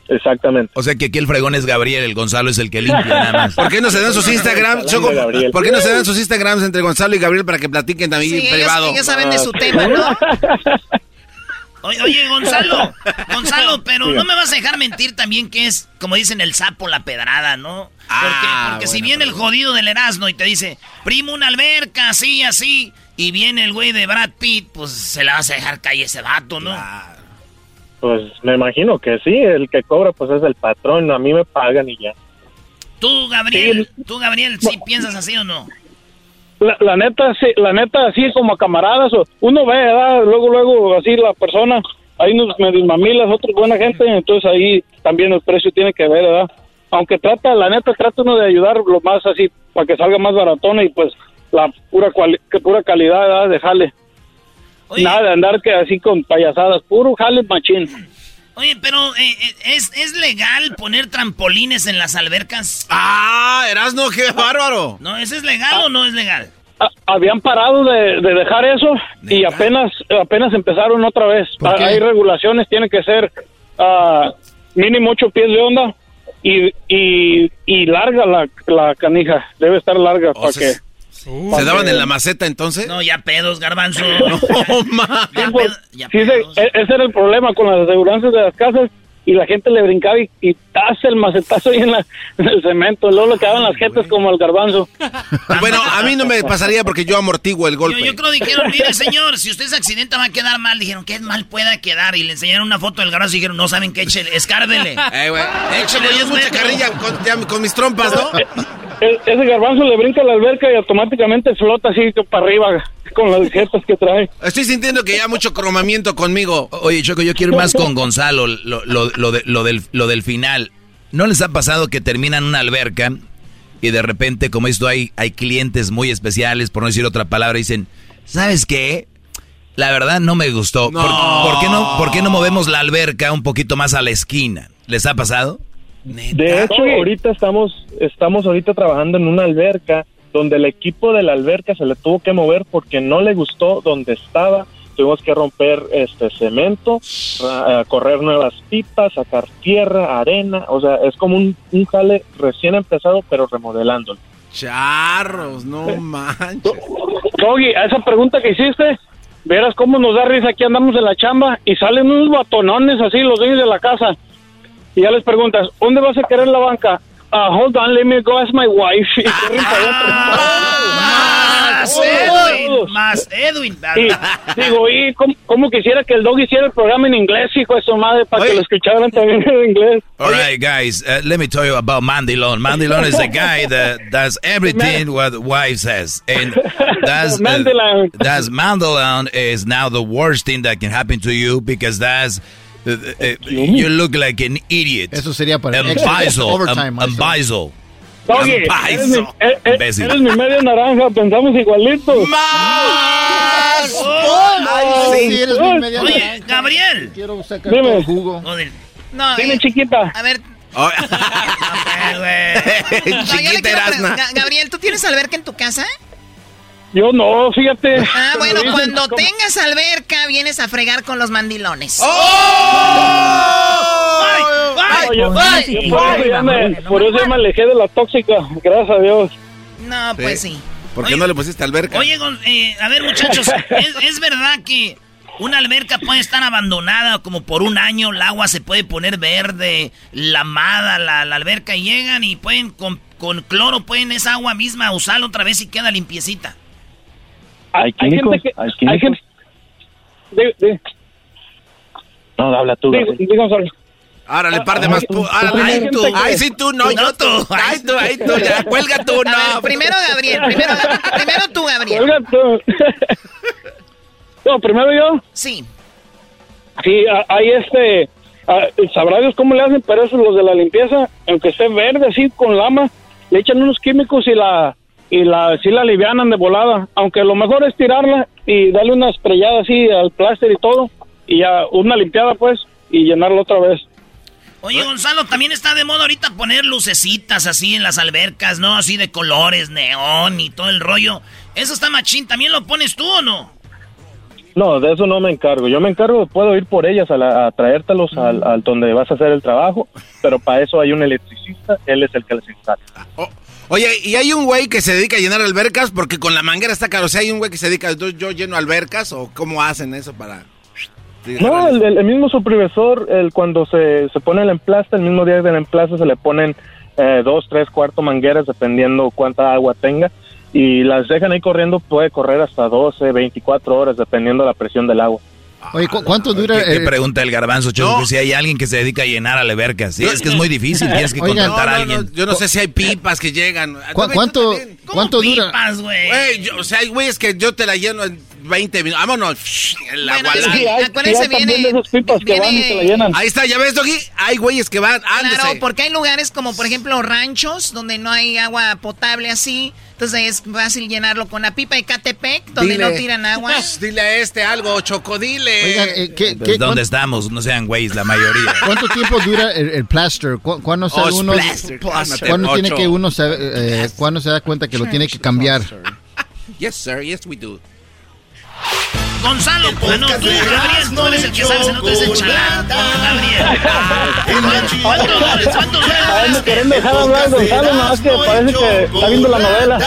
Exactamente. O sea que aquí el fregón es Gabriel, el Gonzalo es el que limpia nada más. ¿Por qué no se dan sus Instagram? ¿Por qué no se dan sus Instagrams entre Gonzalo y Gabriel para que platiquen también en privado? Ellos, saben de su tema, ¿no? *laughs* Oye, Gonzalo, *laughs* Gonzalo, pero no me vas a dejar mentir también que es, como dicen, el sapo, la pedrada, ¿no? Porque, ah, porque si viene el jodido del Erasmo y te dice, primo, una alberca, así, así, y viene el güey de Brad Pitt, pues se la vas a dejar caer ese vato, ¿no? Pues me imagino que sí, el que cobra pues es el patrón, a mí me pagan y ya. Tú, Gabriel, tú, Gabriel, ¿sí piensas así o no? La, neta, sí, la neta, así como camaradas, uno ve, ¿verdad? Luego, luego, así la persona, ahí nos medio mamilas, otros buena gente, entonces ahí también el precio tiene que ver, ¿verdad? Aunque trata, la neta, trata uno de ayudar lo más así, para que salga más baratona y pues la pura, que pura calidad, ¿verdad? De jale. Nada de andar que así con payasadas, puro jale machín. Oye, pero eh, eh, ¿es, ¿es legal poner trampolines en las albercas? Ah, Erasno, qué bárbaro. No, ¿eso es legal o no es legal? Ah, habían parado de, dejar eso y apenas apenas empezaron otra vez. Ah, hay regulaciones, tiene que ser uh, mínimo ocho pies de onda y, y, larga la, la canija. Debe estar larga para que... ¿Se daban en la maceta entonces? No, ya pedos, garbanzo. no, ese era el problema con las aseguranzas de las casas, y la gente le brincaba y, y taza el macetazo ahí en, la, en el cemento. Luego le quedaban las jetas como el garbanzo. *laughs* Bueno, a mí no me pasaría porque yo amortiguo el golpe. Yo, yo creo dijeron, mire *laughs* señor, si usted se accidenta va a quedar mal. Dijeron, ¿qué mal pueda quedar? Y le enseñaron una foto del garbanzo y dijeron, no saben qué, échele, escárdele. *laughs* Eh, güey, es mucha carrilla con, ya, con mis trompas, ¿no? E- Ese garbanzo le brinca a la alberca y automáticamente flota así para arriba con las jetas que trae. Estoy sintiendo que ya mucho cromamiento conmigo. Oye, Choco, yo quiero ir más con Gonzalo, lo, lo, lo, de- lo del, lo del final. ¿No les ha pasado que terminan una alberca y de repente, como esto, hay, hay clientes muy especiales, por no decir otra palabra, dicen, ¿sabes qué? La verdad no me gustó. ¿Por, por qué no, ¿Por qué no movemos la alberca un poquito más a la esquina? ¿Les ha pasado? De hecho, ahorita estamos, estamos ahorita trabajando en una alberca donde el equipo de la alberca se le tuvo que mover porque no le gustó donde estaba. Tuvimos que romper este cemento, correr nuevas pipas, sacar tierra, arena. O sea, es como un, un jale recién empezado, pero remodelándolo. Charros, no manches. Doggy, a esa pregunta que hiciste, verás cómo nos da risa aquí andamos en la chamba y salen unos batonones así los dueños de la casa. Y ya les preguntas, ¿dónde vas a querer la banca? Ah, hold on, let me go ask my wife. Y corren para Más. Edwin, más Edwin. Y digo, y ¿cómo, cómo quisiera que el dog hiciera el programa en inglés, hijo de su madre, para que lo escucharan también en inglés. All right, guys, uh, let me tell you about Mandilon. Mandilon is a guy that does everything what wife says. And *laughs* that's, uh, Mandilon. that's Mandilon is now the worst thing that can happen to you because that's. Uh, uh, you look like an idiot. Eso sería para. Bisel. Doggy, And eres mi, eh, eh, Imbécil. eres mi media naranja, pensamos igualitos. ¡Más! Ay, sí, eres mi media Oye, naranja. Gabriel. Quiero sacar Dime. el jugo. No, Dime, eh, chiquita. a ver, *laughs* no, *laughs* Chiquita Erasna. Ga- Gabriel, ¿tú tienes alberca en tu casa? Yo no, fíjate. Ah, bueno, cuando como- tengas alberca vienes a fregar con los mandilones. Yo por, eso ya me, por eso ya me alejé de la tóxica, gracias a Dios. No, pues sí. ¿Por qué no le pusiste alberca? Oye, eh, a ver, muchachos, *laughs* ¿es, es verdad que una alberca puede estar abandonada como por un año? El agua se puede poner verde, lamada la, la alberca y llegan y pueden con, con cloro, pueden esa agua misma usarla otra vez y queda limpiecita. Hay, Hay químicos, gente que... hay Hay gente... Di- di- No, habla tú. di- Gabriel. di, Gonzalo. Árale, par de más. pu- árale, Hay ay, tú. que- Ay, sí, tú, no, yo tú. Ay, tú, ay, tú, ya. Cuelga tú, no. primero Gabriel, *laughs* primero, primero tú, Gabriel. Oiga, tú. *laughs* no, primero yo. Sí. Sí, hay este... ah, Sabrá Dios cómo le hacen, pero eso los de la limpieza, aunque esté verde así con lama, le echan unos químicos y la y la sí la alivianan de volada. Aunque lo mejor es tirarla y darle una estrellada así al pláster y todo, y ya una limpiada pues, y llenarla otra vez. Oye, Gonzalo, también está de moda ahorita poner lucecitas así en las albercas, ¿no? Así de colores, neón y todo el rollo. Eso está machín. ¿También lo pones tú o no? No, de eso no me encargo. Yo me encargo, puedo ir por ellas a, la- a traértelos al, al donde vas a hacer el trabajo, pero para eso hay un electricista, él es el que les instala. Oh, Oye, ¿y hay un güey que se dedica a llenar albercas? Porque con la manguera está caro. O sea, ¿hay un güey que se dedica, yo, yo lleno albercas? ¿O cómo hacen eso para...? No, el, el- mismo supervisor, el, cuando se, se pone el emplaste, el mismo día del emplaste se le ponen eh, dos, tres, cuarto mangueras, dependiendo cuánta agua tenga, y las dejan ahí corriendo, puede correr hasta 12, 24 horas, dependiendo la presión del agua. Oye, ¿cu- ¿cuánto dura? ¿Qué, qué eh, pregunta el garbanzo, Choco? Que si hay alguien que se dedica a llenar albercas. Sí, es que es muy difícil, *laughs* tienes que Oigan, contratar a No, no, alguien. no, yo no sé si hay pipas que llegan. ¿cu- ¿Cuánto, cuánto dura? Pipas, güey. O sea, hay güeyes que yo te la lleno en 20 minutos. Vámonos. El Bueno, agua es la- que, hay- acuérdense, también viene, de esos pipas que van y se la llenan. Ahí está, ya ves, Doggy. Hay güeyes que van. Ándese. Claro, porque hay lugares como, por ejemplo, ranchos, donde no hay agua potable así. Entonces es fácil llenarlo con la pipa de Catepec, donde Dile. no tiran agua. *laughs* Dile a este algo, Chocodile. Oigan, eh, ¿qué- Pues, qué- ¿Dónde estamos? No sean güeyes la mayoría. *laughs* ¿Cuánto tiempo dura el, el plaster? ¿Cu- ¿Cuándo sabe Oh, uno? plaster, ¿Cuándo tiene que uno sabe, eh, cuándo se da cuenta que lo tiene que cambiar? Yes, sir. Yes, we do. Gonzalo, pues no, tú, Gabriel, tú eres el que sabes, no tú eres el chalán. Gabriel. ¿Cuánto dura? ¿Cuánto A él me dura? quieren dejar hablar, Gonzalo, nada más que parece que está viendo la novela.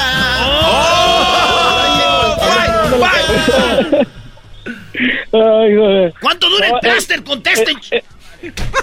Ay, joder. ¿Cuánto dura el eh, plaster? Contesten. Eh,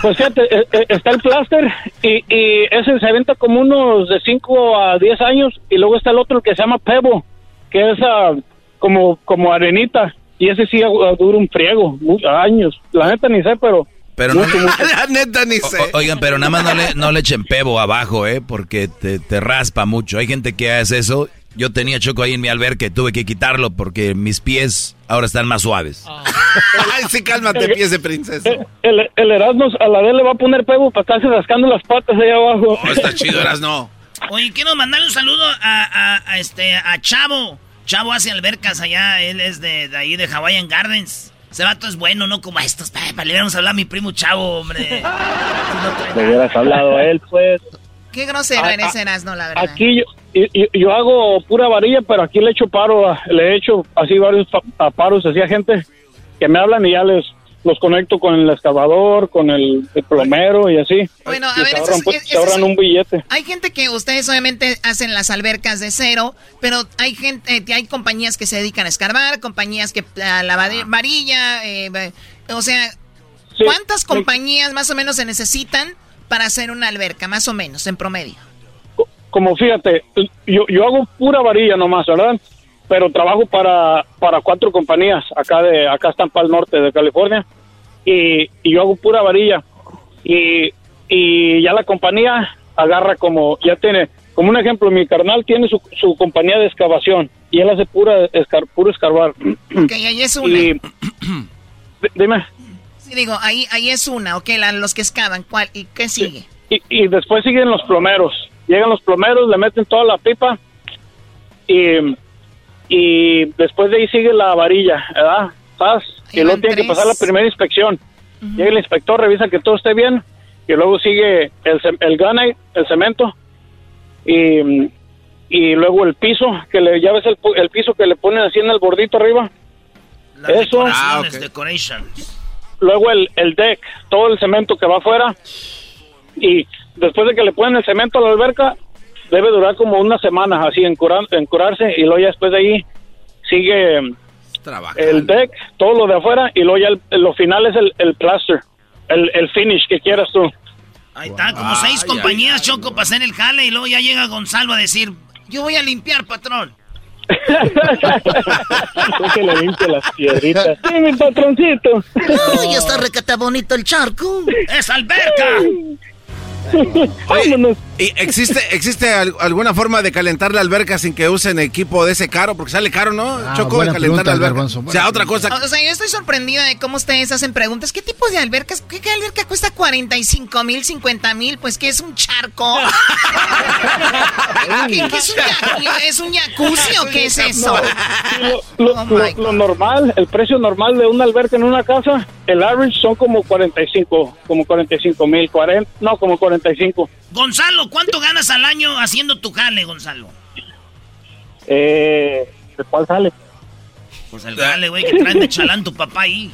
Pues fíjate, eh, eh, está el plaster y, y ese se venta como unos de 5 a 10 años y luego está el otro que se llama Pebo, que es ah, como, como arenita y ese sí dura un friego, años. La neta ni sé, pero... Pero no, mucho. *laughs* La neta ni sé. O- oigan, pero nada más no le, no le echen pebo abajo, ¿eh? Porque te, te raspa mucho. Hay gente que hace eso. Yo tenía choco ahí en mi alberca y tuve que quitarlo porque mis pies ahora están más suaves. *laughs* Ay, sí, cálmate, pies de princesa. El, el Erasmus a la vez le va a poner Pebo para estarse rascando las patas ahí abajo. Oh, está chido, Erasno. Oye, quiero mandarle un saludo a, a- a este, a Chavo. Chavo hace albercas allá, él es de, de ahí, de Hawaiian Gardens. Ese vato es bueno, no como estos. Pepa, le hubiéramos hablado a mi primo Chavo, hombre. *laughs* Le hubieras hablado a él, pues. Qué grosero Ah, eres, Erasno, la verdad. Aquí yo, y- y- yo hago pura varilla, pero aquí le echo paro, a- le he hecho así varios pa- a paros, así a gente que me hablan y ya les los conecto con el excavador, con el, el plomero y así. Bueno, a Y ver, se ahorran, es- pues, se ahorran es- un billete. Hay gente que ustedes obviamente hacen las albercas de cero, pero hay gente, eh, hay compañías que se dedican a escarbar, compañías que a la vade- varilla, eh, o sea, ¿cuántas compañías más o menos se necesitan para hacer una alberca, más o menos, en promedio? Como fíjate, yo, yo hago pura varilla nomás, ¿verdad? Pero trabajo para, para cuatro compañías acá de acá están para el norte de California y, y yo hago pura varilla y, y ya la compañía agarra como ya tiene como un ejemplo mi carnal tiene su, su compañía de excavación y él hace pura escar, puro escarbar. Ok, ahí es una. Y, dime. Sí, digo, ahí, ahí es una, ok, la- los que excavan, ¿cuál? ¿Y qué sigue? y, y después siguen los plomeros. Llegan los plomeros, le meten toda la pipa y, y después de ahí sigue la varilla, ¿verdad? ¿Sabes? Y luego tiene que pasar la primera inspección. Llega el inspector, revisa que todo esté bien y luego sigue el, el granite, el cemento y, y luego el piso, que le, ya ves el, pu- el piso que le ponen así en el bordito arriba. Eso. Decoraciones, decorations. luego el, el deck, todo el cemento que va afuera y después de que le ponen el cemento a la alberca debe durar como una semana así en, curar, en curarse y luego ya después de ahí sigue el deck, todo lo de afuera y luego ya el- lo final es el, el plaster, el, el finish que quieras tú. Ahí está, como seis compañías, Choco, para hacer el jale y luego ya llega Gonzalo a decir, yo voy a limpiar, patrón. *laughs* que le limpie las piedritas. *laughs* Sí, mi patroncito. Ay, está recata bonito el charco. *laughs* ¡Es alberca! Oye, ¿y existe, ¿existe al- alguna forma de calentar la alberca sin que usen equipo de ese caro? Porque sale caro, ¿no? Ah, Choco, de calentar la alberca. Garbanzo, o sea, otra cosa. O sea, yo estoy sorprendida de cómo ustedes hacen preguntas. ¿Qué tipo de albercas? ¿Qué, qué alberca cuesta 45 mil, 50 mil? Pues que es un charco. *laughs* ¿Qué, qué es, un jacuzzi? ¿Es un jacuzzi o qué es *laughs* eso? Lo, lo- lo- lo normal, el precio normal de una alberca en una casa, el average son como 45, como 45 mil, 40, no, como 45. Gonzalo, ¿cuánto ganas al año haciendo tu jale, Gonzalo? Eh, ¿De cuál sale? Pues el jale, güey, que traen de chalán tu papá ahí.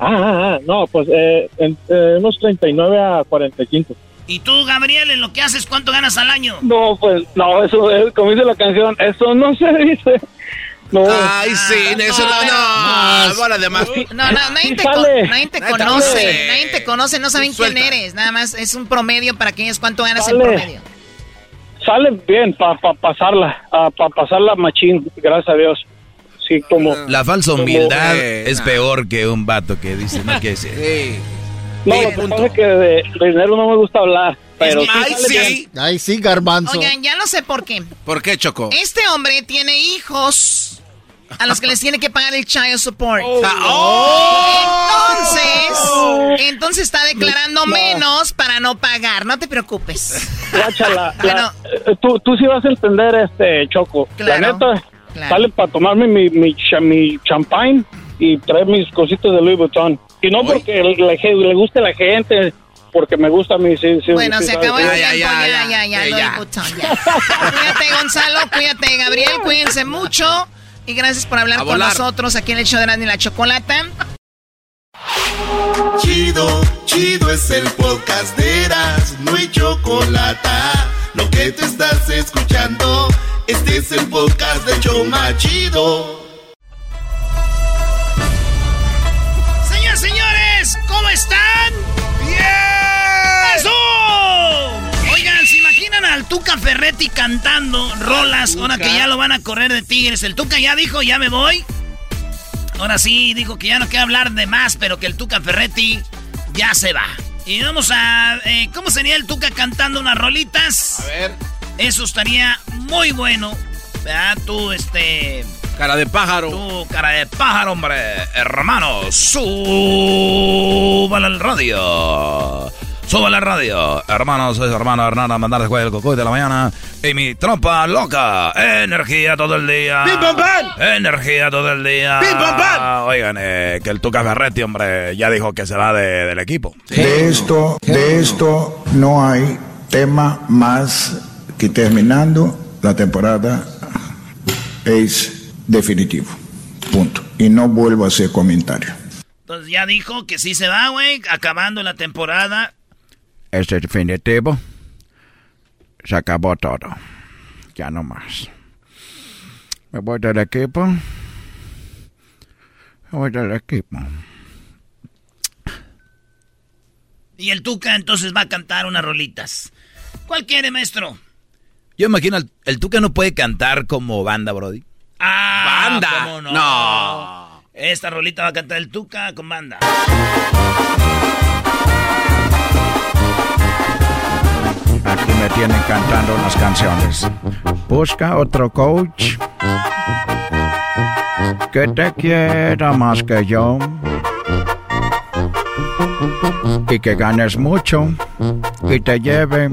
Ah, ah, ah, no, pues eh, entre unos 39 a 45. ¿Y tú, Gabriel, en lo que haces, cuánto ganas al año? No, pues, no, eso es, como dice la canción, eso no se dice. No. Ay, sí, eso no, no, bola de más. No, no, nadie te, con- nadie te conoce. sale. Nadie te conoce, no saben quién eres. Nada más es un promedio para que ellos cuánto ganas Sale. en promedio. Sale bien para pasarla, para pasarla machín, gracias a Dios. Sí, como... La falsa como- humildad Eh, es peor que un vato que dice, no quiere decir. Sí. No, lo que pasa es que de, de dinero no me gusta hablar, pero Ay, sí. Ay, sí, garbanzo. Oigan, ya no sé por qué. ¿Por qué, Choco? Este hombre tiene hijos a los que les tiene que pagar el child support. Entonces, entonces está declarando menos para no pagar. No te preocupes. Guáchala, Bueno. eh, tú, tú sí vas a entender, este, Choco. Claro, la neta, claro. sale para tomarme mi, mi, mi champagne y traer mis cositas de Louis Vuitton. Y no porque le, le guste a la gente, porque me gusta a mí. Sí, sí, Bueno, sí, se acabó el tiempo. ya, Ya, ya, ya, ya, botón. Cuídate, Gonzalo. Cuídate, Gabriel. Cuídense mucho. Y gracias por hablar A con volar. nosotros aquí en el show de Erasmo y la Chocolata. Chido, chido es el podcast de Eras, no hay chocolate. Lo que te estás escuchando, este es el podcast de Choma Chido. Señores, señores, ¿cómo están? Tuca Ferretti cantando rolas ahora que ya lo van a correr de Tigres? El Tuca ya dijo, ya me voy. Ahora sí, dijo que ya no quiere hablar de más, pero que el Tuca Ferretti ya se va. Y vamos a... eh, ¿Cómo sería el Tuca cantando unas rolitas? A ver. Eso estaría muy bueno. ¿Verdad? Tú, este... Cara de pájaro. Tú, cara de pájaro, hombre. Hermano, súbala al radio. Súbala al radio. Hermano, soy su hermano Hernán Mandar después del cocoy de la mañana. Y mi trompa loca. Energía todo el día. ¡Pim, pam, pam! Energía todo el día. ¡Pim, pam, pam! Oigan, eh, que el Tuca Ferretti, hombre, ya dijo que se va de- del equipo. De esto, de esto no hay tema más que terminando la temporada es definitivo. Punto. Y no vuelvo a hacer comentario. Entonces ya dijo que sí se va, güey. Acabando la temporada. Es definitivo. Se acabó todo. Ya no más. Me voy del equipo. Me voy del equipo. Y el Tuca entonces va a cantar unas rolitas. ¿Cuál quiere, maestro? Yo imagino, el, el Tuca no puede cantar como banda, Brody. Ah, Banda. ¿cómo no? No. Esta rolita va a cantar el Tuca con banda. Aquí me tienen cantando unas canciones. Busca otro coach que te quiera más que yo y que ganes mucho y te lleve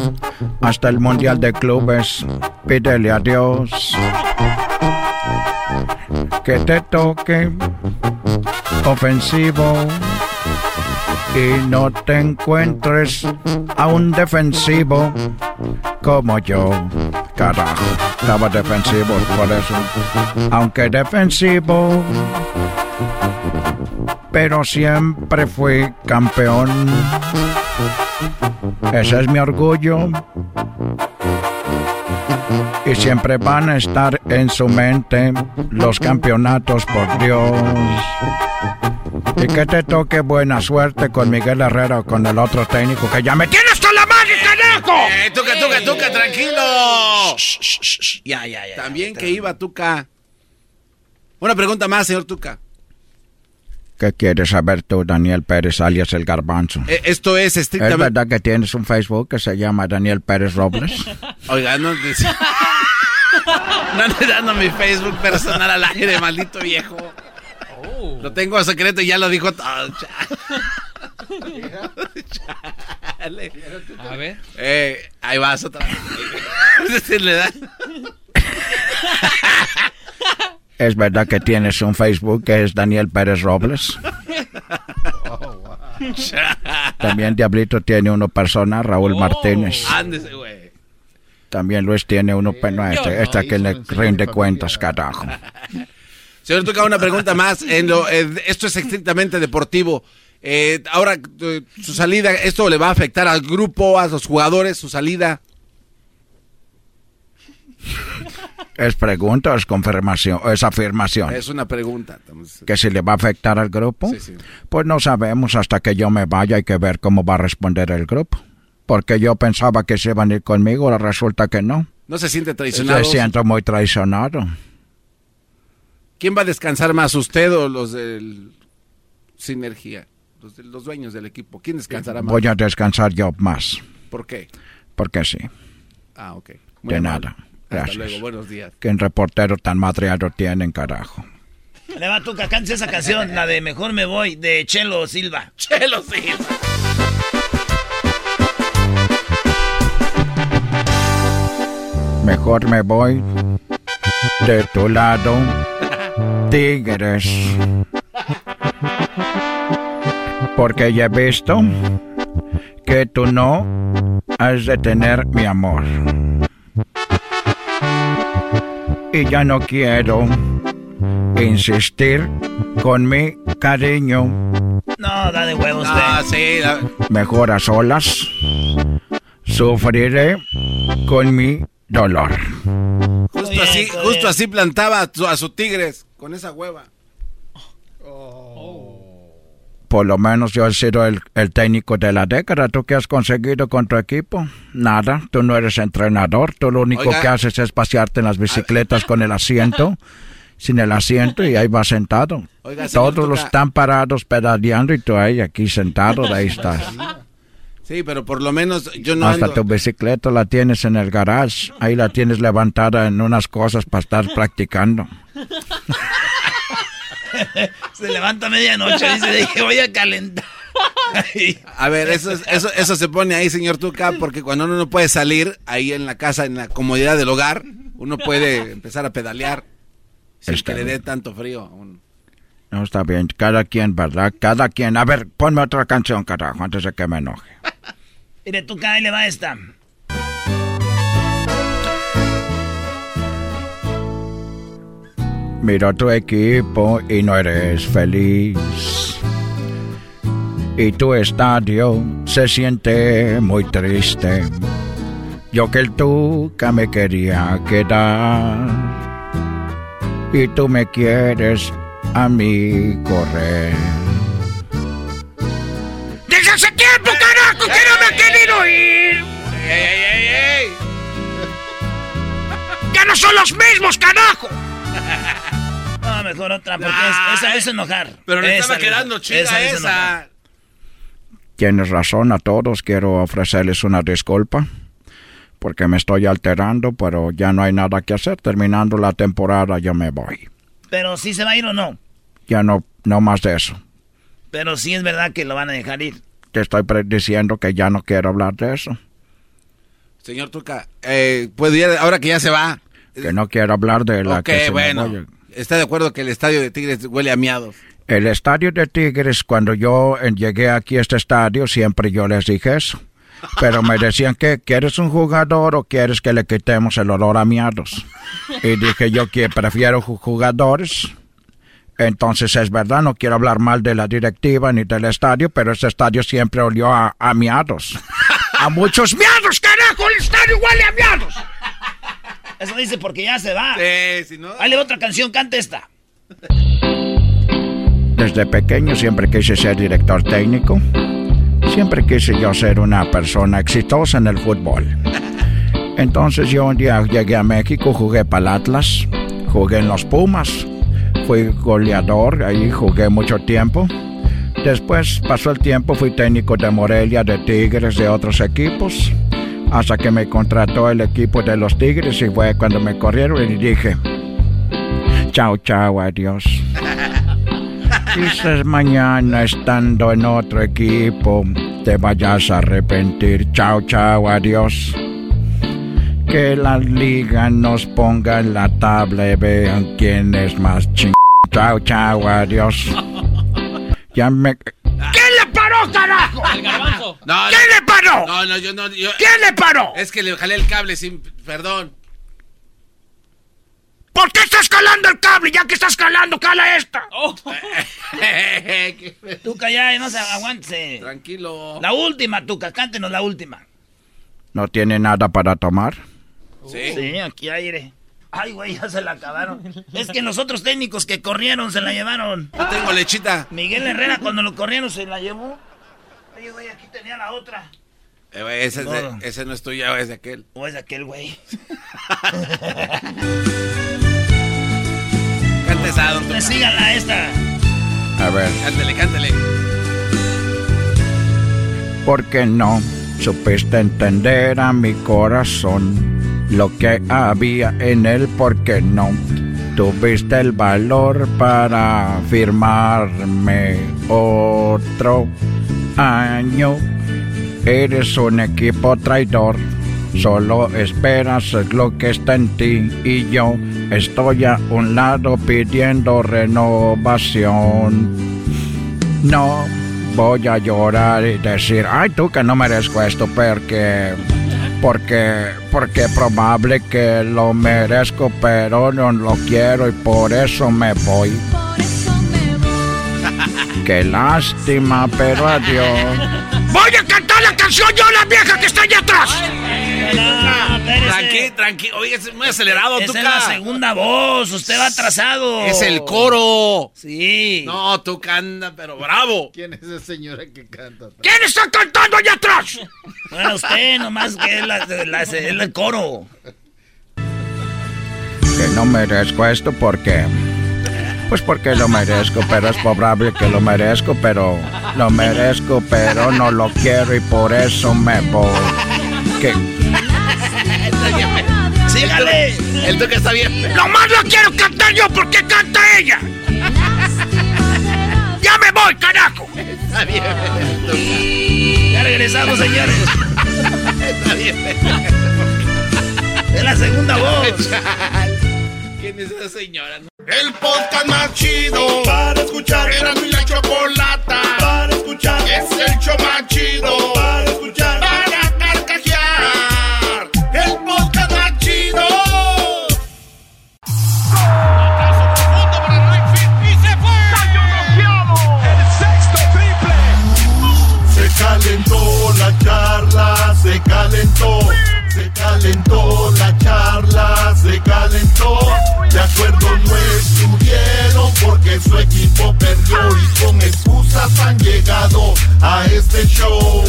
hasta el Mundial de Clubes. Pídele a Dios que te toque ofensivo y no te encuentres a un defensivo como yo. Carajo, estaba defensivo por eso. Aunque defensivo, pero siempre fui campeón. Ese es mi orgullo. Y siempre van a estar en su mente los campeonatos por Dios. Y que te toque buena suerte con Miguel Herrera o con el otro técnico que ya me tiene hasta la madre, carajo. Eh, Tuca, Tuca, Tuca, tranquilo. Ya, ya, ya. También que iba Tuca. Una pregunta más, señor Tuca. ¿Qué quieres saber tú, Daniel Pérez, alias El Garbanzo? Eh, esto es ¿Es estrictamente... verdad que tienes un Facebook que se llama Daniel Pérez Robles? *laughs* Oiga, no... No ande *laughs* dando mi Facebook personal al aire, maldito viejo. Lo tengo a secreto y ya lo dijo todo. *laughs* Chale. A ver. Eh, ahí vas otra vez. Es decir, le da- ¿Es verdad que tienes un Facebook que es Daniel Pérez Robles? *laughs* *laughs* También Diablito tiene uno persona, Raúl Martínez. Ándese, güey. También Luis tiene uno, pero no, este, este que le rinde cuentas, carajo. *laughs* Señor Tuca, una pregunta más. En lo, eh, esto es estrictamente deportivo. Eh, ahora, su salida, ¿esto le va a afectar al grupo, a los jugadores, su salida? ¿Es pregunta o es confirmación? ¿O es afirmación? Es una pregunta. ¿Que si le va a afectar al grupo? Sí, sí. Pues no sabemos hasta que yo me vaya, hay que ver cómo va a responder el grupo. Porque yo pensaba que se iban a ir conmigo, ahora resulta que no. ¿No se siente traicionado? Me siento muy traicionado. ¿Quién va a descansar más, usted o los del Sinergia? Los, de- los dueños del equipo. ¿Quién descansará más? Voy a descansar yo más. ¿Por qué? Porque sí. Ah, ok. De amable. nada. Hasta Gracias. luego, buenos días. Que un reportero tan madreado tienen, carajo. Le va Tuca, cantes esa canción, la de Mejor Me Voy, de Chelo Silva. *laughs* Chelo Silva. Mejor me voy de tu lado, tigres. Porque ya he visto que tú no has de tener mi amor. Y ya no quiero insistir con mi cariño. No, da de huevos, Ah, sí. la- Mejor a solas. Sufriré con mi dolor. Justo así, justo así plantaba a su, a su Tigres, con esa hueva. Por lo menos yo he sido el, técnico de la década. ¿Tú qué has conseguido con tu equipo? Nada. Tú no eres entrenador. Tú lo único que haces es pasearte en las bicicletas con el asiento, sin el asiento y ahí vas sentado. Todos los están parados pedaleando y tú ahí aquí sentado, ahí estás. Sí, pero por lo menos yo no Hasta tu bicicleta la tienes en el garage. Ahí la tienes levantada en unas cosas para estar practicando. *laughs* se levanta a medianoche y dice que voy a calentar. *laughs* a ver, eso, eso, eso se pone ahí, señor Tuca, porque cuando uno no puede salir ahí en la casa, en la comodidad del hogar, uno puede empezar a pedalear sin que le dé tanto frío. No, está bien, cada quien, ¿verdad? Cada quien. A ver, ponme otra canción, carajo, antes de que me enoje. Mire, Tuca, ahí le va esta. Miro tu equipo y no eres feliz. Y tu estadio se siente muy triste. Yo que el Tuca me quería quedar. Y tú me quieres a mí correr. ¡Desde hace tiempo, carajo, que no me ha querido ir! ¡Ey, ey, ey, ey! ¡Ya no son los mismos, carajo! *laughs* No, mejor otra, porque esa es enojar. Pero le estaba quedando chida esa. esa. Tienes razón a todos, quiero ofrecerles una disculpa. Porque me estoy alterando, pero ya no hay nada que hacer. Terminando la temporada, yo me voy. ¿Pero si se va a ir o no? Ya no, no más de eso. Pero sí es verdad que lo van a dejar ir. Te estoy diciendo que ya no quiero hablar de eso. Señor Tuca, eh, ¿puedo ahora que ya se va? Que no quiero hablar de la que se bueno. ¿Está de acuerdo que el estadio de Tigres huele a miados? El estadio de Tigres, cuando yo llegué aquí a este estadio, siempre yo les dije eso. Pero me decían que quieres un jugador o quieres que le quitemos el olor a miados. Y dije yo que prefiero jugadores. Entonces es verdad, no quiero hablar mal de la directiva ni del estadio, pero este estadio siempre olió a, a miados. ¡A muchos miados, carajo! ¡El estadio huele a miados! Eso dice porque ya se va. Sí, si no. Dale otra canción, canta esta. Desde pequeño siempre quise ser director técnico. Siempre quise yo ser una persona exitosa en el fútbol. Entonces yo un día llegué a México, jugué para el Atlas, jugué en los Pumas, fui goleador, ahí jugué mucho tiempo. Después pasó el tiempo, fui técnico de Morelia, de Tigres, de otros equipos hasta que me contrató el equipo de los Tigres y fue cuando me corrieron y dije, chao, chao, adiós. *laughs* Quizás mañana estando en otro equipo te vayas a arrepentir. Chao, chao, adiós. Que la liga nos ponga en la tabla y vean quién es más ching. Chao, chao, adiós. *laughs* Ya me paró, carajo? *laughs* ¿Quién le paró? No, no, yo no. ¿Quién le paró? Es que le jalé el cable sin. Perdón. ¿Por qué estás calando el cable? Ya que estás calando, cala esta. *laughs* Oh. Tú calla y no se aguante. Tranquilo. La última, Tuca, cántenos la última. ¿No tiene nada para tomar? Sí. Sí, aquí aire. Ay, güey, ya se la acabaron. Es que los otros técnicos que corrieron se la llevaron. Yo tengo lechita. Miguel Herrera cuando lo corrieron se la llevó. Oye, güey, aquí tenía la otra. Eh, güey, ese, no. Es de, ese no es tuyo, es de aquel. O es de aquel, güey. *laughs* Cante esa, don pues Síganla esta. A ver. Cántele, cántele. ¿Por qué no supiste entender a mi corazón? lo que había en él porque no tuviste el valor para firmarme otro año. Eres un equipo traidor, solo esperas lo que está en ti y yo estoy a un lado pidiendo renovación. No voy a llorar y decir, ay tú que no merezco esto porque porque porque probable que lo merezco, pero no lo quiero y por eso me voy. Qué lástima, pero adiós. *laughs* Voy a cantar la canción yo, la vieja que está allá atrás. tranquilo, tranquilo. Oye, es muy acelerado, Esa es la segunda voz. Usted va atrasado. Es el coro. Sí. No, tú canta, pero bravo. ¿Quién es esa señora que canta? ¿Quién está cantando allá atrás? Bueno, usted nomás que es, la, la- es el coro. Que no merezco esto porque... Pues porque lo merezco, pero es probable que lo merezco, pero lo merezco, pero no lo quiero y por eso me voy. Que Sígale. El toque está bien. Nomás la quiero cantar yo porque canta ella. Ya me voy, carajo. Está bien. Ya regresamos, señores. Está bien. Es la segunda voz. ¿Quién es esa señora? El podcast más chido para escuchar. Era mi la chocolata para escuchar. Es el show más chido para escuchar. Para carcajear. El podcast más chido. Se calentó la charla, se calentó. Se calentó la charla, se calentó. De acuerdo no estuvieron porque su equipo perdió y con excusas han llegado a este show.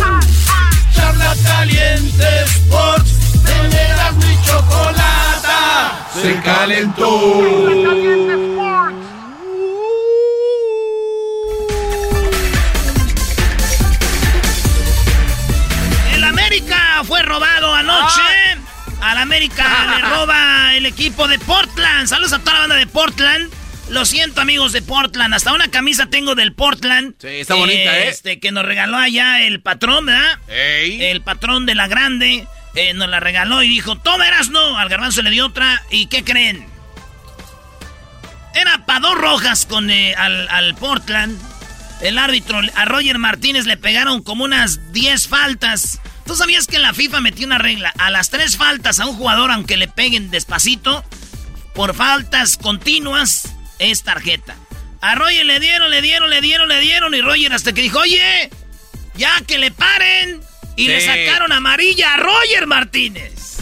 Charla caliente Sports, tenerás mi chocolata. Se calentó. El América fue robado anoche. Al América le *laughs* roba el equipo de Portland. Saludos a toda la banda de Portland. Lo siento, amigos de Portland. Hasta una camisa tengo del Portland. Sí, está bonita, ¿eh? Este, que nos regaló allá el patrón, ¿verdad? Ey. El patrón de la grande. eh, nos la regaló y dijo, toma no Al garbanzo le dio otra. ¿Y qué creen? Era para dos rojas con eh, al, al Portland. El árbitro, a Roger Martínez le pegaron como unas 10 faltas. ¿Tú sabías que la FIFA metió una regla? A las tres faltas a un jugador, aunque le peguen despacito, por faltas continuas, es tarjeta. A Roger le dieron, le dieron, le dieron, le dieron. Y Roger hasta que dijo, oye, ya que le paren. Y le sacaron amarilla a Roger Martínez.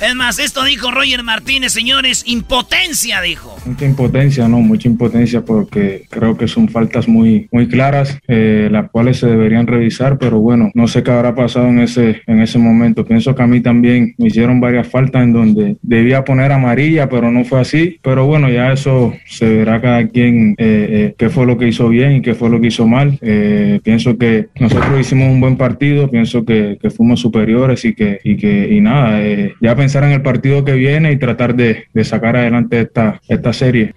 Es más, esto dijo Roger Martínez, señores, impotencia, dijo. Mucha impotencia, no, mucha impotencia porque creo que son faltas muy, muy claras, eh, las cuales se deberían revisar, pero bueno, no sé qué habrá pasado en ese, en ese momento. Pienso que a mí también me hicieron varias faltas en donde debía poner amarilla, pero no fue así. Pero bueno, ya eso se verá cada quien eh, eh, qué fue lo que hizo bien y qué fue lo que hizo mal. Eh, pienso que nosotros hicimos un buen partido, pienso que, fuimos superiores y que, y que, y nada, eh, ya pensar en el partido que viene y tratar de, de sacar adelante esta, esta serie.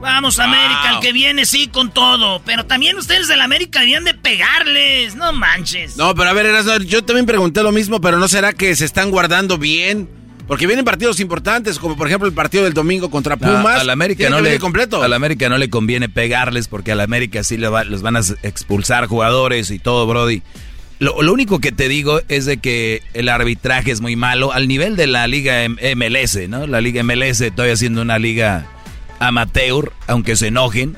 Vamos, América, el que viene sí con todo. Pero también ustedes del América debían de pegarles, no manches. No, pero a ver, yo también pregunté lo mismo, pero ¿no será que se están guardando bien? Porque vienen partidos importantes, como por ejemplo el partido del domingo contra Pumas. A, la América no le completo. A la América no le conviene pegarles porque a la América sí le va- los van a expulsar jugadores y todo, Brody. Lo, lo único que te digo es de que el arbitraje es muy malo al nivel de la liga M- MLS, ¿no? La liga MLS todavía siendo una liga amateur, aunque se enojen.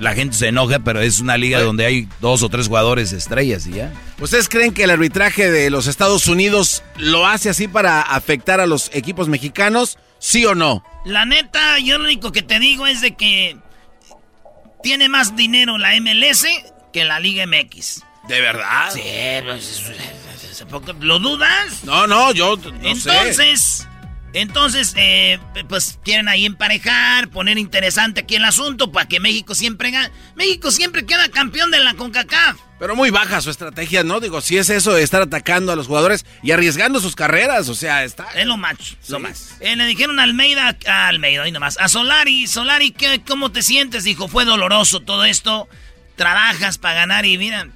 La gente se enoja, pero es una liga donde hay dos o tres jugadores estrellas y ya. ¿Ustedes creen que el arbitraje de los Estados Unidos lo hace así para afectar a los equipos mexicanos? ¿Sí o no? La neta, yo lo único que te digo es de que tiene más dinero la MLS que la Liga MX. ¿De verdad? Sí, pues, ¿se poco- ¿lo dudas? No, no, yo no sé. Entonces, eh, pues quieren ahí emparejar, poner interesante aquí el asunto para que México siempre gane. México siempre queda campeón de la CONCACAF. Pero muy baja su estrategia, ¿no? Digo, si es eso de estar atacando a los jugadores y arriesgando sus carreras, o sea, está... Es lo macho, lo más. Eh, le dijeron a Almeida, a Almeida, ahí nomás, a Solari, Solari, ¿qué, ¿cómo te sientes? Dijo, fue doloroso todo esto, trabajas para ganar y mira,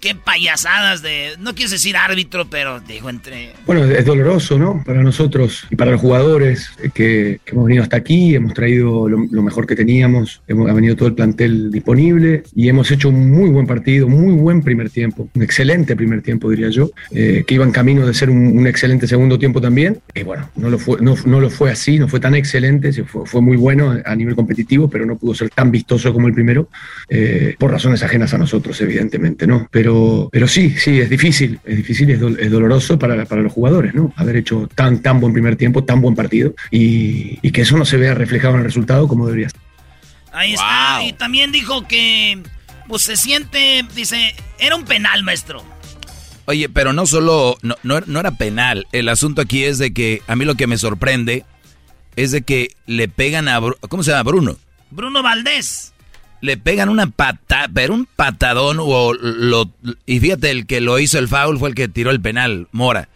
qué payasadas de, no quiero decir árbitro, pero dijo entre... Bueno, es doloroso, ¿no? Para nosotros y para los jugadores que, que hemos venido hasta aquí, hemos traído lo, lo mejor que teníamos, hemos, ha venido todo el plantel disponible y hemos hecho un muy buen partido, muy buen primer tiempo, un excelente primer tiempo, diría yo, eh, que iba en camino de ser un, un excelente segundo tiempo también. Y bueno, no lo fue, no, no lo fue así, no fue tan excelente, fue, fue muy bueno a nivel competitivo, pero no pudo ser tan vistoso como el primero, eh, por razones ajenas a nosotros, evidentemente, ¿no? Pero Pero, pero sí, sí, es difícil, es difícil, es, es doloroso para, para, los jugadores, ¿no? Haber hecho tan, tan buen primer tiempo, tan buen partido y, y que eso no se vea reflejado en el resultado como debería ser. Ahí está, y también dijo que pues se siente, dice, era un penal, maestro. Oye, pero no solo, no, no, era penal. El asunto aquí es de que a mí lo que me sorprende es de que le pegan a, ¿cómo se llama? Bruno. Bruno Valdés. Le pegan una pata, pero un patadón o lo, y fíjate, el que lo hizo el foul fue el que tiró el penal, Mora.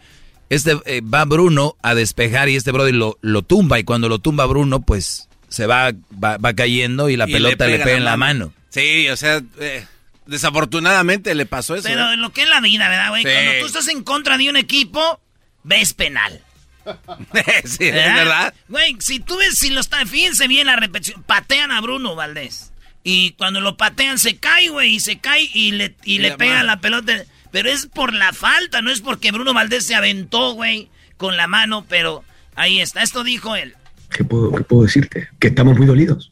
Este eh, va Bruno a despejar y este brother lo, lo tumba y cuando lo tumba Bruno, pues se va, va, cayendo y la pelota le pega, en la mano. Sí, o sea, eh, desafortunadamente le pasó eso. Pero ¿eh? lo que es la vida, ¿verdad, güey? Cuando tú estás en contra de un equipo, ves penal. *laughs* sí, es verdad. Güey, si tú ves, si lo está, fíjense bien la repetición, patean a Bruno Valdés. Y cuando lo patean se cae, güey, y se cae y le, y, le pega la pelota. Pero es por la falta, no es porque Bruno Valdés se aventó, güey, con la mano, pero ahí está, esto dijo él. ¿Qué puedo, qué puedo decirte? Que estamos muy dolidos,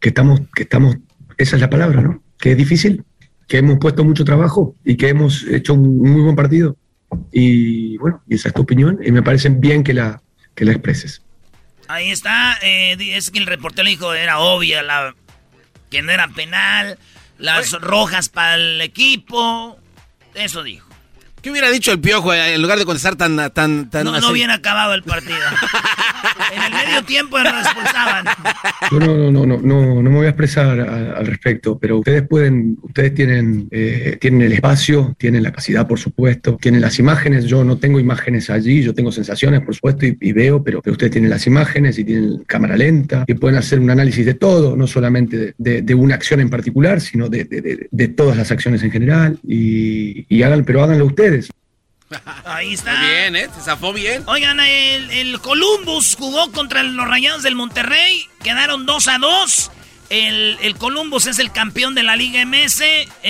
que estamos, que estamos, esa es la palabra, ¿no? Que es difícil, que hemos puesto mucho trabajo y que hemos hecho un muy buen partido. Y bueno, esa es tu opinión y me parece bien que la, que la expreses. Ahí está, eh, es que el reportero dijo era obvia la que no era penal, las rojas para el equipo, eso dijo. ¿Qué hubiera dicho el piojo eh, en lugar de contestar tan... tan, tan no, no bien acabado el partido. *laughs* en el medio tiempo nos expulsaban. No, no, no, no, no, no me voy a expresar al respecto, pero ustedes pueden, ustedes tienen, eh, tienen el espacio, tienen la capacidad, por supuesto, tienen las imágenes. Yo no tengo imágenes allí, yo tengo sensaciones, por supuesto, y, veo, pero, ustedes tienen las imágenes y tienen cámara lenta y pueden hacer un análisis de todo, no solamente de, una acción en particular, sino de, todas las acciones en general. Y, y hagan, pero háganlo ustedes Ahí está. bien, ¿eh? Se zafó bien. Oigan, el, Columbus jugó contra los Rayados del Monterrey. Quedaron 2 a 2. El, el, Columbus es el campeón de la Liga MS,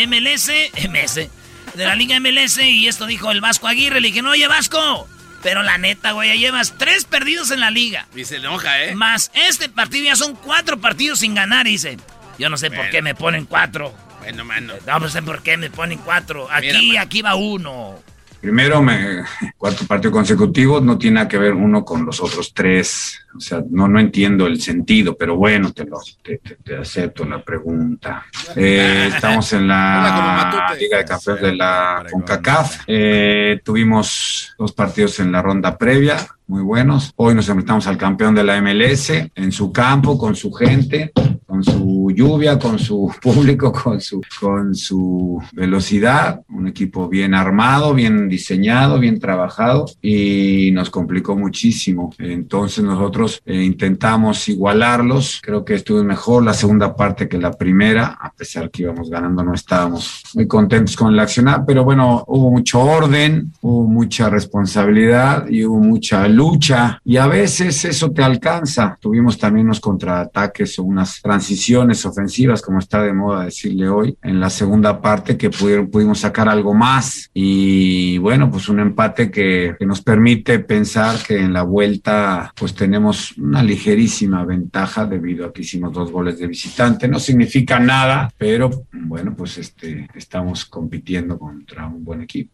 MLS, MS, de la Liga MLS. Y esto dijo el Vasco Aguirre. Le dije, no, oye, Vasco. Pero la neta, güey, ya llevas tres perdidos en la liga. Y se enoja, ¿eh? Más este partido ya son cuatro partidos sin ganar, dice. Yo no sé por qué me ponen cuatro. Bueno, mano. No, sé por qué me ponen cuatro. Aquí, aquí va uno. Primero, me, cuarto partido consecutivo no tiene nada que ver uno con los otros tres. O sea, no, no entiendo el sentido, pero bueno, te, lo, te, acepto la pregunta. Eh, estamos en la Liga de Cafés de la CONCACAF. Eh, tuvimos dos partidos en la ronda previa, muy buenos. Hoy nos enfrentamos al campeón de la MLS en su campo, con su gente, con su lluvia, con su *laughs* público, con su, con su velocidad. Un equipo bien armado, bien diseñado, bien trabajado y nos complicó muchísimo. Entonces nosotros eh, intentamos igualarlos. Creo que estuvo mejor la segunda parte que la primera, a pesar que íbamos ganando, no estábamos muy contentos con el accionar, pero bueno, hubo mucho orden, hubo mucha responsabilidad y hubo mucha lucha y a veces eso te alcanza. Tuvimos también unos contraataques o unas transiciones ofensivas, como está de moda decirle hoy, en la segunda parte que pudieron, pudimos sacar algo más y bueno, pues un empate que, que nos permite pensar que en la vuelta pues tenemos una ligerísima ventaja debido a que hicimos dos goles de visitante. No significa nada, pero bueno, pues este, estamos compitiendo contra un buen equipo.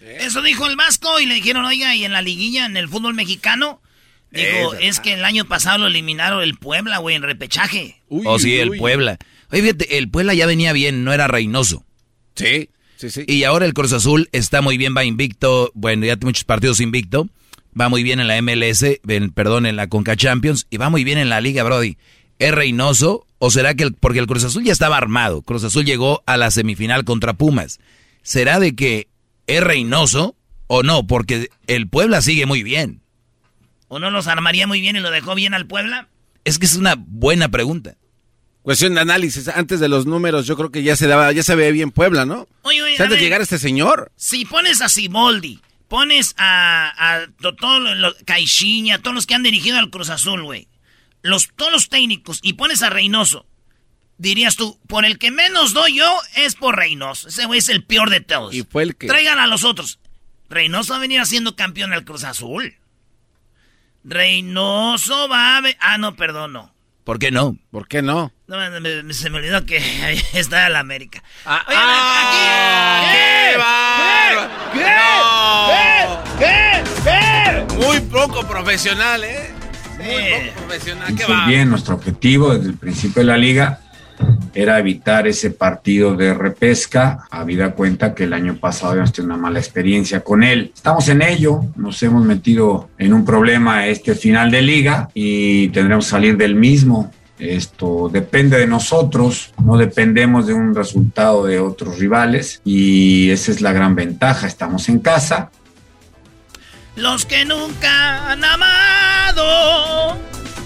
Eso dijo el Vasco y le dijeron, oiga, y en la liguilla, en el fútbol mexicano, digo, es, que el año pasado lo eliminaron el Puebla, güey, en repechaje. o oh, sí, el Puebla. Oye, fíjate, el Puebla ya venía bien, no era Reynoso. Sí, sí, sí. Y ahora el Cruz Azul está muy bien, va invicto. Bueno, ya tiene muchos partidos invicto va muy bien en la MLS, perdón, en la Conca Champions y va muy bien en la Liga, Brody. ¿Es Reynoso o será que el, porque el Cruz Azul ya estaba armado? Cruz Azul llegó a la semifinal contra Pumas. ¿Será de que es Reynoso o no? Porque el Puebla sigue muy bien. ¿O no los armaría muy bien y lo dejó bien al Puebla? Es que es una buena pregunta. Cuestión de análisis. Antes de los números, yo creo que ya se daba, ya se ve bien Puebla, ¿no? Oye, oye, antes de llegar este señor. Si pones a Siboldi, pones a, a todos los Caixinha, todos los que han dirigido al Cruz Azul, güey. Los, todos los técnicos, y pones a Reynoso. Dirías tú, por el que menos doy yo es por Reynoso. Ese güey es el peor de todos. Y fue el que. Traigan a los otros. Reynoso va a venir haciendo campeón al Cruz Azul. Reynoso va a. Ah, no, perdón, no. ¿Por qué no? ¿Por qué no? No, me, se me olvidó que *laughs* está en la América. Ah, ah aquí. ¿Qué? ¿Qué? ¿Qué? ¿Qué? Muy poco profesional, ¿eh? Muy poco profesional. ¿Qué va? Bien, nuestro objetivo desde el principio de la liga era evitar ese partido de repesca, habida cuenta que el año pasado habíamos tenido una mala experiencia con él. Estamos en ello, nos hemos metido en un problema este final de liga y tendremos que salir del mismo. Esto depende de nosotros, no dependemos de un resultado de otros rivales y esa es la gran ventaja. Estamos en casa. Los que nunca han amado.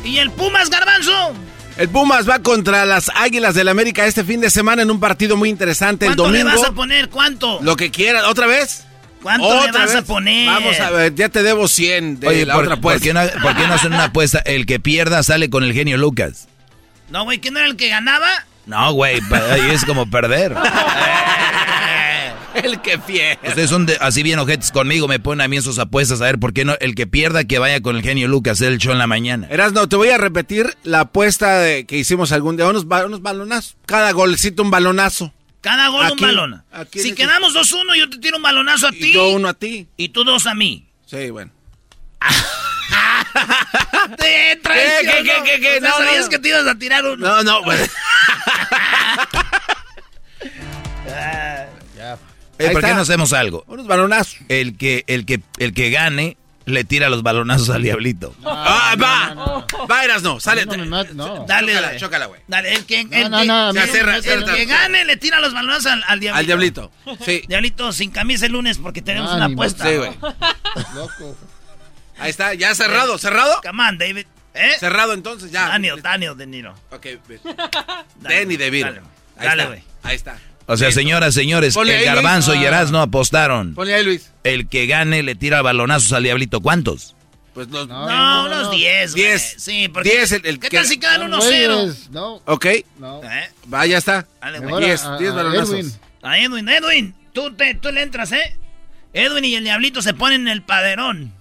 ¿Y el Pumas Garbanzo? El Pumas va contra las Águilas del América este fin de semana en un partido muy interesante el domingo. ¿Cuánto le vas a poner? ¿Cuánto? Lo que quieras. ¿Otra vez? ¿Cuánto le vas a poner? Vamos a ver, ya te debo 100 de la otra apuesta. ¿por qué, no, ¿Por qué no hacen una apuesta? El que pierda sale con el genio Lucas. No, güey, ¿quién era el que ganaba? No, güey, ahí es como perder. *laughs* *laughs* el que pierde. Ustedes son así bien ojetes conmigo, me ponen a mí en sus apuestas a ver por qué no. El que pierda que vaya con el genio Lucas, el show en la mañana. Eras, no, te voy a repetir la apuesta de, que hicimos algún día. Unos, unos balonazos. Cada golcito un balonazo. Cada gol un balón. Si quedamos 2-1, yo te tiro un balonazo a ti. Y yo uno a ti. Y tú dos a mí. Sí, bueno. *laughs* ¿Te ¿Qué, qué, qué, qué, qué? no, sabías que te ibas a tirar uno. No, no, pues. *laughs* ya. ¿Por qué no hacemos algo? Unos balonazos. El que, el que, el que gane le tira los balonazos al diablito. ah, va. No, Va, Eras, no. Sale. No, Dale, dale. Chócala, güey. Dale, el que, el, que, el que gane le tira los balonazos al, al diablito. Al diablito. Sí. Diablito sin camisa el lunes porque tenemos una apuesta. Sí, güey. Loco. Ahí está, ya cerrado, cerrado. Come on, David. ¿Eh? Cerrado entonces, ya. Daniel, Daniel De Niro. Ok, Danny De Viro. Dale, güey. Ahí está. O sea, señoras, señores, el Garbanzo y Erasmo apostaron. Ponle ahí, Luis. El que gane le tira balonazos al diablito. ¿Cuántos? Pues los, no, no, unos 10. 10. Sí, porque. 10 el, el ¿Qué tal si quedan 1-0? No. Ok. No. ¿Eh? Va, ya está. Dale, güey. 10, 10 balonazos. Edwin. A Edwin, Edwin. Tú, te, tú le entras, ¿eh? Edwin y el diablito se ponen en el paderón.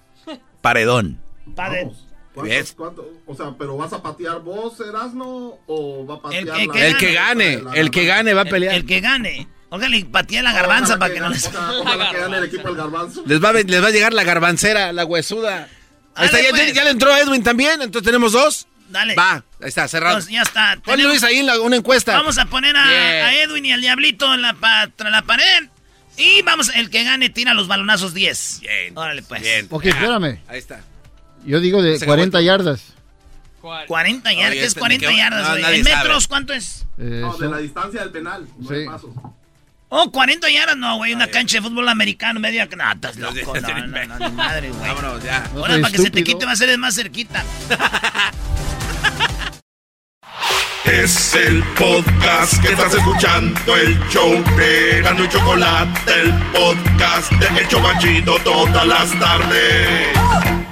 Paredón. Paderón. ¿Cuántos, cuántos? O sea, ¿pero vas a patear vos, Erasno? ¿O va a patear el, la, que, el que gane, el que gane va a pelear. El, el que gane. Óigale, patea la garbanza para que, no les. Ojalá que gane el equipo del garbanzo. Les va, a, les va a llegar la garbancera, la huesuda. Ahí está, ya, pues. ya, le entró Edwin también, entonces tenemos dos. Dale. Va, ahí está, cerrado. Entonces, ya está. Ponle Luis ahí en la, una encuesta. Vamos a poner a, yeah. a, Edwin y al Diablito en la, pa, la pared. Y vamos, el que gane tira los balonazos 10. Bien. Órale, pues. Bien. Ok, espérame. Ahí está. Yo digo de 40 yardas. ¿Cuál? 40 yardas, ¿qué es 40 que, yardas, güey? No, ¿En metros cuánto es? Eh, no, de la distancia del penal, sí. pasos. Oh, 40 yardas, no, güey, una cancha de fútbol americano, media... No, estás loco, *laughs* no, no, no, ni madre, güey. Vámonos, ya. No Ahora, para estúpido. que se te quite va a ser más cerquita. Es el podcast que estás escuchando, el show de Gano y Chocolate, el podcast de El Chobachito todas las tardes.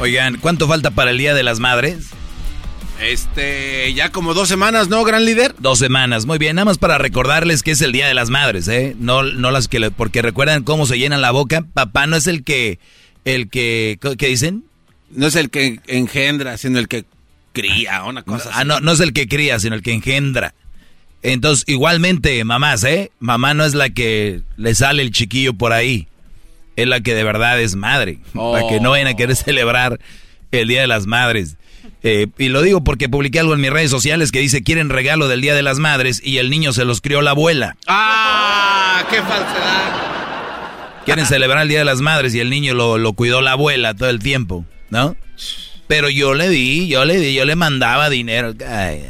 Oigan, ¿cuánto falta para el Día de las Madres? Este, ya como dos semanas, ¿no, gran líder? Dos semanas, muy bien. Nada más para recordarles que es el Día de las Madres, ¿eh? No, no las que, le, porque recuerdan cómo se llenan la boca. Papá no es el que, el que, ¿qué dicen? No es el que engendra, sino el que cría, una cosa Ah, no, no es el que cría, sino el que engendra. Entonces, igualmente, mamás, ¿eh? Mamá no es la que le sale el chiquillo por ahí. Es la que de verdad es madre. Oh. Para que no vayan a querer celebrar el Día de las Madres. Eh, y lo digo porque publiqué algo en mis redes sociales que dice quieren regalo del Día de las Madres y el niño se los crió la abuela. ¡Ah! ¡Qué falsedad! Quieren celebrar el Día de las Madres y el niño lo, lo cuidó la abuela todo el tiempo, ¿no? Pero yo le di, yo le di, yo le mandaba dinero. Ay,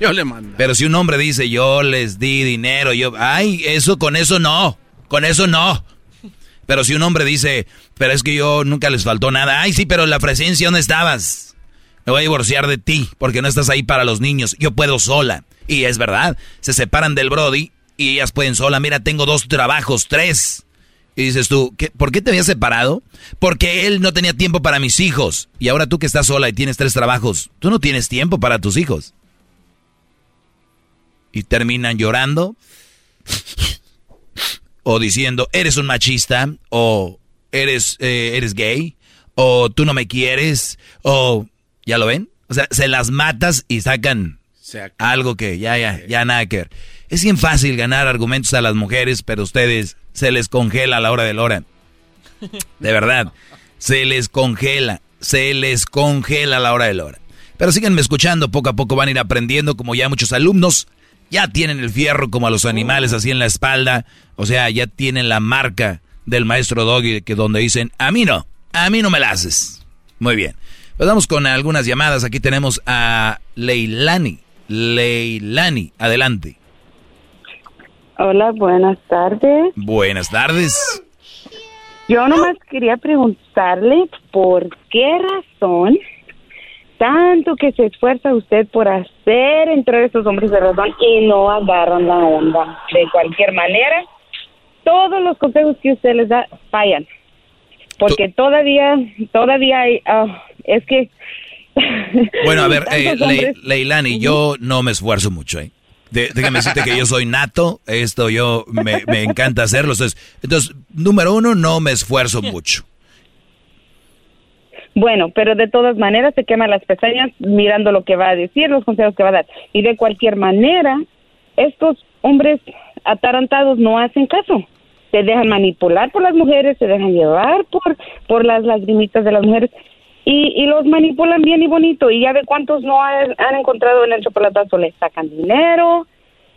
yo le mando. Pero si un hombre dice yo les di dinero, yo, ay, eso con eso no, con eso no. Pero si un hombre dice, pero es que yo nunca les faltó nada, ay sí, pero la presencia, ¿dónde estabas? Me voy a divorciar de ti porque no estás ahí para los niños, yo puedo sola. Y es verdad, se separan del Brody y ellas pueden sola, mira, tengo dos trabajos, tres. Y dices tú, ¿qué, ¿por qué te habías separado? Porque él no tenía tiempo para mis hijos. Y ahora tú que estás sola y tienes tres trabajos, tú no tienes tiempo para tus hijos. Y terminan llorando o diciendo, eres un machista, o eres, eh, eres gay, o tú no me quieres, o, ¿ya lo ven? O sea, se las matas y sacan algo que ya, ya, ya nada que ver. Es bien fácil ganar argumentos a las mujeres, pero ustedes se les congela a la hora de la hora. De verdad, se les congela, se les congela a la hora de la hora. Pero síganme escuchando, poco a poco van a ir aprendiendo, como ya muchos alumnos ya tienen el fierro como a los animales así en la espalda, o sea, ya tienen la marca del maestro Doggy que donde dicen, a mí no, a mí no me la haces. Muy bien. Pues vamos con algunas llamadas. Aquí tenemos a Leilani. Leilani, adelante. Hola, buenas tardes. Buenas tardes. Yo nomás quería preguntarle por qué razón tanto que se esfuerza usted por hacer entrar a estos hombres de razón y no agarran la onda. De cualquier manera, todos los consejos que usted les da fallan. Porque todavía, todavía hay, ah, es que... *laughs* Bueno, a ver, eh, Leilani, yo no me esfuerzo mucho, ¿eh? déjame decirte que yo soy nato, esto yo me, me encanta hacerlo. Entonces, entonces, número uno, no me esfuerzo mucho. Bueno, pero de todas maneras se quema las pestañas mirando lo que va a decir, los consejos que va a dar. Y de cualquier manera, estos hombres atarantados no hacen caso. Se dejan manipular por las mujeres, se dejan llevar por, por las lagrimitas de las mujeres y, y los manipulan bien y bonito. Y ya de cuántos no han, encontrado en el chocolatazo, les sacan dinero.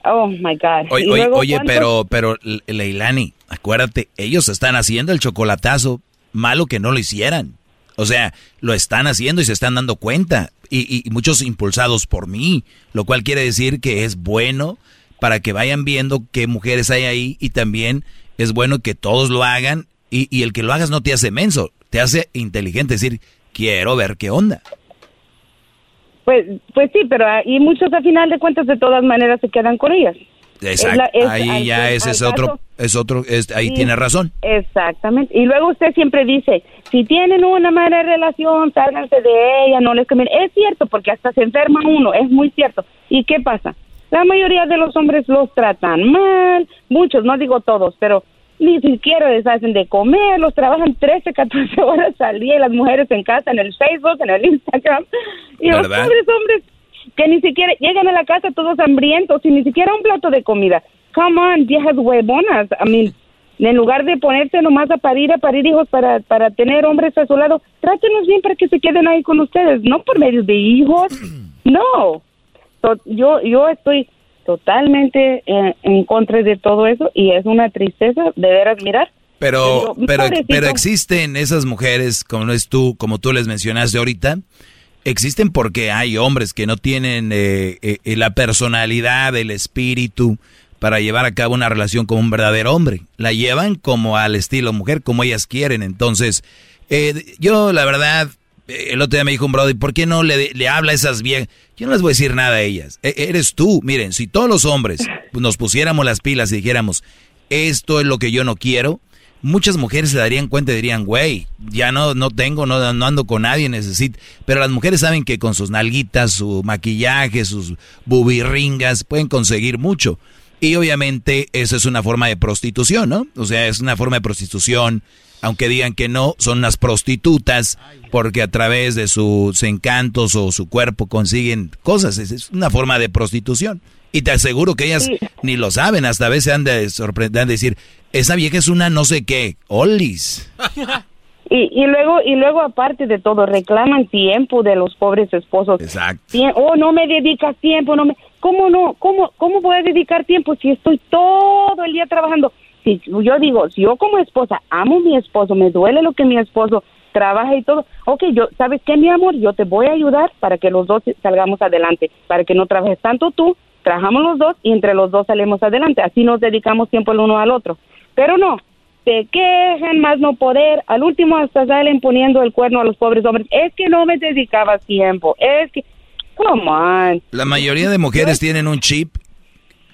Oh my God. Oye, oye, pero, pero Leilani, acuérdate, ellos están haciendo el chocolatazo. Malo que no lo hicieran. O sea, lo están haciendo y se están dando cuenta. Y, muchos impulsados por mí, lo cual quiere decir que es bueno para que vayan viendo qué mujeres hay ahí y también es bueno que todos lo hagan y, el que lo hagas no te hace menso, te hace inteligente, decir, quiero ver qué onda. Pues, pues sí, pero y muchos a final de cuentas de todas maneras se quedan con ellas. Exacto. ahí ya ese es otro, es otro, ahí tiene razón. Exactamente. Y luego usted siempre dice, si tienen una mala relación, sálganse de ella, no les conviene. Es cierto, porque hasta se enferma uno, es muy cierto. ¿Y qué pasa? La mayoría de los hombres los tratan mal, muchos, no digo todos, pero ni siquiera les hacen de comer, los trabajan 13, 14 horas al día y las mujeres en casa, en el Facebook, en el Instagram. Y los pobres hombres que ni siquiera llegan a la casa todos hambrientos y ni siquiera un plato de comida. Come on, viejas huevonas. I mean, en lugar de ponerse nomás a parir, a parir hijos para, para tener hombres a su lado, trátenos bien para que se queden ahí con ustedes, no por medio de hijos. *clears throat* No. yo, yo estoy totalmente en, en, contra de todo eso y es una tristeza de veras mirar. Pero, pero, pero existen esas mujeres, como es tú, como tú les mencionaste ahorita, existen porque hay hombres que no tienen eh, eh, la personalidad, el espíritu para llevar a cabo una relación con un verdadero hombre. La llevan como al estilo mujer, como ellas quieren. Entonces, eh, yo la verdad, el otro día me dijo un brother, ¿por qué no le, le habla a esas viejas? Yo no les voy a decir nada a ellas. E, eres tú. Miren, si todos los hombres nos pusiéramos las pilas y dijéramos, esto es lo que yo no quiero, muchas mujeres se darían cuenta y dirían, güey, ya no, no tengo, no, no ando con nadie, necesito. Pero las mujeres saben que con sus nalguitas, su maquillaje, sus bubirringas, pueden conseguir mucho. Y obviamente eso es una forma de prostitución, ¿no? O sea, es una forma de prostitución, aunque digan que no, son unas prostitutas porque a través de sus encantos o su cuerpo consiguen cosas. Es una forma de prostitución. Y te aseguro que ellas ni lo saben, hasta a veces han de sorprender, de decir, esa vieja es una no sé qué, Olis. *laughs* Y, y luego y luego aparte de todo reclaman tiempo de los pobres esposos. Exacto. Oh, no me dedicas tiempo, no me ¿Cómo no? ¿Cómo cómo voy a dedicar tiempo si estoy todo el día trabajando? Si yo digo, si yo como esposa amo a mi esposo, me duele lo que mi esposo trabaja y todo. Ok, yo, ¿sabes qué, mi amor? Yo te voy a ayudar para que los dos salgamos adelante, para que no trabajes tanto tú trabajamos los dos y entre los dos salimos adelante. Así nos dedicamos tiempo el uno al otro. Pero no, se quejan más no poder, al último hasta salen poniendo el cuerno a los pobres hombres. Es que no me dedicaba tiempo, es que, come on. La mayoría de mujeres tienen un chip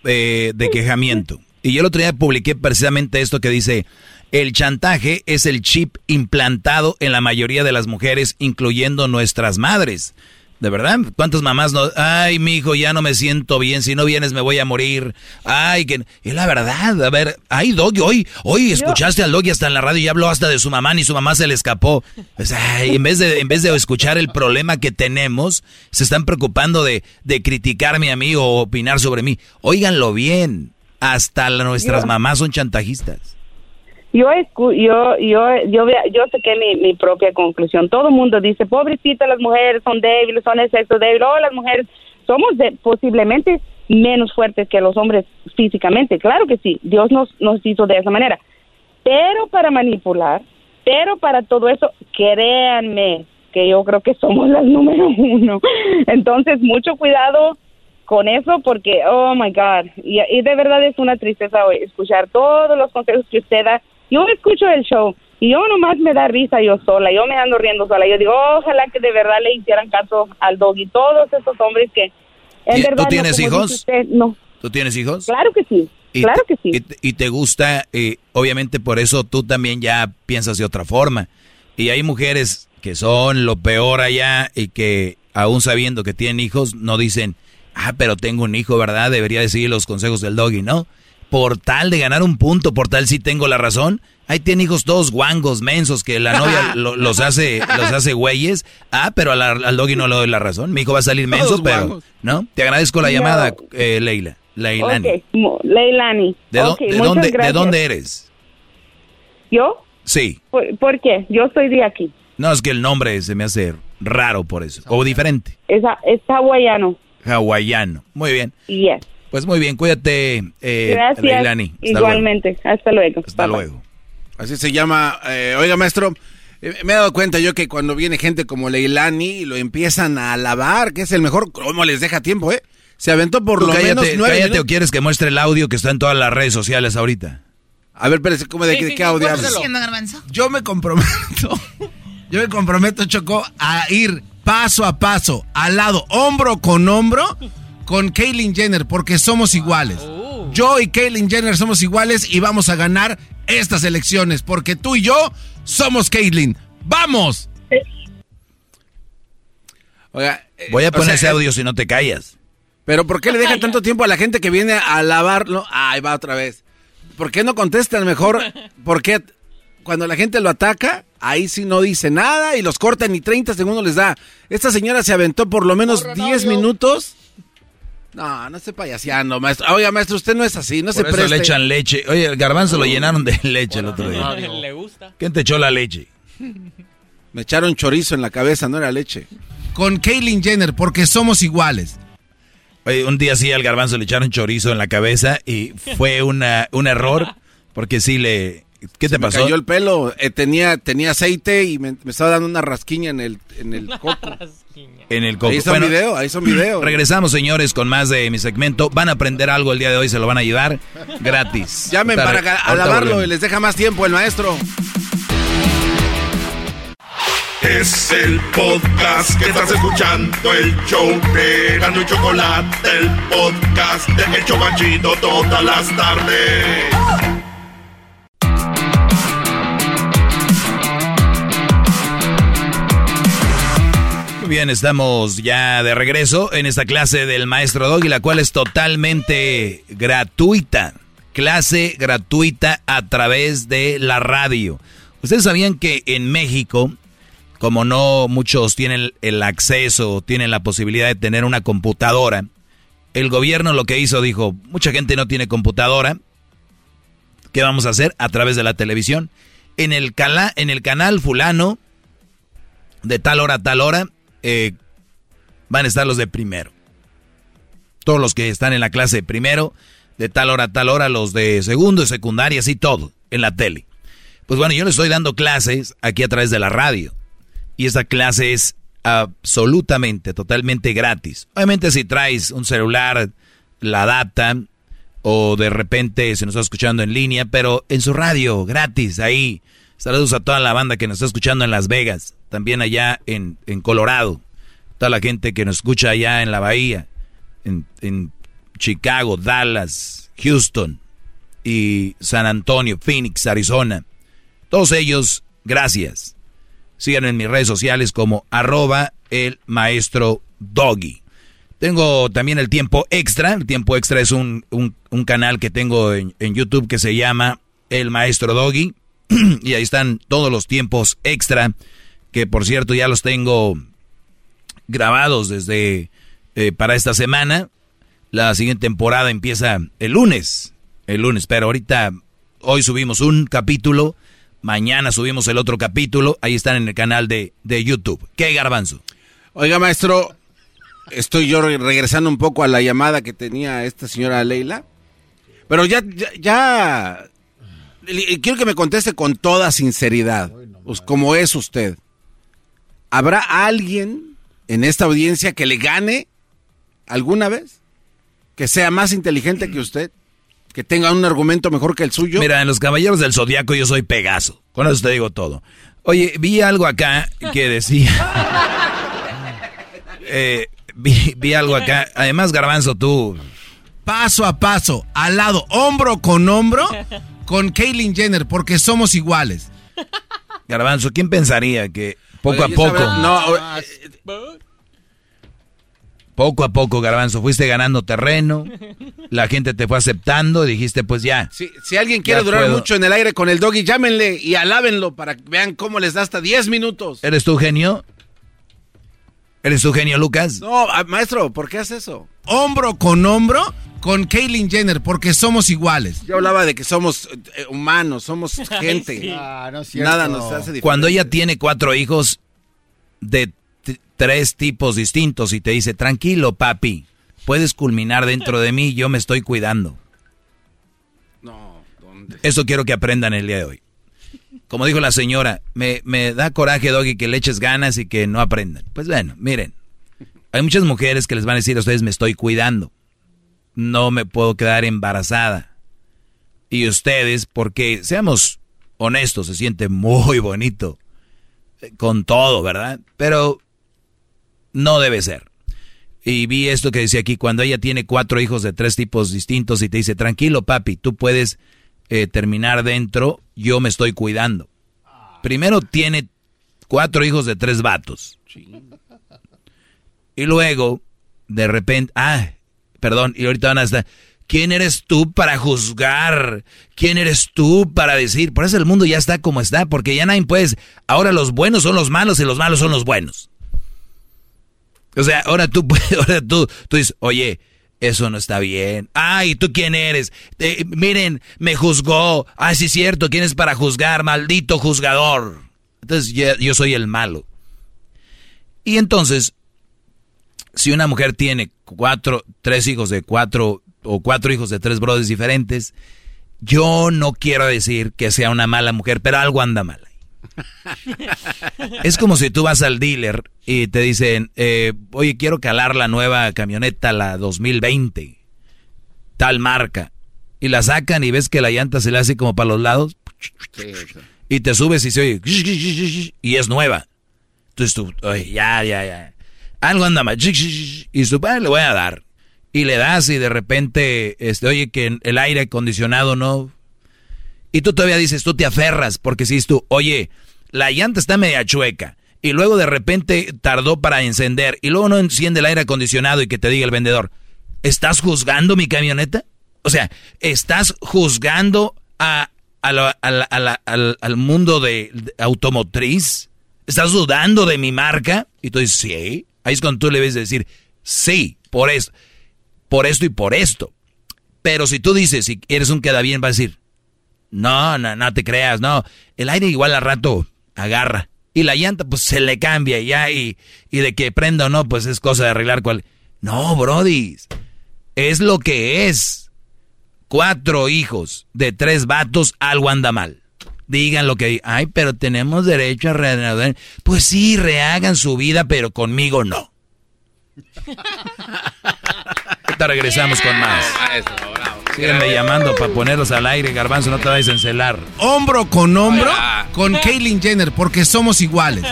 eh, de quejamiento. Y yo el otro día publiqué precisamente esto que dice, el chantaje es el chip implantado en la mayoría de las mujeres, incluyendo nuestras madres. ¿De verdad? ¿Cuántas mamás no? Ay, mi hijo, ya no me siento bien. Si no vienes, me voy a morir. Ay, que. Es la verdad. A ver, ay, Doggy, hoy, hoy escuchaste al Doggy hasta en la radio y habló hasta de su mamá, ni su mamá se le escapó. Pues, ay, en vez de, en vez de escuchar el problema que tenemos, se están preocupando de, de criticarme a mí o opinar sobre mí. Óiganlo bien. Hasta nuestras mamás son chantajistas yo yo yo yo yo saqué mi, mi propia conclusión. Todo mundo dice, pobrecita, las mujeres son débiles, son el sexo débil. Oh, las mujeres somos de, posiblemente menos fuertes que los hombres físicamente. Claro que sí, Dios nos nos hizo de esa manera. Pero para manipular, pero para todo eso, créanme que yo creo que somos las número uno. *laughs* Entonces, mucho cuidado con eso porque, oh my God, y, y de verdad es una tristeza escuchar todos los consejos que usted da yo escucho el show y yo nomás me da risa yo sola, yo me ando riendo sola. Yo digo, ojalá que de verdad le hicieran caso al dog y todos esos hombres que en verdad... ¿Tú tienes hijos? no. ¿Tú tienes hijos? Claro que sí. claro que sí. Y, te gusta, eh, obviamente por eso tú también ya piensas de otra forma. Y hay mujeres que son lo peor allá y que aún sabiendo que tienen hijos no dicen, ah, pero tengo un hijo, ¿verdad? Debería de seguir los consejos del doggy, ¿no? Por tal de ganar un punto, por tal si tengo la razón. Ahí tiene hijos todos guangos, mensos, que la novia *laughs* los hace los hace güeyes. Ah, pero al, doggy no le doy la razón. Mi hijo va a salir menso, pero... ¿No? Te agradezco la llamada, eh, Leila. Leilani. Leilani. ¿De, dónde, ¿De dónde eres? ¿Yo? Sí. ¿Por, qué? Yo soy de aquí. No, es que el nombre se me hace raro por eso. O diferente. Es, es hawaiano. Hawaiano. Muy bien. Yes. Pues muy bien, cuídate, eh, Gracias. Igualmente. Hasta luego. Hasta luego. Así se llama. Eh, oiga, maestro, eh, me he dado cuenta yo que cuando viene gente como Leilani lo empiezan a alabar, que es el mejor, ¿cómo les deja tiempo, eh? Se aventó por lo menos nueve Cállate o quieres que muestre el audio que está en todas las redes sociales ahorita. A ver, espérese, ¿cómo de, qué audio Yo me comprometo, *laughs* yo me comprometo, Choco, a ir paso a paso, al lado, hombro con hombro con Kaylin Jenner porque somos iguales. Oh. Yo y Kaylin Jenner somos iguales y vamos a ganar estas elecciones porque tú y yo somos Kaylin. ¡Vamos! Oiga, eh, Voy a poner ese audio si no te callas. Pero ¿por qué le deja tanto tiempo a la gente que viene a alabarlo? Ahí va otra vez. ¿Por qué no contestan mejor? *laughs* ¿Por qué cuando la gente lo ataca, ahí sí no dice nada y los cortan y 30 segundos les da? Esta señora se aventó por lo menos 10 minutos no, no esté payaseando, maestro. Oiga, maestro, usted no es así, no Por se eso le echan leche. Oye, el garbanzo lo llenaron de *laughs* leche el otro día. Le gusta. ¿Quién te echó la leche? *laughs* Me echaron chorizo en la cabeza, no era leche. Con Kaylin Jenner, porque somos iguales. Oye, un día sí al garbanzo le echaron chorizo en la cabeza y fue una, un error, porque sí le... ¿Qué te pasó? Me cayó el pelo, eh, tenía, tenía aceite y me, me, estaba dando una rasquiña en el, en el *laughs* coco. En el coco. Ahí son video, ahí son video. *clears throat* Regresamos, señores, con más de mi segmento. Van a aprender algo el día de hoy, se lo van a llevar gratis. *laughs* Llamen para alabarlo y les deja más tiempo el maestro. Es el podcast que estás escuchando, el show de Gano y Chocolate, el podcast de El Chocachito todas las tardes. Bien, estamos ya de regreso en esta clase del maestro Doggy, la cual es totalmente gratuita. Clase gratuita a través de la radio. Ustedes sabían que en México, como no muchos tienen el acceso, tienen la posibilidad de tener una computadora, el gobierno lo que hizo dijo, mucha gente no tiene computadora, ¿qué vamos a hacer? A través de la televisión. En el, en el canal fulano, de tal hora a tal hora, eh, van a estar los de primero. Todos los que están en la clase de primero, de tal hora a tal hora, los de segundo y secundaria, así todo, en la tele. Pues bueno, yo les estoy dando clases aquí a través de la radio. Y esta clase es absolutamente, totalmente gratis. Obviamente si traes un celular, la data, o de repente se nos está escuchando en línea, pero en su radio, gratis, ahí. Saludos a toda la banda que nos está escuchando en Las Vegas, también allá en, en Colorado, toda la gente que nos escucha allá en la Bahía, en, en Chicago, Dallas, Houston y San Antonio, Phoenix, Arizona. Todos ellos, gracias. Síganme en mis redes sociales como arroba el maestro Doggy. Tengo también el tiempo extra. El tiempo extra es un, un, canal que tengo en, en, YouTube que se llama El Maestro Doggy. *clears throat* y ahí están todos los tiempos extra. Que por cierto ya los tengo grabados desde eh, para esta semana. La siguiente temporada empieza el lunes. El lunes, pero ahorita, hoy subimos un capítulo. Mañana subimos el otro capítulo. Ahí están en el canal de, de YouTube. ¿Qué garbanzo? Oiga, maestro, estoy yo regresando un poco a la llamada que tenía esta señora Leila. Pero ya, ya, quiero que me conteste con toda sinceridad, pues como es usted. ¿Habrá alguien en esta audiencia que le gane alguna vez? ¿Que sea más inteligente que usted? ¿Que tenga un argumento mejor que el suyo? Mira, en los Caballeros del Zodiaco yo soy Pegaso. Con eso te digo todo. Oye, vi algo acá que decía... *laughs* Eh, vi, algo acá. Además, Garbanzo, tú. Paso a paso, al lado, hombro con hombro, con Caitlyn Jenner, porque somos iguales. *laughs* Garbanzo, ¿quién pensaría que poco a poco. No, eh, poco a poco, Garbanzo, fuiste ganando terreno, la gente te fue aceptando dijiste, pues ya. si alguien quiere durar mucho en el aire con el doggy, llámenle y alábenlo para que vean cómo les da hasta 10 minutos. ¿Eres tú genio? ¿Eres tu genio, Lucas? No, ah, maestro, ¿por qué haces eso? Hombro con hombro con Caitlyn Jenner, porque somos iguales. Yo hablaba de que somos eh, humanos, somos *laughs* gente. Ah, Nada nos hace diferente. Cuando ella tiene cuatro hijos de tres tipos distintos y te dice, tranquilo, papi, puedes culminar dentro de mí, yo me estoy cuidando. No, ¿dónde? Eso quiero que aprendan el día de hoy como dijo la señora, me, me da coraje, Doggy, que le eches ganas y que no aprendan. Pues bueno, miren, hay muchas mujeres que les van a decir a ustedes, me estoy cuidando. No me puedo quedar embarazada. Y ustedes, porque seamos honestos, se siente muy bonito eh, con todo, ¿verdad? Pero no debe ser. Y vi esto que decía aquí, cuando ella tiene cuatro hijos de tres tipos distintos y te dice, tranquilo papi, tú puedes eh, terminar dentro, yo me estoy cuidando. Primero tiene cuatro hijos de tres vatos. Y luego, de repente, ah, perdón, y ahorita van a estar, ¿quién eres tú para juzgar? ¿Quién eres tú para decir? Por eso el mundo ya está como está, porque ya nadie puede, ahora los buenos son los malos y los malos son los buenos. O sea, ahora tú, *laughs* ahora tú, tú dices, oye, eso no está bien. Ay, ¿tú quién eres? Eh, miren, me juzgó. Ay, sí cierto, ¿quién es para juzgar? Maldito juzgador. Entonces yo, soy el malo. Y entonces, si una mujer tiene cuatro, tres hijos de cuatro o cuatro hijos de tres brothers diferentes, yo no quiero decir que sea una mala mujer, pero algo anda mal *laughs* es como si tú vas al dealer y te dicen, eh, oye, quiero calar la nueva camioneta, la 2020, tal marca. Y la sacan y ves que la llanta se le hace como para los lados. y te subes y se oye, y es nueva. Entonces tú, oye, ya, ya, ya. Algo anda mal. Y su padre le voy a dar. Y le das y de repente, este, oye, que el aire acondicionado no y tú todavía dices, tú te aferras, porque si tú, oye, la llanta está media chueca. Y luego de repente tardó para encender. Y luego no enciende el aire acondicionado y que te diga el vendedor, ¿estás juzgando mi camioneta? O sea, ¿estás juzgando a, al, mundo de, automotriz? ¿Estás dudando de mi marca? Y tú dices, sí. Ahí es cuando tú le ves decir, sí, por esto, por esto y por esto. Pero si tú dices, si eres un queda bien, va a decir, no, no, no te creas, no. El aire igual al rato agarra. Y la llanta pues se le cambia ya y, y de que prenda o no, pues es cosa de arreglar cual. No, Brody. Es lo que es. Cuatro hijos de tres vatos, algo anda mal. Digan lo que ay, pero tenemos derecho a reanudar. Pues sí, rehagan su vida, pero conmigo no. *laughs* Ahorita regresamos con más. Sígueme llamando para ponerlos al aire, Garbanzo, no te vayas a encelar. Hombro con hombro con *laughs* Caitlyn Jenner, porque somos iguales.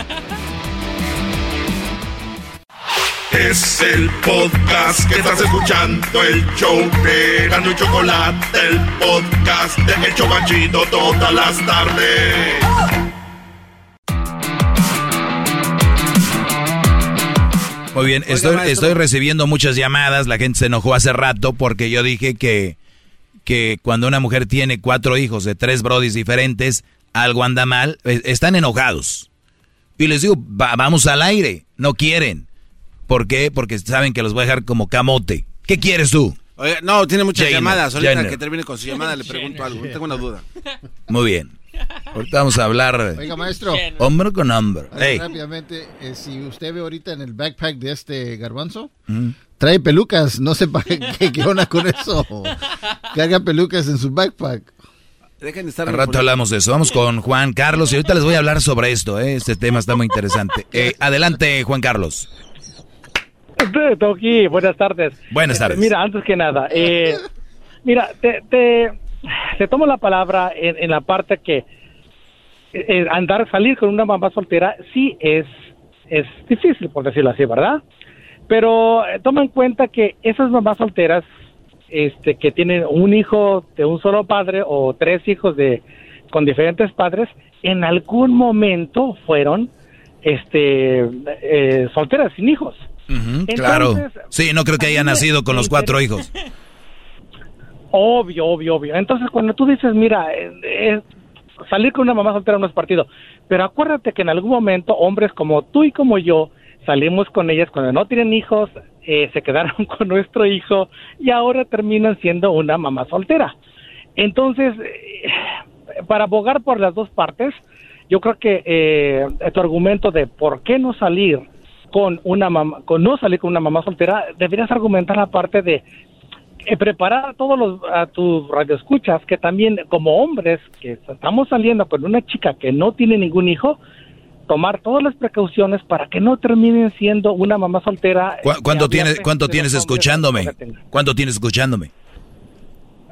Es el podcast que estás escuchando, el show de Gano y Chocolate, el podcast de El Chobachito todas las tardes. Muy bien, estoy, estoy recibiendo muchas llamadas, la gente se enojó hace rato porque yo dije que, que cuando una mujer tiene cuatro hijos de tres brodis diferentes, algo anda mal, eh, están enojados. Y les digo, vamos al aire, no quieren. ¿Por qué? Porque saben que los voy a dejar como camote. ¿Qué quieres tú? Oye, no, tiene muchas llamadas. Ahorita que termine con su llamada le pregunto algo. Tengo una duda. Muy bien. Ahorita vamos a hablar. Oiga, maestro. Hombre con hombre. Rápidamente, eh, si usted ve ahorita en el backpack de este garbanzo, trae pelucas. No sepa qué, qué onda con eso. Carga pelucas en su backpack. Dejen de estar. Al rato hablamos de eso. Vamos con Juan Carlos y ahorita les voy a hablar sobre esto. ¿eh? Este tema está muy interesante. *laughs* Eh, adelante, Juan Carlos. *laughs* Toki, buenas tardes. Buenas tardes. mira, antes que nada, eh, mira, te, te, te, tomo la palabra en, la parte que eh, andar, salir con una mamá soltera sí es, es difícil, por decirlo así, ¿verdad? Pero eh, toma en cuenta que esas mamás solteras este, que tienen un hijo de un solo padre o tres hijos de con diferentes padres, en algún momento fueron este, solteras sin hijos claro. Sí, no creo que haya nacido con los cuatro hijos. *laughs* Obvio, obvio, obvio. Entonces, cuando tú dices, mira, eh, salir con una mamá soltera no es partido, pero acuérdate que en algún momento hombres como tú y como yo salimos con ellas cuando no tienen hijos, eh, se quedaron *laughs* con nuestro hijo y ahora terminan siendo una mamá soltera. Entonces, eh, para abogar por las dos partes, yo creo que tu argumento de por qué no salir con una mamá, con no salir con una mamá soltera, deberías argumentar la parte de eh, preparar a todos los a tus radioescuchas que también como hombres que estamos saliendo con una chica que no tiene ningún hijo, tomar todas las precauciones para que no terminen siendo una mamá soltera. ¿Cuánto tienes cuánto tienes escuchándome? ¿Cuánto tienes escuchándome?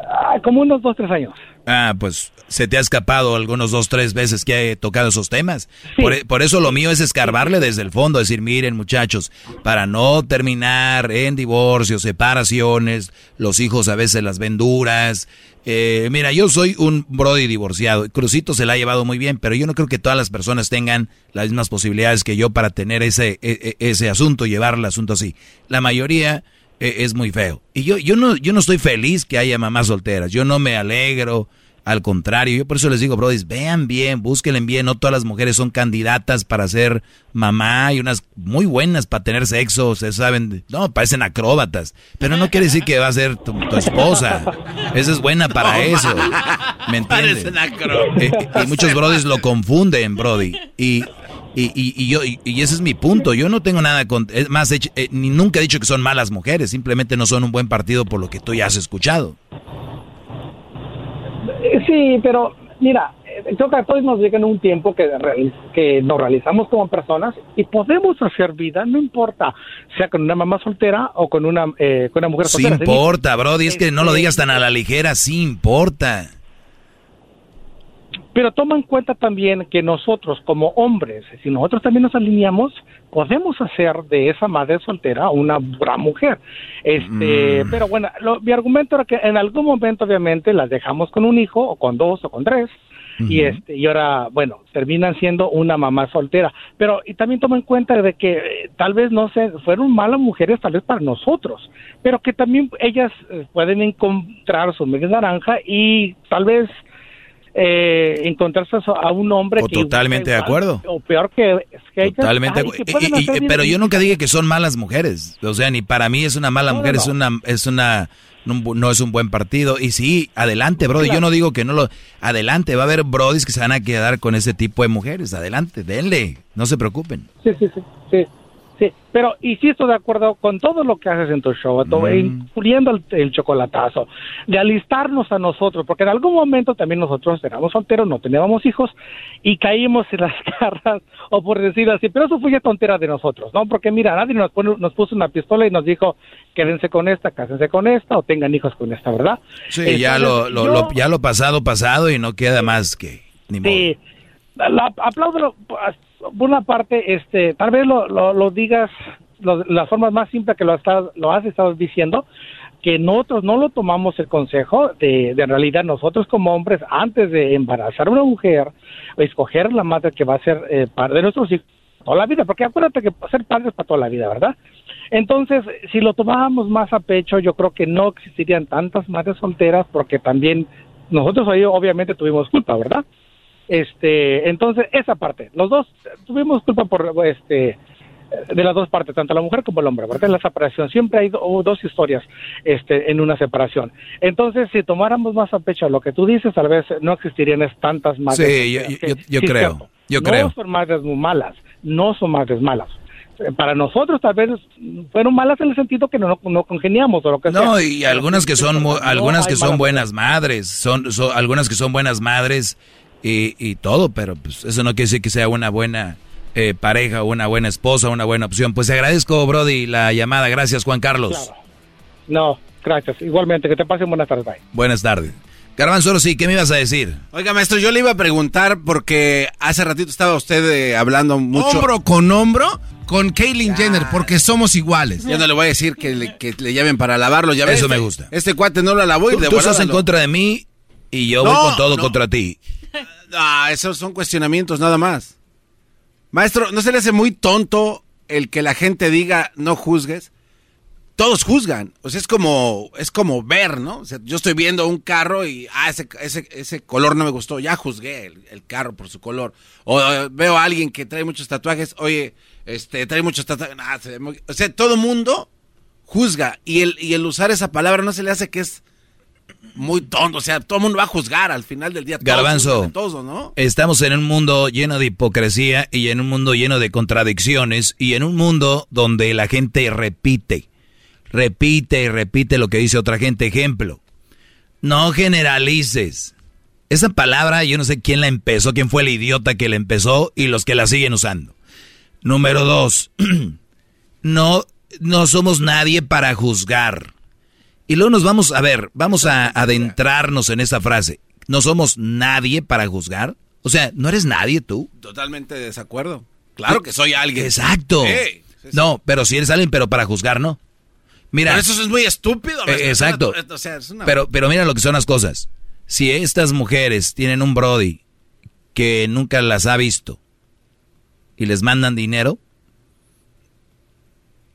Ah, como unos dos, tres años. Ah, pues se te ha escapado algunos dos, tres veces que he tocado esos temas. E, por, eso lo mío es escarbarle desde el fondo, decir, miren muchachos, para no terminar en divorcios, separaciones, los hijos a veces las ven duras. Eh, mira, yo soy un brody divorciado. Crucito se la ha llevado muy bien, pero yo no creo que todas las personas tengan las mismas posibilidades que yo para tener ese, e, e, ese asunto, llevar el asunto así. La mayoría es muy feo. Y yo, yo, no, yo no estoy feliz que haya mamás solteras. Yo no me alegro. Al contrario, yo por eso les digo, brodis, vean bien, búsquenle bien. No todas las mujeres son candidatas para ser mamá y unas muy buenas para tener sexo. Se saben, no, parecen acróbatas. Pero no quiere decir que va a ser tu, esposa. Esa es buena para eso. ¿Me entiendes? Eh, y muchos brodis lo confunden, brody. Y y, y, yo, y, ese es mi punto. Yo no tengo nada con. Es más, eh, ni nunca he dicho que son malas mujeres. Simplemente no son un buen partido por lo que tú ya has escuchado. Eh, sí, pero mira, eh, creo que a todos nos llega en un tiempo que, que nos realizamos como personas y podemos hacer vida, no importa, sea con una mamá soltera o con una, con una mujer soltera. Sí importa, Brody, es que no lo digas tan a la ligera, sí importa. Pero toma en cuenta también que nosotros como hombres, si nosotros también nos alineamos, podemos hacer de esa madre soltera una gran mujer. Este, mm. pero bueno, mi argumento era que en algún momento obviamente las dejamos con un hijo o con dos o con tres y este y ahora bueno terminan siendo una mamá soltera pero y también toma en cuenta de que eh, tal vez no se fueron malas mujeres tal vez para nosotros pero que también ellas eh, pueden encontrar su media naranja y tal vez eh, encontrarse a un hombre o totalmente de acuerdo. o peor que, totalmente pero yo nunca dije que son malas mujeres. O sea ni para mí es una mala mujer es una es una no, es un buen partido. Y sí adelante brody. Yo no digo que no lo adelante va a haber brodis que se van a quedar con ese tipo de mujeres. Adelante denle no se preocupen. Sí sí sí sí Sí, pero estoy de acuerdo con todo lo que haces en tu show, todo, incluyendo el, el chocolatazo, de alistarnos a nosotros, porque en algún momento también nosotros éramos solteros, no teníamos hijos y caímos en las *laughs* garras, o por decirlo así, pero eso fue ya tontera de nosotros, ¿no? Porque mira, nadie nos, pone- nos puso una pistola y nos dijo, quédense con esta, cásense con esta, o tengan hijos con esta, ¿verdad? Sí, ya lo, lo- yo- lo- ya lo pasado, pasado y no queda más que... Ni modo. Sí, la, aplaudo por una parte, este, tal vez lo, lo, lo digas lo- la forma más simple que lo, lo has estado diciendo, que nosotros no lo tomamos el consejo de, de en realidad nosotros como hombres, antes de embarazar a una mujer, escoger la madre que va a ser eh, padre de nuestros hijos toda la vida, porque acuérdate que ser padre es para toda la vida, ¿verdad? Entonces, si lo tomábamos más a pecho, yo creo que no existirían tantas madres solteras, porque también nosotros ahí obviamente tuvimos culpa, ¿verdad? Este, entonces esa parte, los dos tuvimos culpa por este de las dos partes, tanto la mujer como el hombre, ¿verdad? En la separación siempre hay do- dos historias este en una separación. Entonces, si tomáramos más a pecho lo que tú dices, tal vez no existirían tantas madres. Sí, yo, solteras, yo- que- yo sí, creo, cierto. yo no creo. son madres muy malas, no son madres malas. Para nosotros tal vez fueron malas en el sentido que no, no congeniamos o lo que No, sea. y algunas que son No algunas que son buenas madres, son, son- algunas que son buenas madres y, y todo, pero pues eso no quiere decir que sea una buena eh, pareja, una buena esposa, una buena opción. Pues te agradezco, Brody, la llamada. Gracias, Juan Carlos. No, gracias. Igualmente, que te pasen buenas tardes. Bye. Buenas tardes. Garbanzo, ahora sí, ¿qué me ibas a decir? Oiga, maestro, yo le iba a preguntar porque hace ratito estaba usted eh, hablando mucho. Hombro con hombro con Caitlyn Jenner, porque somos iguales. Ya no le voy a decir que le, que le llamen para lavarlo. Ya ves, Eso me este- gusta. Este cuate no lo lavó y Tú, de tú estás en contra de mí y yo voy con todo no. contra ti. Ah, esos son cuestionamientos nada más. Maestro, ¿no se le hace muy tonto el que la gente diga no juzgues? Todos juzgan. O sea, es como, es como ver, ¿no? O sea, yo estoy viendo un carro y, ah, ese, ese, ese color no me gustó. Ya juzgué el, carro por su color. O eh, veo a alguien que trae muchos tatuajes. Oye, este, trae muchos tatuajes. O sea, todo mundo juzga. Y el, y el usar esa palabra no se le hace que es muy tonto. O sea, todo el mundo va a juzgar al final del día. Todos Garbanzo, ¿no? estamos en un mundo lleno de hipocresía y en un mundo lleno de contradicciones y en un mundo donde la gente repite, repite y repite lo que dice otra gente. Ejemplo, no generalices. Esa palabra yo no sé quién la empezó, quién fue el idiota que la empezó y los que la siguen usando. Número dos, *clears throat* no, no somos nadie para juzgar. Y luego nos vamos, a ver, vamos a adentrarnos en esa frase. No somos nadie para juzgar. O sea, ¿no eres nadie tú? Totalmente de desacuerdo. Claro que soy alguien. Exacto. Sí, No, pero si eres alguien, pero para juzgar, no. Mira. Pero eso es muy estúpido. Eh, exacto. Es una- o sea, es una- Pero, pero mira lo que son las cosas. Si estas mujeres tienen un Brody que nunca las ha visto y les mandan dinero,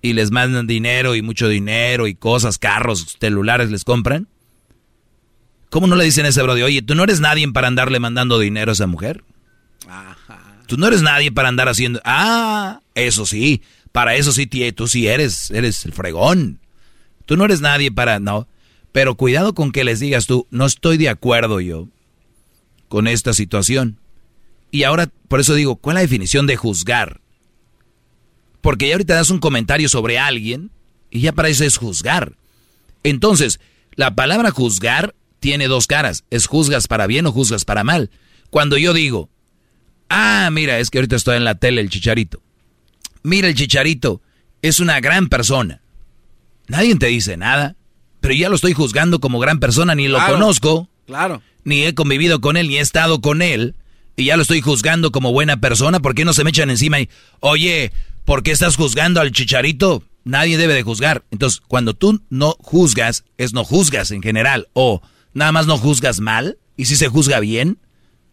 y les mandan dinero y mucho dinero y cosas, carros, celulares les compran, ¿cómo no le dicen a ese Brody, oye, tú no eres nadie para andarle mandando dinero a esa mujer? Tú no eres nadie para andar haciendo... Ah, eso sí, para eso sí, tú sí eres, eres el fregón. Tú no eres nadie para... No, pero cuidado con que les digas tú, no estoy de acuerdo yo con esta situación. Y ahora, por eso digo, ¿cuál es la definición de juzgar? Porque ya ahorita das un comentario sobre alguien y ya para eso es juzgar. Entonces, la palabra juzgar tiene dos caras. Es juzgas para bien o juzgas para mal. Cuando yo digo, ah, mira, es que ahorita estoy en la tele el chicharito. Mira, el chicharito es una gran persona. Nadie te dice nada, pero ya lo estoy juzgando como gran persona, ni lo Claro, conozco, Claro. ni he convivido con él, ni he estado con él, y ya lo estoy juzgando como buena persona. ¿Por qué no se me echan encima y, oye, ¿por qué estás juzgando al chicharito? Nadie debe de juzgar. Entonces, cuando tú no juzgas, es no juzgas en general, o nada más no juzgas mal, y si se juzga bien.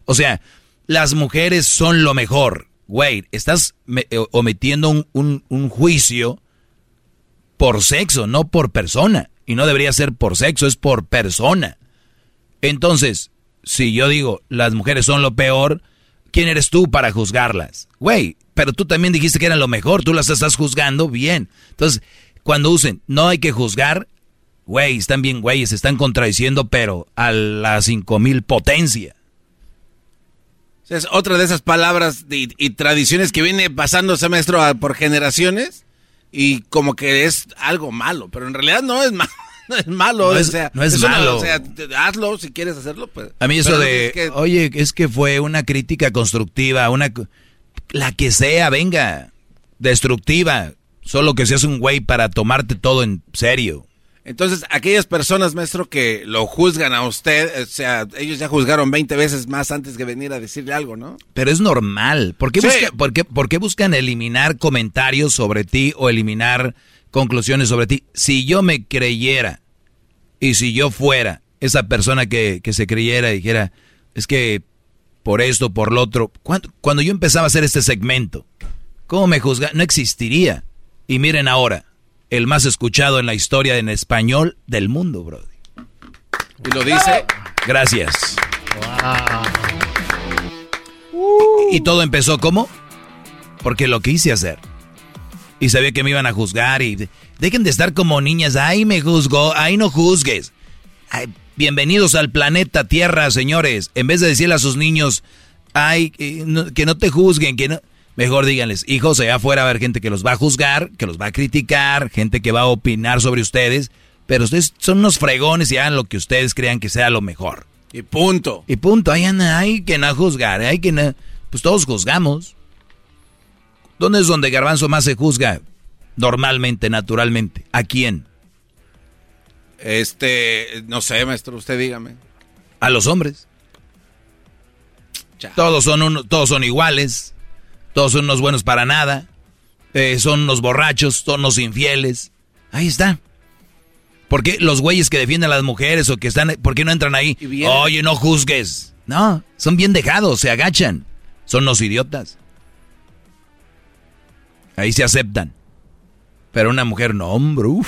O sea, las mujeres son lo mejor. Güey, estás eh, omitiendo un, un- un juicio por sexo, no por persona. Y no debería ser por sexo, es por persona. Entonces, si yo digo, las mujeres son lo peor, ¿quién eres tú para juzgarlas? Güey, pero tú también dijiste que eran lo mejor, tú las estás juzgando bien. Entonces, cuando usen, no hay que juzgar, güey, están bien güeyes, se están contradiciendo, pero a la cinco mil potencia. O sea, es otra de esas palabras y, y tradiciones que viene pasándose, maestro, a- por generaciones. y como que es algo malo, pero en realidad no es malo. *laughs* No es malo, No es- o sea, no es malo. o sea, hazlo si quieres hacerlo, pues. A mí eso de, es que- oye, es que fue una crítica constructiva, una la que sea, venga, destructiva, solo que seas un güey para tomarte todo en serio. Entonces, aquellas personas, maestro, que lo juzgan a usted, o sea, ellos ya juzgaron 20 veces más antes que venir a decirle algo, ¿no? Pero es normal. ¿Por qué, Sí. busca- por qué- por qué buscan eliminar comentarios sobre ti o eliminar conclusiones sobre ti? Si yo me creyera y si yo fuera esa persona que, que se creyera y dijera, es que por esto, por lo otro, cuando, cuando yo empezaba a hacer este segmento, ¿cómo me juzga? No existiría. Y miren ahora, el más escuchado en la historia en español del mundo, bro. Y lo dice. Gracias. Y todo empezó como porque lo quise hacer. Y sabía que me iban a juzgar y de- dejen de estar como niñas, ay me juzgó, ay no juzgues. Ay, bienvenidos al planeta Tierra, señores. En vez de decirle a sus niños, ay, que no te juzguen, que no... Mejor díganles, hijos, allá afuera va a haber gente que los va a juzgar, que los va a criticar, gente que va a opinar sobre ustedes, pero ustedes son unos fregones y hagan lo que ustedes crean que sea lo mejor. Y punto. Y punto, hay, hay que no juzgar, hay que no... Pues todos juzgamos. ¿Dónde es donde Garbanzo más se juzga? Normalmente, naturalmente. ¿A quién? Este, no sé, maestro, usted dígame. A los hombres. Todos son, uno- todos son iguales. Todos son unos buenos para nada. eh, son unos borrachos, son unos infieles. Ahí está. ¿Por qué los güeyes que defienden a las mujeres o que están... ¿Por qué no entran ahí? Oye, no juzgues. No, son bien dejados, se agachan. Son los idiotas. Ahí se aceptan. Pero una mujer, no, hombre, uff.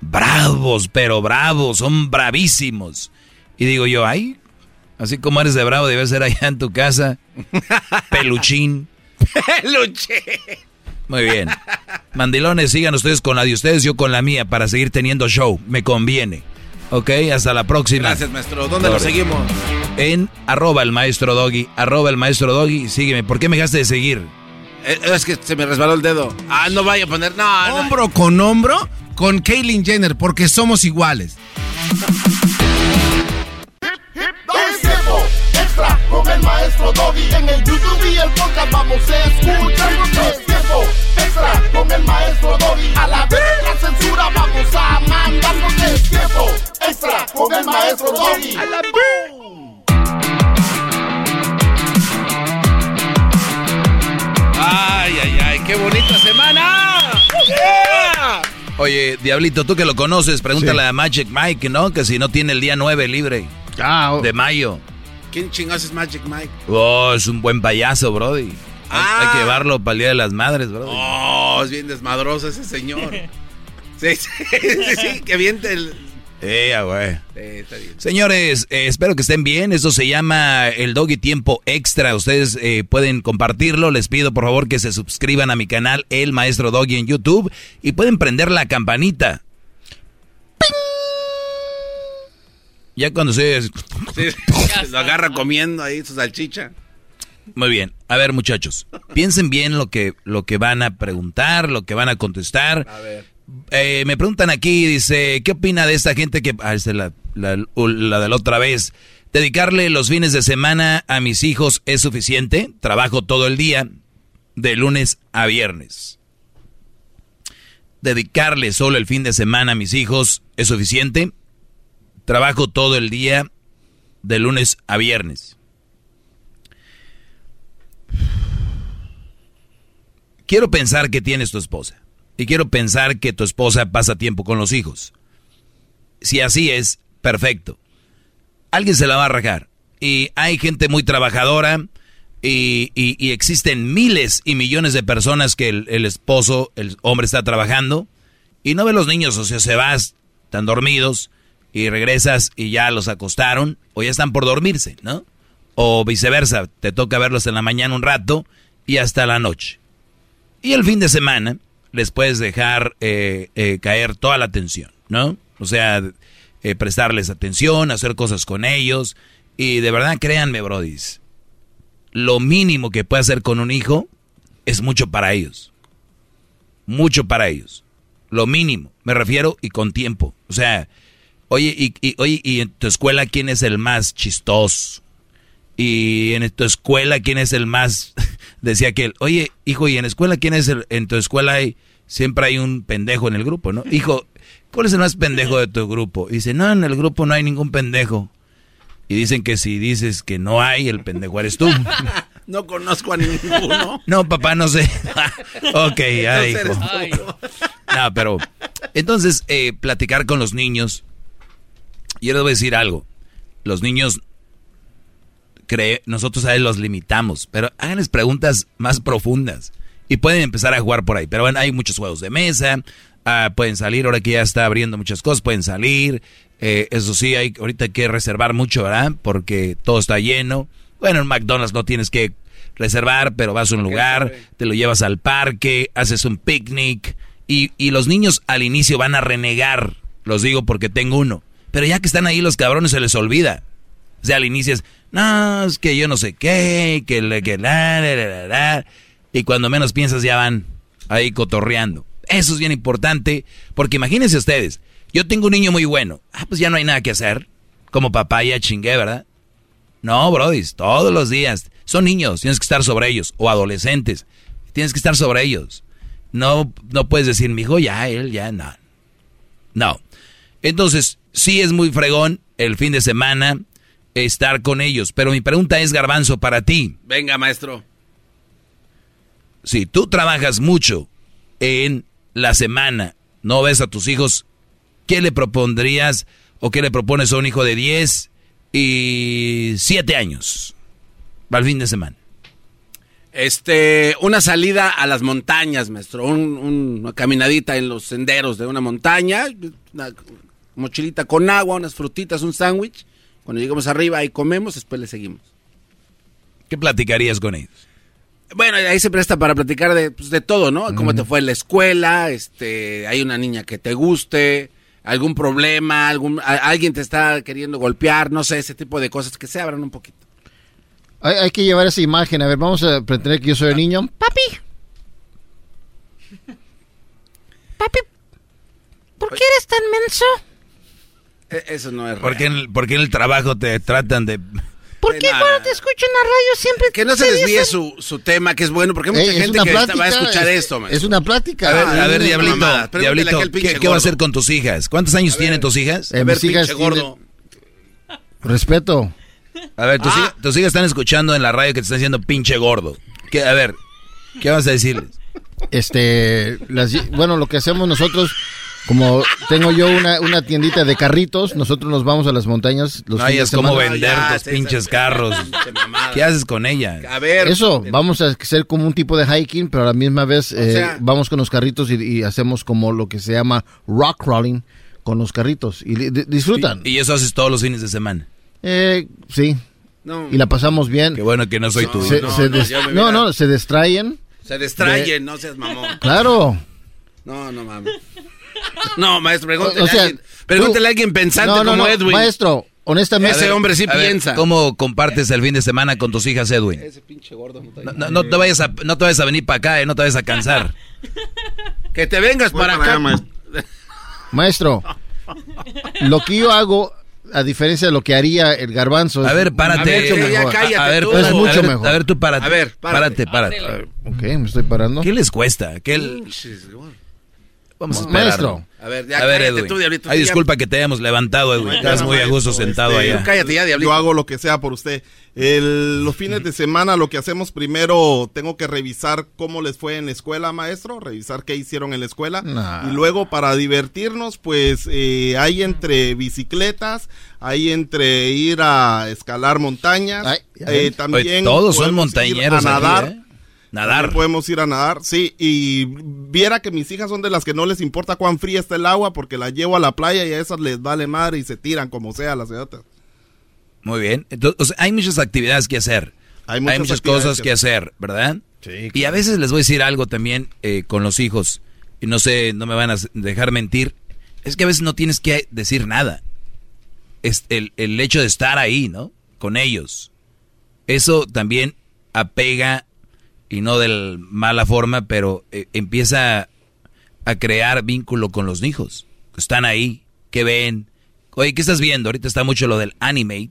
Bravos, pero bravos, son bravísimos. Y digo yo, ay, así como eres de bravo, debes ser allá en tu casa. *laughs* Peluchín. Peluche. Muy bien. Mandilones, sigan ustedes con la de ustedes, yo con la mía, para seguir teniendo show. Me conviene. Ok, hasta la próxima. Gracias, maestro. ¿Dónde lo seguimos? En arroba el maestro doggy, arroba el maestro doggy, sígueme. ¿Por qué me dejaste de seguir? Eh, Es que se me resbaló el dedo. Ah, no vaya a poner. No, no. Hombro con hombro con Caitlyn Jenner, porque somos iguales. Es tiempo extra con el maestro Doggy. En el YouTube y el podcast vamos a escuchar. Es tiempo extra con el maestro Doggy. A la vez la censura vamos a mandarnos. Es tiempo extra con el maestro Doggy. A la Ay, ay, ay, qué bonita semana. Yeah. Oye, Diablito, tú que lo conoces, pregúntale a Magic Mike, ¿no? Que si no tiene el día 9 libre. De mayo. ¿Quién chingados es Magic Mike? Oh, es un buen payaso, Brody. Hay- Ah. Hay que llevarlo para el Día de las Madres, Brody. Oh, es bien desmadroso ese señor. *laughs* Sí, sí, sí, sí, que viente el. Güey. Sí, está bien. Señores, eh, espero que estén bien. Eso se llama el Doggy Tiempo Extra. Ustedes eh, pueden compartirlo. Les pido por favor que se suscriban a mi canal El Maestro Doggy en YouTube y pueden prender la campanita. Ya cuando se... Sí, *laughs* lo agarra comiendo ahí su salchicha. Muy bien. A ver, muchachos, piensen bien lo que, lo que van a preguntar, lo que van a contestar. A ver. Eh, me preguntan aquí, dice, ¿qué opina de esta gente que... Ah, es la, la, la de la otra vez. ¿Dedicarle los fines de semana a mis hijos es suficiente? Trabajo todo el día, de lunes a viernes. ¿Dedicarle solo el fin de semana a mis hijos es suficiente? Trabajo todo el día, de lunes a viernes. Quiero pensar que tienes tu esposa. Y quiero pensar que tu esposa pasa tiempo con los hijos. Si así es, perfecto. Alguien se la va a rajar. Y hay gente muy trabajadora y, y- existen miles y millones de personas que el, el esposo, el hombre está trabajando y no ve los niños, o sea, se vas, están dormidos y regresas y ya los acostaron o ya están por dormirse, ¿no? O viceversa, te toca verlos en la mañana un rato y hasta la noche. Y el fin de semana les puedes dejar eh, eh, caer toda la atención, ¿no? O sea, eh, prestarles atención, hacer cosas con ellos. Y de verdad, créanme, brodis, lo mínimo que puede hacer con un hijo es mucho para ellos. mucho para ellos. Lo mínimo, me refiero, y con tiempo. O sea, oye, y, y, oye, ¿y en tu escuela quién es el más chistoso? Y en tu escuela quién es el más, *laughs* decía aquel, oye, hijo, ¿y en la escuela quién es el, en tu escuela hay, siempre hay un pendejo en el grupo, ¿no? Hijo, ¿cuál es el más pendejo de tu grupo? Y dice, no, en el grupo no hay ningún pendejo. Y dicen que si dices que no hay, el pendejo eres tú. *laughs* no conozco a ninguno. *laughs* No, papá, no sé. *laughs* ok, ya hijo. No, pero entonces eh, platicar con los niños. Y yo les voy a decir algo. Los niños cree, nosotros a él los limitamos, pero háganles preguntas más profundas y pueden empezar a jugar por ahí. Pero bueno, hay muchos juegos de mesa, ah, pueden salir, ahora que ya está abriendo muchas cosas, pueden salir. Eh, eso sí, hay ahorita hay que reservar mucho, ¿verdad? Porque todo está lleno. Bueno, en McDonald's no tienes que reservar, pero vas a un lugar, te lo llevas al parque, haces un picnic y, y los niños al inicio van a renegar, los digo porque tengo uno. Pero ya que están ahí los cabrones se les olvida. O sea, al inicio es, no, es que yo no sé qué, que le que la, la, la, y cuando menos piensas ya van ahí cotorreando. Eso es bien importante, porque imagínense ustedes, yo tengo un niño muy bueno, ah, pues ya no hay nada que hacer, como papá ya chingué, ¿verdad? No, brodis, todos los días. Son niños, tienes que estar sobre ellos, o adolescentes, tienes que estar sobre ellos. No, no puedes decir, mi hijo, ya, él, ya, no. No. Entonces, sí es muy fregón el fin de semana, estar con ellos. Pero mi pregunta es, Garbanzo, para ti. Venga, maestro. Si tú trabajas mucho en la semana, no ves a tus hijos, ¿qué le propondrías o qué le propones a un hijo de 10 y 7 años al fin de semana? Este, una salida a las montañas, maestro. una caminadita en los senderos de una montaña, una mochilita con agua, unas frutitas, un sándwich cuando llegamos arriba y comemos, después le seguimos. ¿Qué platicarías con ellos? Bueno, ahí se presta para platicar de, pues, de todo, ¿no? Cómo te fue en la escuela, este, hay una niña que te guste, algún problema, algún, alguien te está queriendo golpear, no sé, ese tipo de cosas que se abran un poquito. Hay, hay que llevar esa imagen, a ver, vamos a pretender que yo soy el niño. Papi. Papi, ¿por qué eres tan menso? E, eso no es ¿Por qué, en el, ¿Por qué en el trabajo te tratan de...? ¿Por qué cuando te escucho en la radio siempre Que no se desvíe su, su, tema, que es bueno, porque hay mucha Ey, gente que plática, va a escuchar es, esto. Es una plática. A ver, a ver Diablito, Diablito ¿qué, ¿qué, va a hacer con tus hijas? ¿Cuántos años tienen tus hijas? Eh, mis hijas gordo. Respeto. A ver, tus, ah. hijas, tus, hijas, están escuchando en la radio que te están diciendo pinche gordo. ¿Qué, a ver, ¿qué vas a decirles? Este, las, bueno, lo que hacemos nosotros como tengo yo una, una tiendita de carritos, nosotros nos vamos a las montañas. Los no es como vender ya, tus pinches carros. *laughs* ¿Qué haces con ella? A ver. Eso, vamos a hacer como un tipo de hiking, pero a la misma vez eh, sea, vamos con los carritos y, y, hacemos como lo que se llama rock crawling con los carritos. Y disfrutan. ¿Y eso haces todos los fines de semana? Eh, sí. No. Y la pasamos bien. Qué bueno que no soy no, tú. Se, no, se no, no, no, se distraen. Se distraen, de... no seas mamón. Claro. No, no mames. No, maestro, pregúntale, o sea, a, alguien, pregúntale tú, a alguien pensante no, no, como no, Edwin. Maestro, honestamente. Ese hombre sí piensa. Ver, ¿Cómo compartes el fin de semana con tus hijas, Edwin? Ese pinche gordo no, no, no, te vayas a, no te vayas a venir para acá, eh, no te vayas a cansar. *laughs* que te vengas Voy para, para acá. Maestro. maestro, lo que yo hago a diferencia de lo que haría el garbanzo. A ver, párate. Es mucho mejor. cállate, a ver, tú. es mucho a ver, mejor. A ver, tú párate. A ver, párate, párate. Ver, ok, me estoy parando. ¿Qué les cuesta? ¿Qué el... Vamos a esperar. Maestro. A ver, ya a ver cállate Edwin. tú, Diablito. Ay, disculpa que te hayamos levantado, Edwin. Estás muy a gusto sentado este, allá. Cállate ya, Diablito. Yo hago lo que sea por usted. El, los fines de semana lo que hacemos primero, tengo que revisar cómo les fue en la escuela, maestro, revisar qué hicieron en la escuela. Nah. Y luego para divertirnos, pues eh, hay entre bicicletas, hay entre ir a escalar montañas. Ay, eh, también Oye, todos son montañeros a nadar. aquí, ¿eh? Nadar. Podemos ir a nadar, sí, y viera que mis hijas son de las que no les importa cuán fría está el agua porque las llevo a la playa y a esas les vale madre y se tiran como sea las idiotas. Muy bien. Entonces, o sea, hay muchas actividades que hacer. Hay muchas, hay muchas cosas que hacer, ¿verdad? Sí, Y a veces les voy a decir algo también eh, con los hijos. Y no sé, no me van a dejar mentir. Es que a veces no tienes que decir nada. Es el, el hecho de estar ahí, ¿no? Con ellos. Eso también apega, y no de mala forma, pero eh, empieza a crear vínculo con los hijos. Están ahí, que ven. Oye, ¿qué estás viendo? Ahorita está mucho lo del anime,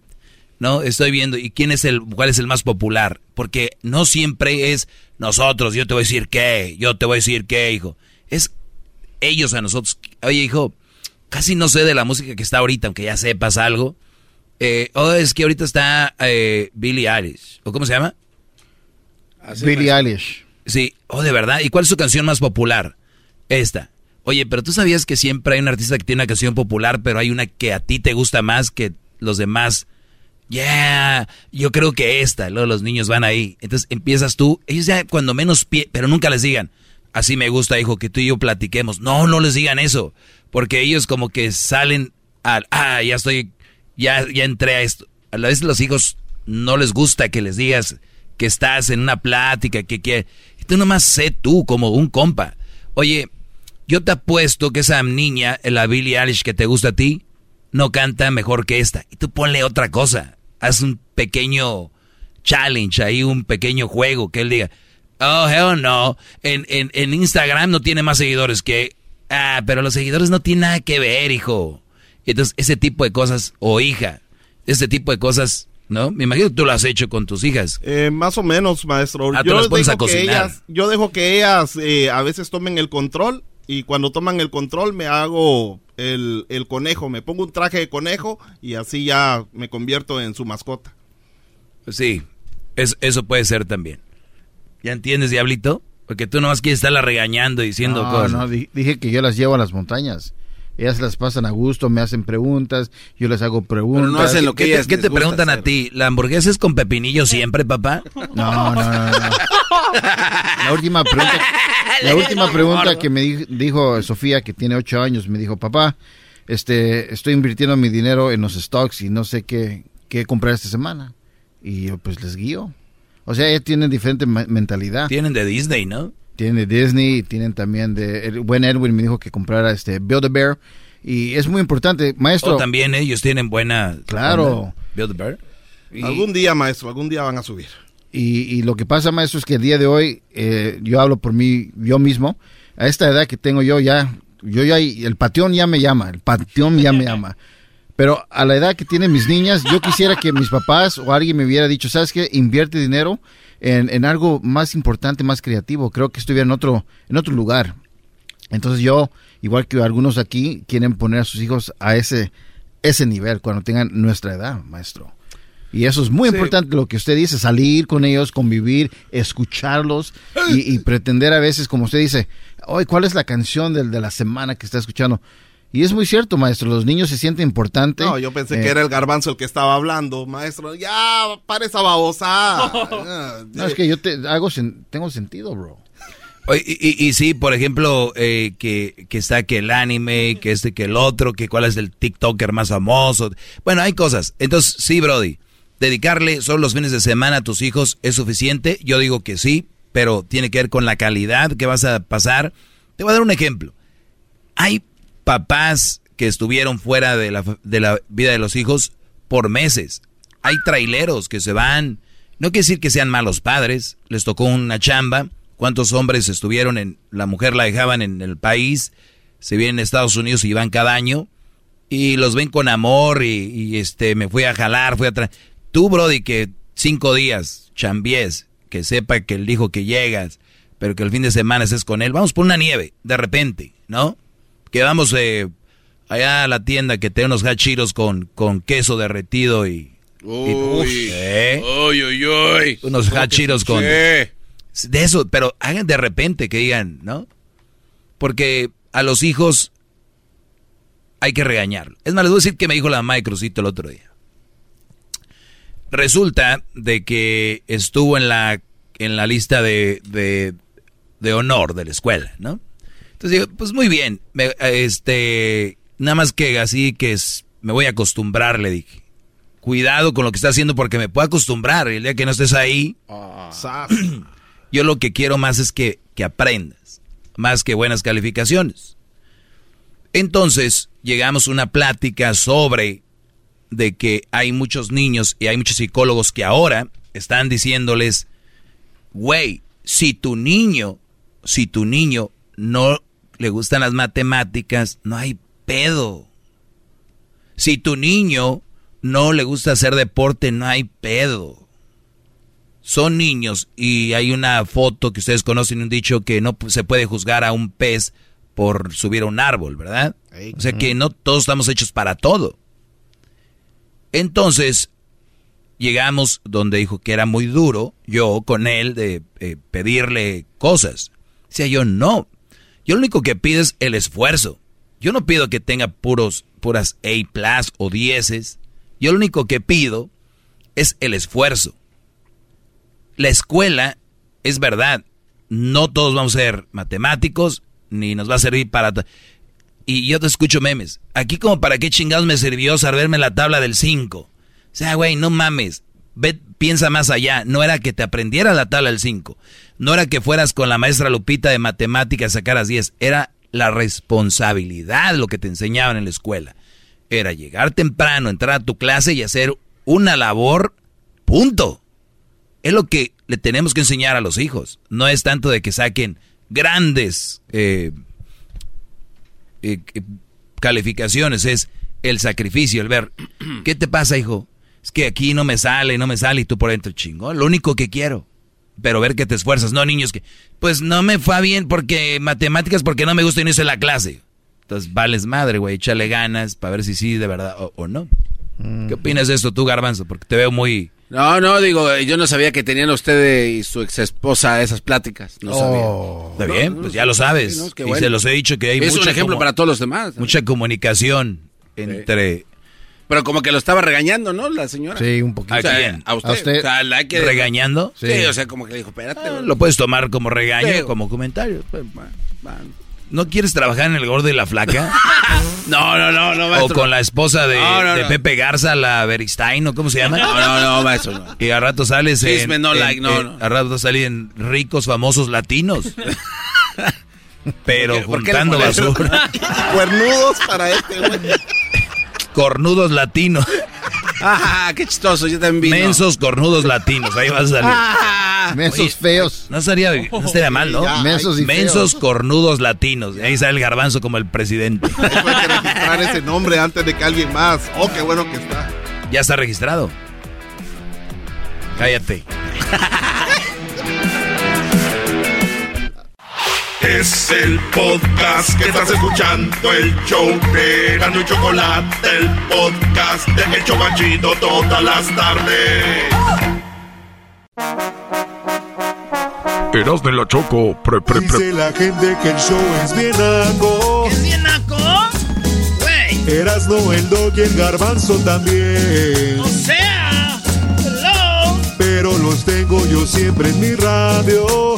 ¿no? Estoy viendo, ¿y quién es el, cuál es el más popular? Porque no siempre es nosotros, yo te voy a decir qué, yo te voy a decir qué, hijo. Es ellos a nosotros. Oye, hijo, casi no sé de la música que está ahorita, aunque ya sepas algo. Eh, oh, es que ahorita está eh, Billie Eilish. ¿O cómo se llama? Billie Eilish. Sí, oh, de verdad. ¿Y cuál es su canción más popular? Esta. Oye, pero tú sabías que siempre hay un artista que tiene una canción popular, pero hay una que a ti te gusta más que los demás. Yeah, yo creo que esta. Luego los niños van ahí. Entonces empiezas tú. Ellos ya cuando menos pie, pero nunca les digan. Así me gusta, hijo, que tú y yo platiquemos. No, no les digan eso. Porque ellos como que salen al, ah, ya estoy, ya, ya entré a esto. A la vez los hijos no les gusta que les digas que estás en una plática, que, que tú nomás sé tú como un compa. Oye, yo te apuesto que esa niña, la Billie Eilish que te gusta a ti, no canta mejor que esta. Y tú ponle otra cosa. Haz un pequeño challenge ahí, un pequeño juego que él diga, oh, hell no, en, en, Instagram no tiene más seguidores que... Ah, pero los seguidores no tienen nada que ver, hijo. Entonces, ese tipo de cosas, o hija, ese tipo de cosas ¿No? Me imagino que tú lo has hecho con tus hijas. Eh, más o menos, maestro. Ah, yo, dejo que ellas, yo dejo que ellas eh, a veces tomen el control y cuando toman el control me hago el, conejo, me pongo un traje de conejo y así ya me convierto en su mascota. Sí, eso puede ser también. ¿Ya entiendes, Diablito? Porque tú nomás quieres estarla regañando y diciendo cosas. No, dije que yo las llevo a las montañas. Ellas las pasan a gusto, me hacen preguntas, yo les hago preguntas. no hacen lo que ¿Qué, ¿qué te preguntan a ti? ¿La hamburguesa es con pepinillo siempre, papá? No, no, no. La última pregunta, *laughs* la última pregunta que me dijo Sofía, que tiene ocho años, me dijo, papá, este, estoy invirtiendo mi dinero en los stocks y no sé qué, qué comprar esta semana. Y yo pues les guío. O sea, ellos tienen diferente mentalidad. Tienen de Disney, ¿no? Tienen de Disney, tienen también de... El buen Edwin me dijo que comprara este Build a Bear. Y es muy importante, maestro. Oh, también ellos tienen buena... Claro. Build a Bear. Algún día, maestro, algún día van a subir. Y, y, lo que pasa, maestro, es que el día de hoy, eh, yo hablo por mí, yo mismo, a esta edad que tengo yo ya, yo ya, el pateón ya me llama, el pateón ya me llama. Pero a la edad que tienen mis niñas, yo quisiera que mis papás o alguien me hubiera dicho, ¿sabes qué? Invierte dinero en, algo más importante, más creativo. Creo que estuviera en otro, en otro lugar. Entonces yo, igual que algunos aquí, quieren poner a sus hijos a ese, ese nivel cuando tengan nuestra edad, maestro. Y eso es muy importante lo que usted dice, salir con ellos, convivir, escucharlos y, pretender a veces, como usted dice, hoy, ¿cuál es la canción de, de la semana que está escuchando? Y es muy cierto, maestro, los niños se sienten importantes. No, yo pensé que eh, era el garbanzo el que estaba hablando, maestro. Ya, para esa babosa. no, es que yo te hago, tengo sentido, bro. Y, y, sí, por ejemplo, eh, que, que, está que el anime, que este, que el otro, que cuál es el TikToker más famoso. Bueno, hay cosas. Entonces, sí, Brody, dedicarle solo los fines de semana a tus hijos es suficiente. Yo digo que sí, pero tiene que ver con la calidad que vas a pasar. Te voy a dar un ejemplo. Hay papás que estuvieron fuera de la, de la vida de los hijos por meses. Hay traileros que se van. No quiere decir que sean malos padres. Les tocó una chamba. ¿Cuántos hombres estuvieron en... La mujer la dejaban en el país. Se vienen a Estados Unidos y van cada año. Y los ven con amor y, este me fui a jalar, fui a... Tú, Brody, que cinco días chambies, que sepa que él dijo que llegas, pero que el fin de semana estés con él. Vamos por una nieve, de repente, ¿no? Que vamos eh, allá a la tienda que tiene unos hachiros con, con queso derretido y... Uy, ¿eh? uy, uy, uy, Unos hachiros con... De eso, pero hagan de repente que digan, ¿no? Porque a los hijos hay que regañarlo. Es más, les voy a decir que me dijo la mamá de Crucito el otro día. Resulta de que estuvo en la, en la lista de, de, de honor de la escuela, ¿no? Entonces digo, pues muy bien, este, nada más que así que es, me voy a acostumbrar, le dije. Cuidado con lo que estás haciendo porque me puedo acostumbrar. El día que no estés ahí, ah. *clears throat* yo lo que quiero más es que, que aprendas, más que buenas calificaciones. Entonces llegamos a una plática sobre de que hay muchos niños y hay muchos psicólogos que ahora están diciéndoles, güey, si tu niño, si tu niño no le gustan las matemáticas, no hay pedo. Si tu niño no le gusta hacer deporte, no hay pedo. Son niños y hay una foto que ustedes conocen, un dicho que no se puede juzgar a un pez por subir a un árbol, ¿verdad? O sea que no todos estamos hechos para todo. Entonces, llegamos donde dijo que era muy duro, yo con él, de eh, pedirle cosas. Sea, yo no. Yo lo único que pido es el esfuerzo. Yo no pido que tenga puros, puras A plus o dieces. Yo lo único que pido es el esfuerzo. La escuela, es verdad, no todos vamos a ser matemáticos, ni nos va a servir para... Y yo te escucho memes. Aquí como para qué chingados me sirvió saberme la tabla del 5. O sea, güey, no mames. Ve, piensa más allá. No era que te aprendiera la tabla del 5. No era que fueras con la maestra Lupita de matemáticas sacaras 10. Era la responsabilidad lo que te enseñaban en la escuela. Era llegar temprano, entrar a tu clase y hacer una labor. Punto. Es lo que le tenemos que enseñar a los hijos. No es tanto de que saquen grandes eh, eh, calificaciones, es el sacrificio, el ver, *clears throat* ¿qué te pasa, hijo? Es que aquí no me sale, no me sale y tú por dentro, chingón, lo único que quiero. Pero ver que te esfuerzas, no niños que, pues no me fue bien porque matemáticas, porque no me gusta y no hice la clase. Entonces, vales madre, güey, échale ganas para ver si sí de verdad o, no. ¿Qué opinas de esto tú, Garbanzo? Porque te veo muy no, no, digo, yo no sabía que tenían usted y su ex esposa esas pláticas. No oh. Está bien, pues ya lo sabes. y se los he dicho que hay Es un ejemplo para todos los demás. Mucha comunicación entre... Pero como que lo estaba regañando, ¿no? La señora. Sí, un poquito. ¿A quién? A usted. ¿Regañando? Sí. o sea, como que le dijo, espérate. Ah, lo puedes tomar como regaño, como comentario. Pues, ¿No quieres trabajar en el gordo y la flaca? *laughs* no, no, no, no, maestro. O con la esposa de, de Pepe Garza, la Beristain, ¿o cómo se llama? No, no, no, maestro. No. Y al rato sales en... no, like, no, no. Al rato sales en ricos, famosos latinos. *laughs* Pero juntando basura. *laughs* Cuernudos para este, güey. Cornudos latinos. Ah, qué chistoso, yo también vi. Mensos cornudos latinos, ahí vas a salir. Ah, mensos feos. No estaría, no estaría mal, ¿no? mensos y Mensos cornudos latinos. Ahí sale el garbanzo como el presidente. *laughs* Hay que registrar ese nombre antes de que alguien más. Oh, qué bueno que está. Ya está registrado. Cállate. Es el podcast que estás escuchando, el show de Gano y Chocolate, el podcast de Hecho Chocachito todas las tardes. Eras de la Choco, pre, pre, pre. Dice la gente que el show es bien naco. ¿Es bien naco? Güey. Eras no el dog y el garbanzo también. O sea, hello. Pero los tengo yo siempre en mi radio.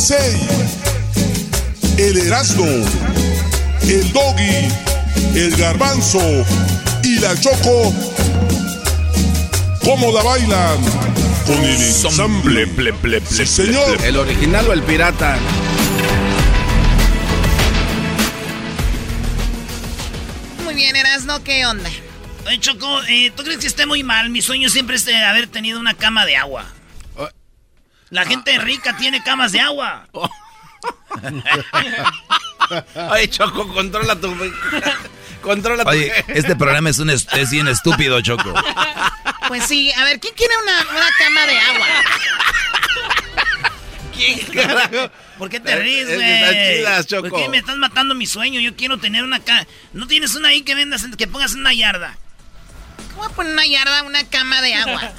USA, el Erasmo, el Doggy, el Garbanzo y la Choco, ¿cómo la bailan? Con el ensamble. Ple, ple, ple, Sí, señor. ¿El original o el pirata? Muy bien, Erasno, ¿qué onda? Oye, Choco, eh, ¿tú crees que esté muy mal? Mi sueño siempre es de haber tenido una cama de agua. La gente rica tiene camas de agua. *laughs* Oye, Choco, controla tu... *laughs* Controla tu... Oye, este programa es, un es, es bien estúpido, Choco. Pues sí, a ver, ¿quién quiere una, una cama de agua? ¿Quién *laughs* carajo? ¿Por qué te ríes, güey? ¿Por qué me estás matando mi sueño? Yo quiero tener una cama. ¿No tienes una ahí que vendas, en- que pongas en una yarda? ¿Cómo voy a poner una yarda, una cama de agua?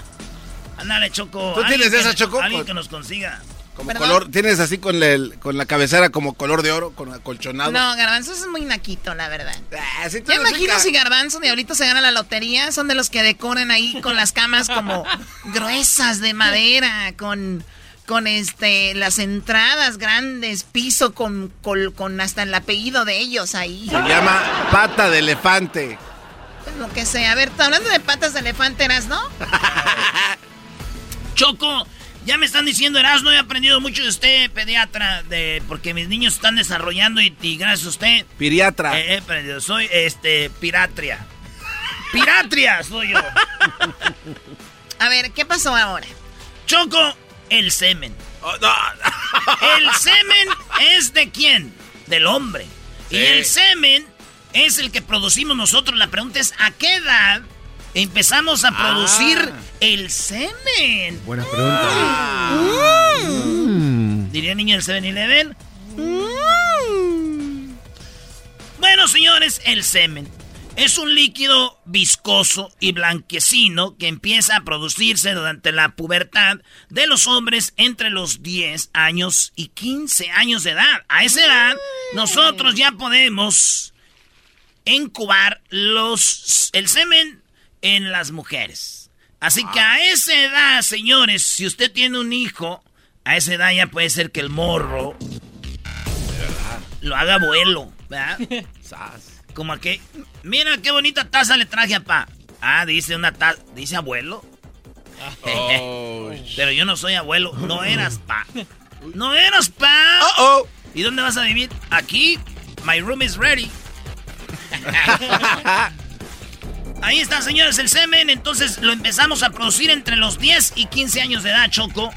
Ándale, Choco. ¿Tú tienes esa, Choco? Alguien que nos consiga. Como ¿Perdón? color, tienes así con, el, con la cabecera como color de oro, con acolchonado. No, Garbanzo es muy naquito, la verdad. Ah, sí, imagino si Garbanzo Diablito se gana la lotería, son de los que decoran ahí con las camas como *laughs* gruesas de madera, con, con este las entradas grandes, piso con, con, hasta el apellido de ellos ahí. Se llama pata de elefante. Pues lo que sea. A ver, hablando de patas de elefante, ¿eras, no? *laughs* Choco, ya me están diciendo Erasmo, he aprendido mucho de usted, pediatra, de porque mis niños están desarrollando y, gracias a usted. Piriatra. He aprendido, soy este piratria. Piratria soy yo. a ver, ¿qué pasó ahora? Choco, el semen. Oh, el semen es de quién? Del hombre. Y el semen es el que producimos nosotros. La pregunta es, ¿a qué edad empezamos a producir ah. el semen? Buena pregunta. Mm. Diría niño del 7-Eleven. Mm. Bueno, señores, el semen. Es un líquido viscoso y blanquecino que empieza a producirse durante la pubertad de los hombres entre los 10 años y 15 años de edad. A esa edad, nosotros ya podemos incubar los, el semen en las mujeres. Así que a esa edad, señores, si usted tiene un hijo, a esa edad ya puede ser que el morro lo haga abuelo, ¿verdad? *laughs* Como que, mira qué bonita taza le traje a pa. Ah, dice una taza, dice abuelo. *laughs* Oh, Pero yo no soy abuelo, no eras pa. *laughs* No eras pa. oh. ¿Y dónde vas a vivir? Aquí. My room is ready. Ahí está, señores, el semen. Entonces lo empezamos a producir entre los 10 y 15 años de edad, Choco.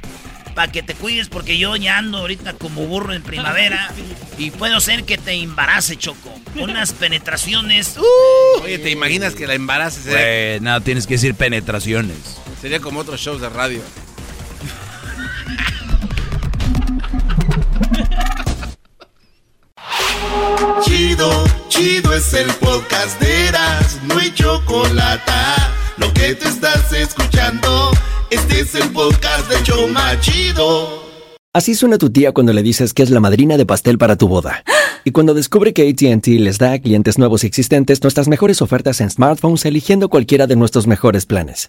Para que te cuides, porque yo ya ando ahorita como burro en primavera. Y puedo ser que te embarace, Choco. Unas *laughs* penetraciones. Uh. Oye, ¿te imaginas que la embaraces? Eh, no, tienes que decir penetraciones. Sería como otros shows de radio. Chido, chido es el podcast de no hay chocolate. Lo que te estás escuchando, este es el podcast de Choma Chido. Así suena tu tía cuando le dices que es la madrina de pastel para tu boda. Y cuando descubre que ATT les da a clientes nuevos y existentes nuestras mejores ofertas en smartphones eligiendo cualquiera de nuestros mejores planes.